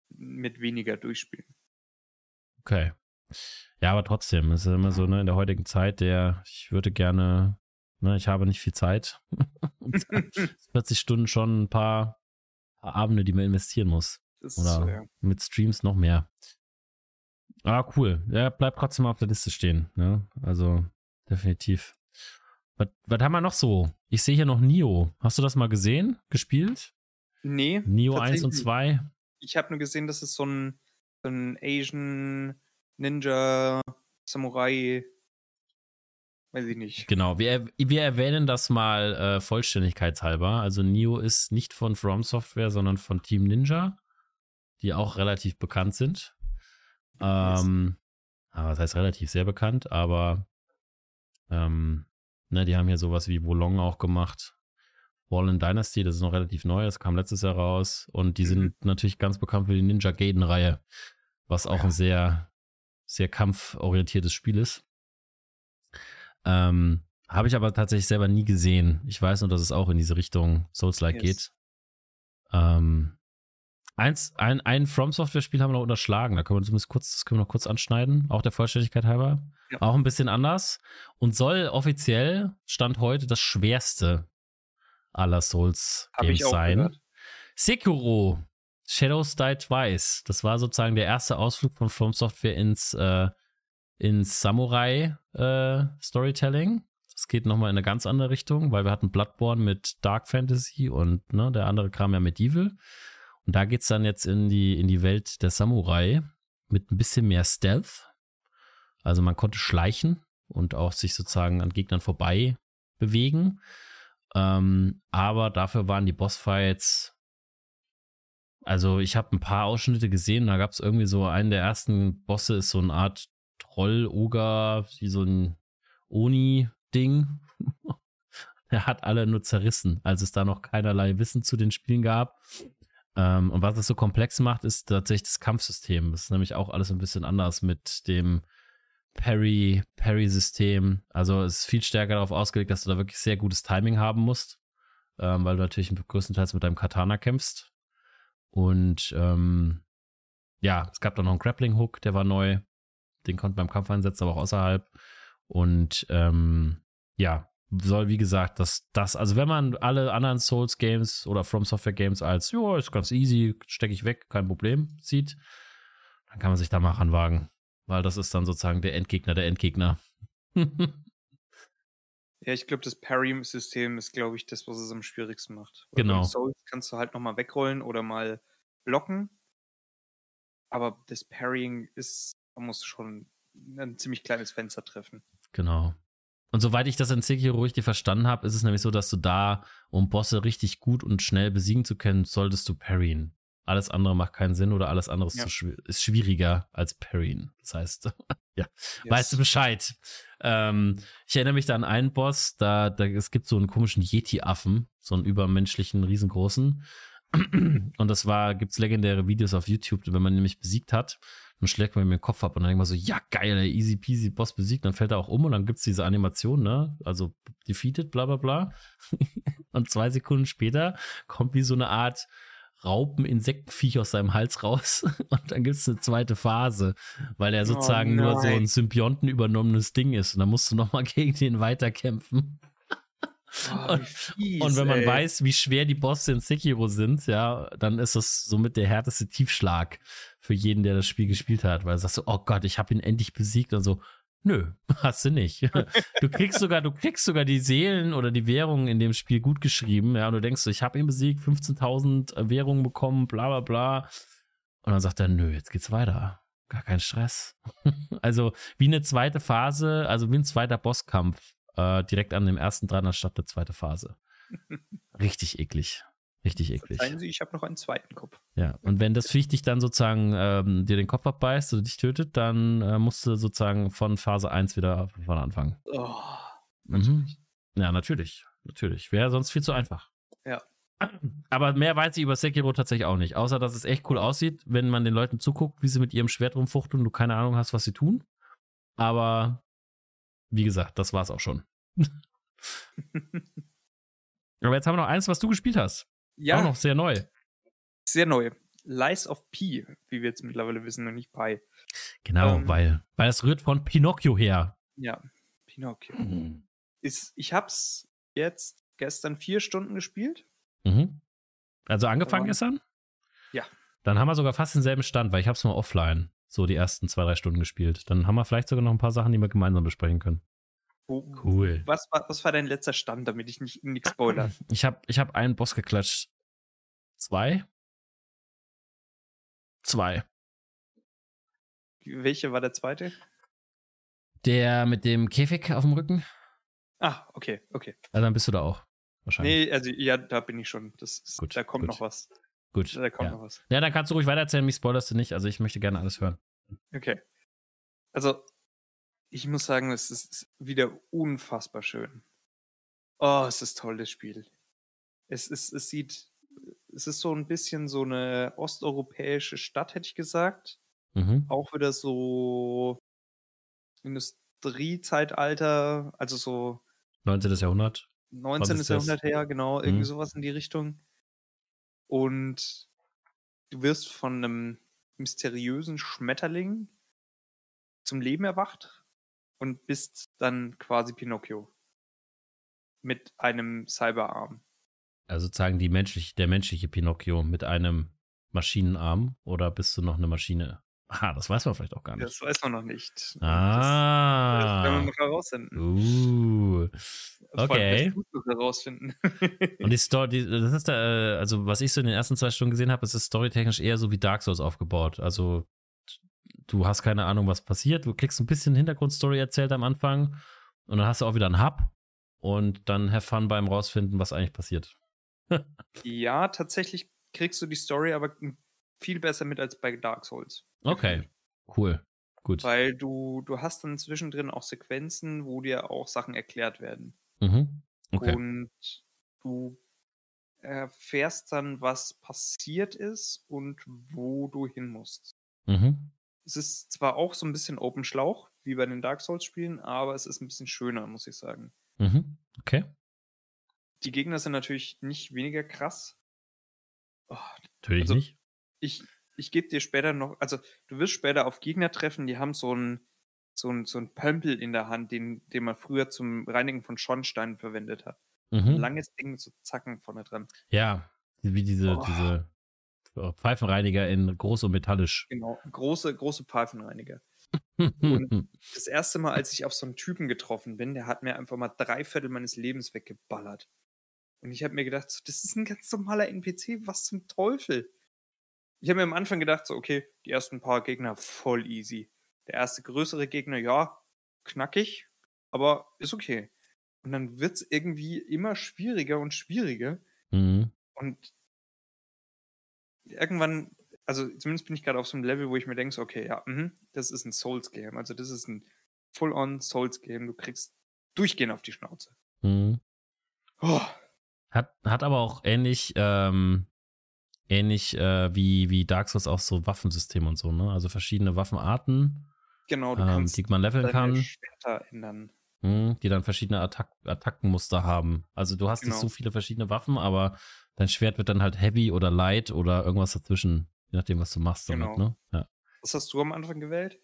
mit weniger durchspielen. Okay. Ja, aber trotzdem, es ist immer so, ne, in der heutigen Zeit, der, ich würde gerne, ne, ich habe nicht viel Zeit. 40 Stunden schon ein paar, paar Abende, die man investieren muss. Oder so, ja. mit Streams noch mehr. Ah, cool. Ja, bleibt trotzdem auf der Liste stehen. Ne? Also, definitiv. Was, was haben wir noch so? Ich sehe hier noch Nio. Hast du das mal gesehen? Gespielt? Nee. Nio 1 und 2? Ich habe nur gesehen, dass es so ein, so ein Asian Ninja Samurai Weiß ich nicht. Genau, wir, wir erwähnen das mal äh, vollständigkeitshalber. Also Nio ist nicht von From Software, sondern von Team Ninja, die auch relativ bekannt sind. Ähm, aber das heißt relativ sehr bekannt, aber ähm, ne, die haben hier sowas wie Wolong auch gemacht. Fallen Dynasty, das ist noch relativ neu, das kam letztes Jahr raus. Und die sind mhm. natürlich ganz bekannt für die Ninja Gaiden-Reihe, was auch ja. ein sehr, sehr kampforientiertes Spiel ist. Ähm, Habe ich aber tatsächlich selber nie gesehen. Ich weiß nur, dass es auch in diese Richtung Souls-like yes. geht. Ähm, Eins, ein, ein From Software-Spiel haben wir noch unterschlagen. Da können wir zumindest kurz, das können wir noch kurz anschneiden, auch der Vollständigkeit halber. Ja. Auch ein bisschen anders. Und soll offiziell, Stand heute, das schwerste aller Souls-Games sein. Gehört. Sekiro, Shadows Die Twice. Das war sozusagen der erste Ausflug von From Software ins, äh, ins Samurai-Storytelling. Äh, das geht nochmal in eine ganz andere Richtung, weil wir hatten Bloodborne mit Dark Fantasy und ne, der andere kam ja Medieval. Und da geht es dann jetzt in die, in die Welt der Samurai mit ein bisschen mehr Stealth. Also man konnte schleichen und auch sich sozusagen an Gegnern vorbei bewegen. Ähm, aber dafür waren die Bossfights. Also ich habe ein paar Ausschnitte gesehen, da gab es irgendwie so einen der ersten Bosse ist so eine Art Troll, Oger, wie so ein Oni-Ding. er hat alle nur zerrissen, als es da noch keinerlei Wissen zu den Spielen gab. Ähm, und was es so komplex macht, ist tatsächlich das Kampfsystem. Das ist nämlich auch alles ein bisschen anders mit dem Parry, Parry-System. Also es ist viel stärker darauf ausgelegt, dass du da wirklich sehr gutes Timing haben musst, ähm, weil du natürlich größtenteils mit deinem Katana kämpfst. Und ähm, ja, es gab da noch einen Grappling-Hook, der war neu. Den konnte man beim Kampf einsetzen, aber auch außerhalb. Und ähm, ja, soll, wie gesagt, dass das, also wenn man alle anderen Souls-Games oder From Software-Games als, ja, ist ganz easy, stecke ich weg, kein Problem, sieht, dann kann man sich da mal ranwagen. Weil das ist dann sozusagen der Endgegner der Endgegner. ja, ich glaube, das Parry-System ist, glaube ich, das, was es am schwierigsten macht. Weil genau. Souls kannst du halt nochmal wegrollen oder mal blocken. Aber das Parrying ist, man muss schon ein ziemlich kleines Fenster treffen. Genau. Und soweit ich das in Sekiro richtig verstanden habe, ist es nämlich so, dass du da, um Bosse richtig gut und schnell besiegen zu können, solltest du parryen. Alles andere macht keinen Sinn oder alles andere ist, ja. schw ist schwieriger als parryen. Das heißt, ja, yes. weißt du Bescheid. Ähm, ich erinnere mich da an einen Boss, da, da es gibt so einen komischen Yeti-Affen, so einen übermenschlichen, riesengroßen. Und das war, gibt's legendäre Videos auf YouTube, wenn man nämlich besiegt hat, dann schlägt man mir den Kopf ab und dann denkt man so, ja geil, der easy peasy Boss besiegt, dann fällt er auch um und dann gibt's diese Animation, ne, also defeated, bla bla bla. und zwei Sekunden später kommt wie so eine Art Raupen-Insektenviech aus seinem Hals raus. Und dann gibt's eine zweite Phase, weil er oh sozusagen oh nur so ein Symbionten übernommenes Ding ist. Und dann musst du nochmal gegen den weiterkämpfen. Oh, und, fies, und, wenn man ey. weiß, wie schwer die Bosse in Sekiro sind, ja, dann ist das somit der härteste Tiefschlag für jeden, der das Spiel gespielt hat, weil du sagst so, oh Gott, ich habe ihn endlich besiegt und so, nö, hast du nicht. Du kriegst sogar, du kriegst sogar die Seelen oder die Währungen in dem Spiel gut geschrieben, ja, und du denkst so, ich habe ihn besiegt, 15.000 Währungen bekommen, bla bla bla. Und dann sagt er, nö, jetzt geht's weiter. Gar kein Stress. also wie eine zweite Phase, also wie ein zweiter Bosskampf, äh, direkt an dem ersten dran, anstatt der zweite Phase. Richtig eklig. Richtig eklig. Verzeihen Sie, ich habe noch einen zweiten Kopf. Ja, und wenn das Viech dich dann sozusagen ähm, dir den Kopf abbeißt oder dich tötet, dann äh, musst du sozusagen von Phase 1 wieder von anfangen. Oh, mhm. Ja, natürlich. Natürlich. Wäre sonst viel zu einfach. Ja. Aber mehr weiß ich über Sekiro tatsächlich auch nicht. Außer, dass es echt cool aussieht, wenn man den Leuten zuguckt, wie sie mit ihrem Schwert rumfuchteln und du keine Ahnung hast, was sie tun. Aber wie gesagt, das war's auch schon. Aber jetzt haben wir noch eins, was du gespielt hast. Ja. Auch noch sehr neu. Sehr neu. Lies of P, wie wir jetzt mittlerweile wissen, und nicht Pi. Genau, ähm, weil, weil es rührt von Pinocchio her. Ja, Pinocchio. Mhm. Ist, ich hab's jetzt gestern vier Stunden gespielt. Mhm. Also angefangen gestern? Ja. Dann haben wir sogar fast denselben Stand, weil ich habe es nur offline so die ersten zwei, drei Stunden gespielt. Dann haben wir vielleicht sogar noch ein paar Sachen, die wir gemeinsam besprechen können. Cool. Was war, was war dein letzter Stand, damit ich nicht nichts spoilere? Ich habe ich hab einen Boss geklatscht. Zwei? Zwei. Welche war der zweite? Der mit dem Käfig auf dem Rücken. Ah, okay, okay. Also dann bist du da auch. Wahrscheinlich. Nee, also ja, da bin ich schon. Das ist, gut, da kommt gut. noch was. Gut. Da kommt ja. noch was. Ja, dann kannst du ruhig weitererzählen, mich spoilerst du nicht. Also ich möchte gerne alles hören. Okay. Also, ich muss sagen, es ist wieder unfassbar schön. Oh, es ist toll, das Spiel. Es ist, es sieht, es ist so ein bisschen so eine osteuropäische Stadt, hätte ich gesagt. Mhm. Auch wieder so Industriezeitalter, also so 19. Jahrhundert. 19. Jahrhundert her, genau, irgendwie mhm. sowas in die Richtung. Und du wirst von einem mysteriösen Schmetterling zum Leben erwacht und bist dann quasi Pinocchio. Mit einem Cyberarm. Also sozusagen die menschlich, der menschliche Pinocchio mit einem Maschinenarm oder bist du noch eine Maschine? Ah, das weiß man vielleicht auch gar nicht. Das weiß man noch nicht. Ah. Das, das werden wir noch herausfinden. Uh. Okay. Das herausfinden. Und die Story, das ist da, äh, also was ich so in den ersten zwei Stunden gesehen habe, ist es storytechnisch eher so wie Dark Souls aufgebaut. Also du hast keine Ahnung, was passiert. Du kriegst ein bisschen Hintergrundstory erzählt am Anfang und dann hast du auch wieder einen Hub und dann have fun beim rausfinden, was eigentlich passiert. ja, tatsächlich kriegst du die Story aber viel besser mit als bei Dark Souls. Okay, cool. Gut. Weil du, du hast dann zwischendrin auch Sequenzen, wo dir auch Sachen erklärt werden. Mhm. Okay. Und du erfährst dann, was passiert ist und wo du hin musst. Mhm. Es ist zwar auch so ein bisschen Open Schlauch, wie bei den Dark Souls-Spielen, aber es ist ein bisschen schöner, muss ich sagen. Mhm. Okay. Die Gegner sind natürlich nicht weniger krass. Oh, natürlich also, nicht. Ich, ich gebe dir später noch, also du wirst später auf Gegner treffen, die haben so ein so ein, so ein Pömpel in der Hand, den, den man früher zum Reinigen von Schornsteinen verwendet hat. Mhm. Ein langes Ding mit so Zacken vorne dran. Ja, wie diese, oh. diese Pfeifenreiniger in groß und metallisch. Genau, große, große Pfeifenreiniger. und das erste Mal, als ich auf so einen Typen getroffen bin, der hat mir einfach mal drei Viertel meines Lebens weggeballert. Und ich habe mir gedacht, das ist ein ganz normaler NPC, was zum Teufel? Ich habe mir am Anfang gedacht, so, okay, die ersten paar Gegner voll easy. Der erste größere Gegner, ja, knackig, aber ist okay. Und dann wird es irgendwie immer schwieriger und schwieriger. Mhm. Und irgendwann, also zumindest bin ich gerade auf so einem Level, wo ich mir denke, okay, ja, mh, das ist ein Souls-Game. Also das ist ein Full-on Souls-Game. Du kriegst durchgehend auf die Schnauze. Mhm. Oh. Hat, hat aber auch ähnlich ähm, ähnlich äh, wie, wie Dark Souls auch so Waffensysteme und so, ne? Also verschiedene Waffenarten, genau, ähm, die man leveln kann. Schwerter ändern. Mh, die dann verschiedene Attack Attackenmuster haben. Also du hast genau. nicht so viele verschiedene Waffen, aber dein Schwert wird dann halt heavy oder light oder irgendwas dazwischen, je nachdem, was du machst genau. damit, ne? Ja. Was hast du am Anfang gewählt?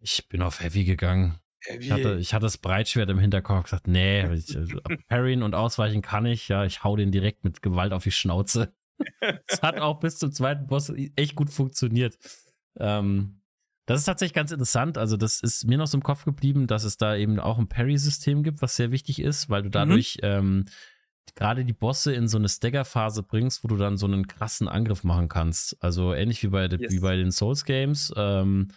Ich bin auf Heavy gegangen. Heavy. Ich hatte, ich hatte das Breitschwert im Hinterkopf gesagt, nee, ich, also, parryen und ausweichen kann ich, ja, ich hau den direkt mit Gewalt auf die Schnauze. Es hat auch bis zum zweiten Boss echt gut funktioniert. Ähm, das ist tatsächlich ganz interessant. Also, das ist mir noch so im Kopf geblieben, dass es da eben auch ein Parry-System gibt, was sehr wichtig ist, weil du dadurch mhm. ähm, gerade die Bosse in so eine Stagger-Phase bringst, wo du dann so einen krassen Angriff machen kannst. Also ähnlich wie bei, yes. wie bei den Souls-Games, ähm,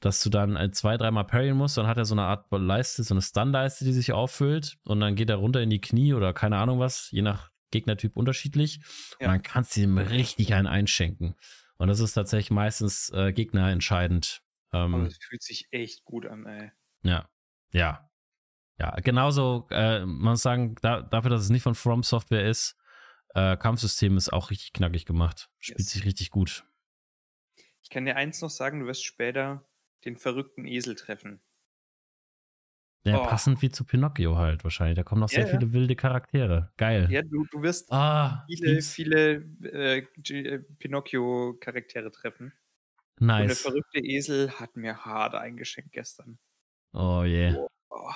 dass du dann zwei, dreimal parryen musst, dann hat er so eine Art Leiste, so eine Stun-Leiste, die sich auffüllt und dann geht er runter in die Knie oder keine Ahnung was, je nach Gegnertyp unterschiedlich. Ja. Und dann kannst du ihm richtig einen einschenken. Und das ist tatsächlich meistens äh, gegnerentscheidend. Ähm, Aber es fühlt sich echt gut an, ey. Ja, ja. Ja, genauso, äh, man muss sagen, da, dafür, dass es nicht von From Software ist, äh, Kampfsystem ist auch richtig knackig gemacht. Spielt yes. sich richtig gut. Ich kann dir eins noch sagen, du wirst später den verrückten Esel treffen. Ja, oh. passend wie zu Pinocchio halt wahrscheinlich. Da kommen noch sehr ja, viele wilde Charaktere. Geil. Ja, du, du wirst ah, viele, viele äh, äh, Pinocchio-Charaktere treffen. Nice. Und der verrückte Esel hat mir hart eingeschenkt gestern. Oh je. Yeah. Oh.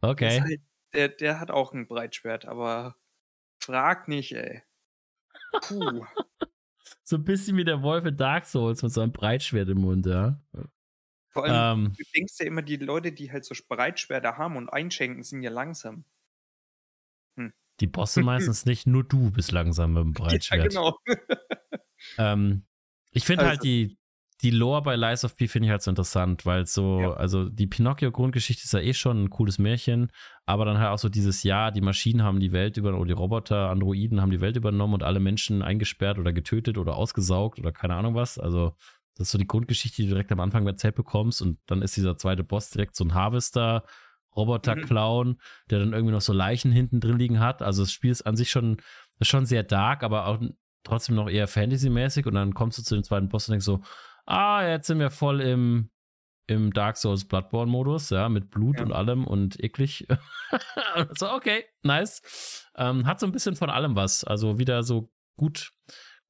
Okay. Halt, der, der hat auch ein Breitschwert, aber frag nicht, ey. Puh. so ein bisschen wie der Wolf in Dark Souls mit so einem Breitschwert im Mund, ja. Vor allem, ähm, du denkst ja immer, die Leute, die halt so Breitschwerter haben und einschenken, sind ja langsam. Hm. Die Bosse meistens nicht, nur du bist langsam mit dem Breitschwert. Ja, genau. ähm, ich finde halt also, halt die, die Lore bei Lies of P finde ich halt so interessant, weil so, ja. also die Pinocchio-Grundgeschichte ist ja eh schon ein cooles Märchen, aber dann halt auch so dieses Jahr, die Maschinen haben die Welt übernommen, oder die Roboter, Androiden haben die Welt übernommen und alle Menschen eingesperrt oder getötet oder ausgesaugt oder keine Ahnung was. Also, das ist so die Grundgeschichte, die du direkt am Anfang erzählt bekommst und dann ist dieser zweite Boss direkt so ein Harvester, Roboter-Clown, mhm. der dann irgendwie noch so Leichen hinten drin liegen hat. Also das Spiel ist an sich schon, ist schon sehr dark, aber auch trotzdem noch eher Fantasy-mäßig und dann kommst du zu dem zweiten Boss und denkst so, ah, jetzt sind wir voll im, im Dark Souls Bloodborne-Modus, ja, mit Blut ja. und allem und eklig. so, okay, nice. Ähm, hat so ein bisschen von allem was. Also wieder so gut,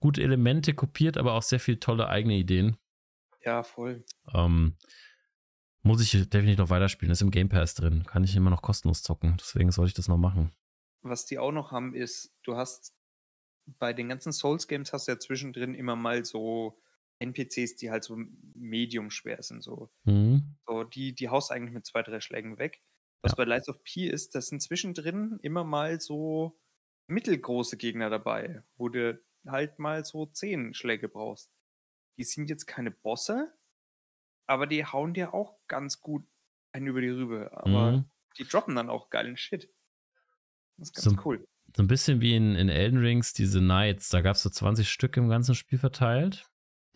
gute Elemente kopiert, aber auch sehr viel tolle eigene Ideen. Ja, voll. Ähm, muss ich definitiv noch weiterspielen. Ist im Game Pass drin. Kann ich immer noch kostenlos zocken. Deswegen sollte ich das noch machen. Was die auch noch haben, ist, du hast bei den ganzen Souls-Games hast du ja zwischendrin immer mal so NPCs, die halt so medium schwer sind. So, mhm. so die, die haust eigentlich mit zwei, drei Schlägen weg. Was ja. bei Lies of P ist, das sind zwischendrin immer mal so mittelgroße Gegner dabei, wo du halt mal so zehn Schläge brauchst. Die sind jetzt keine Bosse, aber die hauen dir auch ganz gut einen über die Rübe. Aber mhm. die droppen dann auch geilen Shit. Das ist ganz so, cool. So ein bisschen wie in, in Elden Rings, diese Knights. Da gab es so 20 Stück im ganzen Spiel verteilt.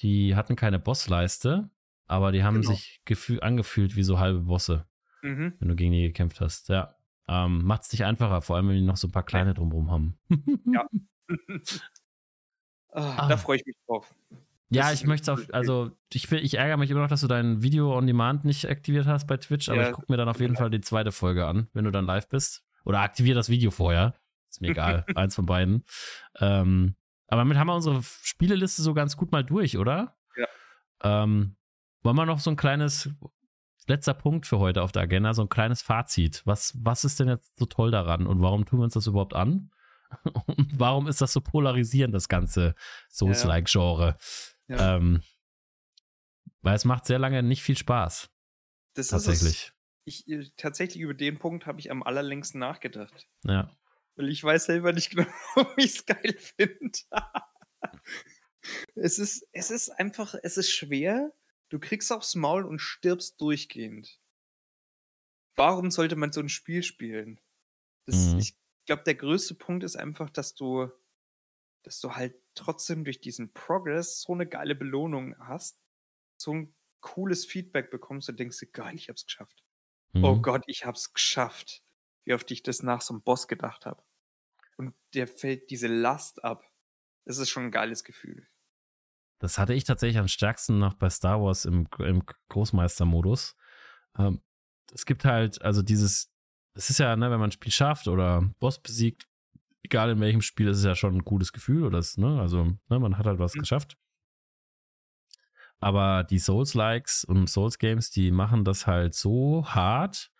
Die hatten keine Bossleiste, aber die haben genau. sich angefühlt wie so halbe Bosse, mhm. wenn du gegen die gekämpft hast. Ja. Ähm, Macht es dich einfacher, vor allem wenn die noch so ein paar kleine drumherum haben. ja. ah, ah. Da freue ich mich drauf. Ja, ich möchte es auch, also ich, ich ärgere mich immer noch, dass du dein Video on Demand nicht aktiviert hast bei Twitch, aber ja, ich gucke mir dann auf jeden Fall die zweite Folge an, wenn du dann live bist. Oder aktiviere das Video vorher. Ist mir egal, eins von beiden. Ähm, aber damit haben wir unsere Spieleliste so ganz gut mal durch, oder? Ja. Ähm, wollen wir noch so ein kleines, letzter Punkt für heute auf der Agenda, so ein kleines Fazit. Was, was ist denn jetzt so toll daran und warum tun wir uns das überhaupt an? Und warum ist das so polarisierend, das ganze Souls-like-Genre? Ja. Ja. Ähm, weil es macht sehr lange nicht viel Spaß. Das tatsächlich. Ist es. Ich, tatsächlich über den Punkt habe ich am allerlängsten nachgedacht. Ja. Weil ich weiß selber nicht genau, wie ich es geil finde. es, ist, es ist einfach, es ist schwer. Du kriegst aufs Maul und stirbst durchgehend. Warum sollte man so ein Spiel spielen? Das, mhm. Ich glaube, der größte Punkt ist einfach, dass du, dass du halt trotzdem durch diesen Progress so eine geile Belohnung hast, so ein cooles Feedback bekommst und denkst dir, geil, ich hab's geschafft. Oh mhm. Oh Gott, ich hab's geschafft wie oft ich das nach so einem Boss gedacht habe. Und der fällt diese Last ab. Das ist schon ein geiles Gefühl. Das hatte ich tatsächlich am stärksten noch bei Star Wars im, im Großmeistermodus. Ähm, es gibt halt, also dieses, es ist ja, ne, wenn man ein Spiel schafft oder Boss besiegt, egal in welchem Spiel, ist es ja schon ein gutes Gefühl oder es, ne, also, ne, man hat halt was mhm. geschafft. Aber die Souls-Likes und Souls-Games, die machen das halt so hart,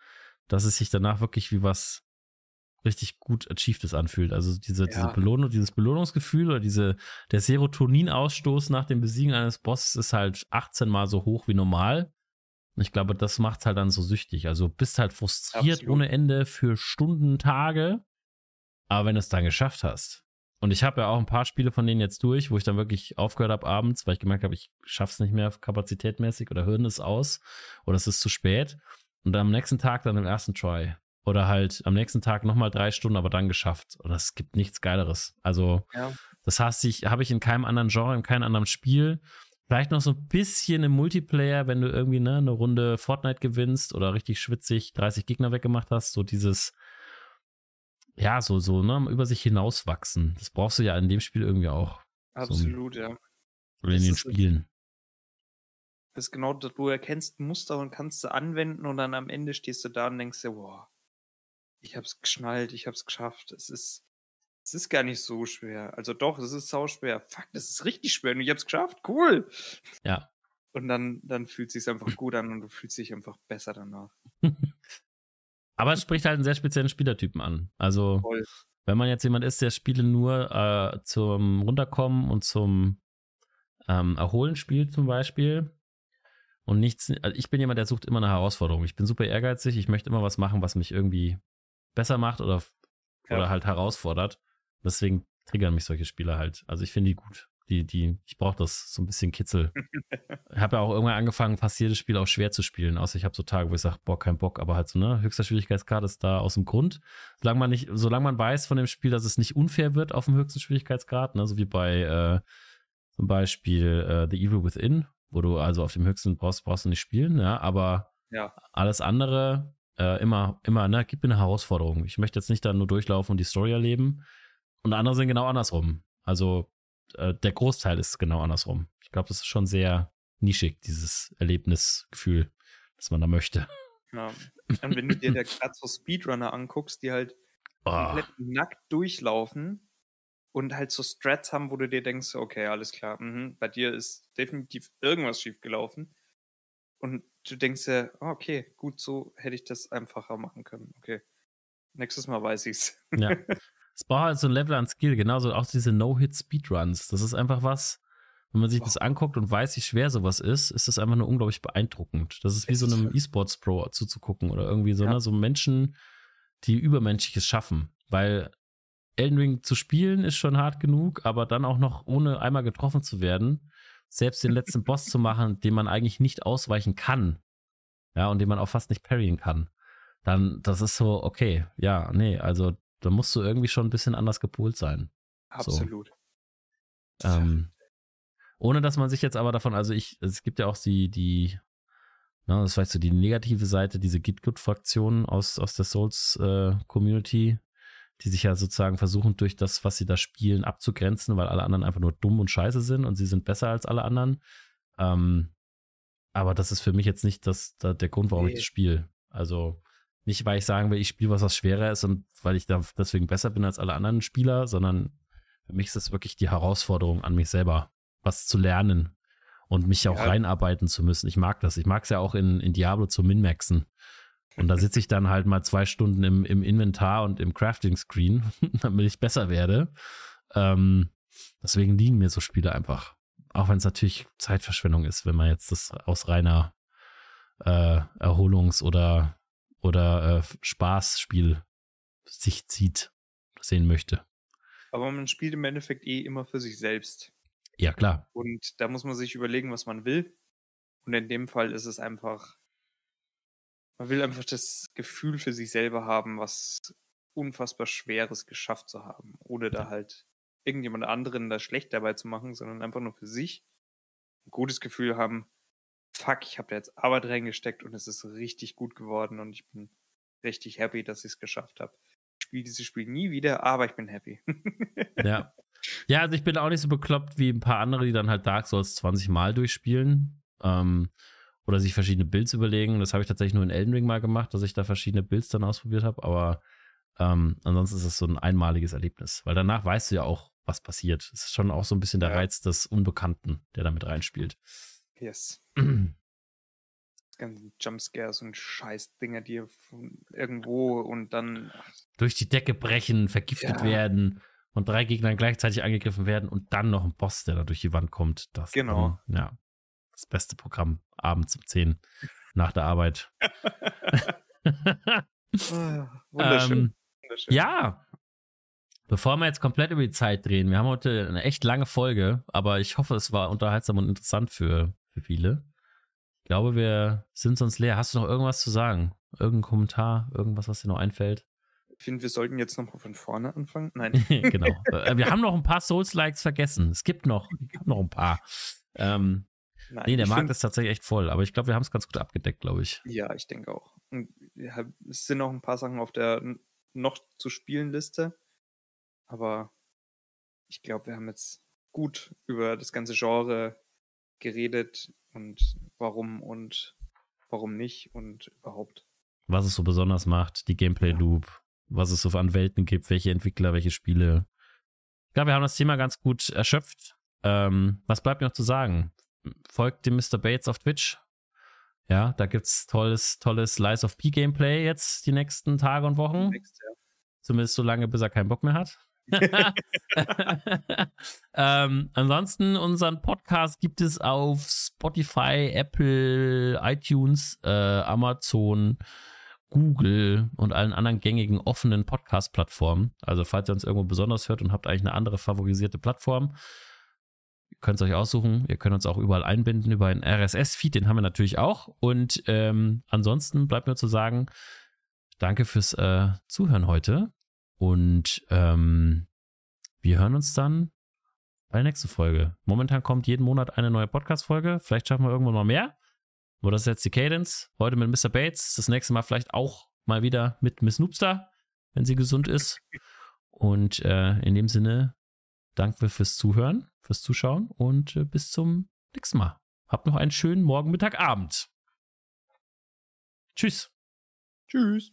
dass es sich danach wirklich wie was richtig gut Achievedes anfühlt. Also diese, ja. diese Belohnung, dieses Belohnungsgefühl oder diese, der Serotoninausstoß nach dem Besiegen eines Bosses ist halt 18 mal so hoch wie normal. Und ich glaube, das macht es halt dann so süchtig. Also bist halt frustriert Absolut. ohne Ende für Stunden, Tage. Aber wenn du es dann geschafft hast, und ich habe ja auch ein paar Spiele von denen jetzt durch, wo ich dann wirklich aufgehört habe abends, weil ich gemerkt habe, ich schaff's nicht mehr kapazitätmäßig oder Hürden ist aus oder es ist zu spät. Und dann am nächsten Tag dann im ersten Try. Oder halt am nächsten Tag nochmal drei Stunden, aber dann geschafft. Und es gibt nichts Geileres. Also, ja. das heißt, ich habe ich in keinem anderen Genre, in keinem anderen Spiel. Vielleicht noch so ein bisschen im Multiplayer, wenn du irgendwie ne, eine Runde Fortnite gewinnst oder richtig schwitzig 30 Gegner weggemacht hast. So dieses, ja, so, so, ne, über sich hinauswachsen. Das brauchst du ja in dem Spiel irgendwie auch. Absolut, so, ja. Oder in den Spielen. Das ist genau das, du erkennst Muster und kannst sie anwenden und dann am Ende stehst du da und denkst dir, boah, ich hab's geschnallt, ich hab's geschafft. Es ist, es ist gar nicht so schwer. Also doch, es ist sau schwer. Fuck, das ist richtig schwer und ich hab's geschafft. Cool. Ja. Und dann, dann fühlt es sich einfach gut an und du fühlst dich einfach besser danach. Aber es spricht halt einen sehr speziellen Spielertypen an. Also, Voll. wenn man jetzt jemand ist, der Spiele nur äh, zum Runterkommen und zum ähm, Erholen spielt, zum Beispiel, und nichts, also ich bin jemand, der sucht immer eine Herausforderung. Ich bin super ehrgeizig, ich möchte immer was machen, was mich irgendwie besser macht oder, ja. oder halt herausfordert. Deswegen triggern mich solche Spiele halt. Also ich finde die gut. Die, die, ich brauche das so ein bisschen Kitzel. ich habe ja auch irgendwann angefangen, fast jedes Spiel auch schwer zu spielen. Außer ich habe so Tage, wo ich sage, boah, kein Bock, aber halt so, ne, höchster Schwierigkeitsgrad ist da aus dem Grund. Solange man nicht, solange man weiß von dem Spiel, dass es nicht unfair wird auf dem höchsten Schwierigkeitsgrad, ne, so wie bei äh, zum Beispiel äh, The Evil Within, wo du also auf dem höchsten brauchst, brauchst du nicht spielen, ja, aber ja. alles andere äh, immer, immer, ne, gib mir eine Herausforderung. Ich möchte jetzt nicht da nur durchlaufen und die Story erleben. Und andere sind genau andersrum. Also äh, der Großteil ist genau andersrum. Ich glaube, das ist schon sehr nischig, dieses Erlebnisgefühl, das man da möchte. Ja. Und wenn du dir da gerade so Speedrunner anguckst, die halt oh. komplett nackt durchlaufen und halt so Strats haben, wo du dir denkst, okay, alles klar, mh, bei dir ist definitiv irgendwas schiefgelaufen. Und du denkst dir, oh, okay, gut, so hätte ich das einfacher machen können. Okay. Nächstes Mal weiß ich's. Ja. Es braucht halt so ein Level an Skill, genauso auch diese No-Hit-Speedruns. Das ist einfach was, wenn man sich wow. das anguckt und weiß, wie schwer sowas ist, ist das einfach nur unglaublich beeindruckend. Das ist wie so einem E-Sports-Pro zuzugucken oder irgendwie so, ja. ne? So Menschen, die Übermenschliches schaffen. Weil Elden Ring zu spielen ist schon hart genug, aber dann auch noch ohne einmal getroffen zu werden, selbst den letzten Boss zu machen, den man eigentlich nicht ausweichen kann, ja, und den man auch fast nicht parryen kann, dann, das ist so, okay, ja, nee, also da musst du irgendwie schon ein bisschen anders gepolt sein. Absolut. So. Ähm, ohne dass man sich jetzt aber davon, also ich, es gibt ja auch die, die, na, das ist vielleicht so die negative Seite, diese Git-Good-Fraktion aus, aus der Souls-Community, äh, die sich ja sozusagen versuchen, durch das, was sie da spielen, abzugrenzen, weil alle anderen einfach nur dumm und scheiße sind und sie sind besser als alle anderen. Ähm, aber das ist für mich jetzt nicht das, das der Grund, warum nee. ich das spiele. Also nicht, weil ich sagen will, ich spiele was, was schwerer ist und weil ich da deswegen besser bin als alle anderen Spieler, sondern für mich ist es wirklich die Herausforderung an mich selber, was zu lernen und mich auch ja. reinarbeiten zu müssen. Ich mag das. Ich mag es ja auch in, in Diablo zu Minmaxen. Und da sitze ich dann halt mal zwei Stunden im, im Inventar und im Crafting-Screen, damit ich besser werde. Ähm, deswegen liegen mir so Spiele einfach. Auch wenn es natürlich Zeitverschwendung ist, wenn man jetzt das aus reiner äh, Erholungs- oder, oder äh, Spaßspiel sich zieht, sehen möchte. Aber man spielt im Endeffekt eh immer für sich selbst. Ja, klar. Und da muss man sich überlegen, was man will. Und in dem Fall ist es einfach man will einfach das Gefühl für sich selber haben, was unfassbar Schweres geschafft zu haben, ohne da halt irgendjemand anderen da schlecht dabei zu machen, sondern einfach nur für sich ein gutes Gefühl haben, fuck, ich habe da jetzt Arbeit reingesteckt und es ist richtig gut geworden und ich bin richtig happy, dass ich es geschafft habe. Ich spiele dieses Spiel nie wieder, aber ich bin happy. ja. Ja, also ich bin auch nicht so bekloppt wie ein paar andere, die dann halt Dark Souls 20 Mal durchspielen. Ähm, oder sich verschiedene Builds überlegen. Das habe ich tatsächlich nur in Elden Ring mal gemacht, dass ich da verschiedene Builds dann ausprobiert habe. Aber ähm, ansonsten ist es so ein einmaliges Erlebnis, weil danach weißt du ja auch, was passiert. Es ist schon auch so ein bisschen der ja. Reiz des Unbekannten, der damit reinspielt. Yes. ganzen Jumpscares und Scheißdinger, die irgendwo und dann durch die Decke brechen, vergiftet ja. werden und drei Gegner gleichzeitig angegriffen werden und dann noch ein Boss, der da durch die Wand kommt. Das, genau. Dann, ja das beste Programm abends um 10 nach der Arbeit. Ah, wunderschön. Ähm, Wunderschön. Ja. Bevor wir jetzt komplett über die Zeit drehen, wir haben heute eine echt lange Folge, aber ich hoffe, es war unterhaltsam und interessant für, für viele. Ich glaube, wir sind sonst leer. Hast du noch irgendwas zu sagen? Irgendein Kommentar, irgendwas, was dir noch einfällt? Ich finde, wir sollten jetzt noch von vorne anfangen. Nein. genau. Äh, wir haben noch ein paar Souls-Likes vergessen. Es gibt noch, noch ein paar. Ähm, Nein, nee, der Markt find, ist tatsächlich echt voll, aber ich glaube, wir haben es ganz gut abgedeckt, glaube ich. Ja, ich denke auch. Und ja, es sind noch ein paar Sachen auf der noch zu spielen Liste, aber ich glaube, wir haben jetzt gut über das ganze Genre geredet und warum und warum nicht und überhaupt. Was es so besonders macht, die Gameplay-Loop, ja. was es so an Welten gibt, welche Entwickler, welche Spiele. Ich glaube, wir haben das Thema ganz gut erschöpft. Ähm, was bleibt mir noch zu sagen? Folgt dem Mr. Bates auf Twitch. Ja, da gibt's tolles, tolles Slice of P-Gameplay jetzt die nächsten Tage und Wochen. Next, ja. Zumindest so lange, bis er keinen Bock mehr hat. ähm, ansonsten, unseren Podcast gibt es auf Spotify, Apple, iTunes, äh, Amazon, Google und allen anderen gängigen offenen Podcast-Plattformen. Also, falls ihr uns irgendwo besonders hört und habt eigentlich eine andere favorisierte Plattform, könnt es euch aussuchen. Ihr könnt uns auch überall einbinden über einen RSS-Feed, den haben wir natürlich auch. Und ähm, ansonsten bleibt mir zu sagen, danke fürs äh, Zuhören heute. Und ähm, wir hören uns dann bei der nächsten Folge. Momentan kommt jeden Monat eine neue Podcast-Folge. Vielleicht schaffen wir irgendwann mal mehr. Aber das ist jetzt die Cadence. Heute mit Mr. Bates. Das nächste Mal vielleicht auch mal wieder mit Miss Noobster, wenn sie gesund ist. Und äh, in dem Sinne, danke fürs Zuhören fürs Zuschauen und äh, bis zum nächsten Mal. Habt noch einen schönen Morgen, Mittag, Abend. Tschüss. Tschüss.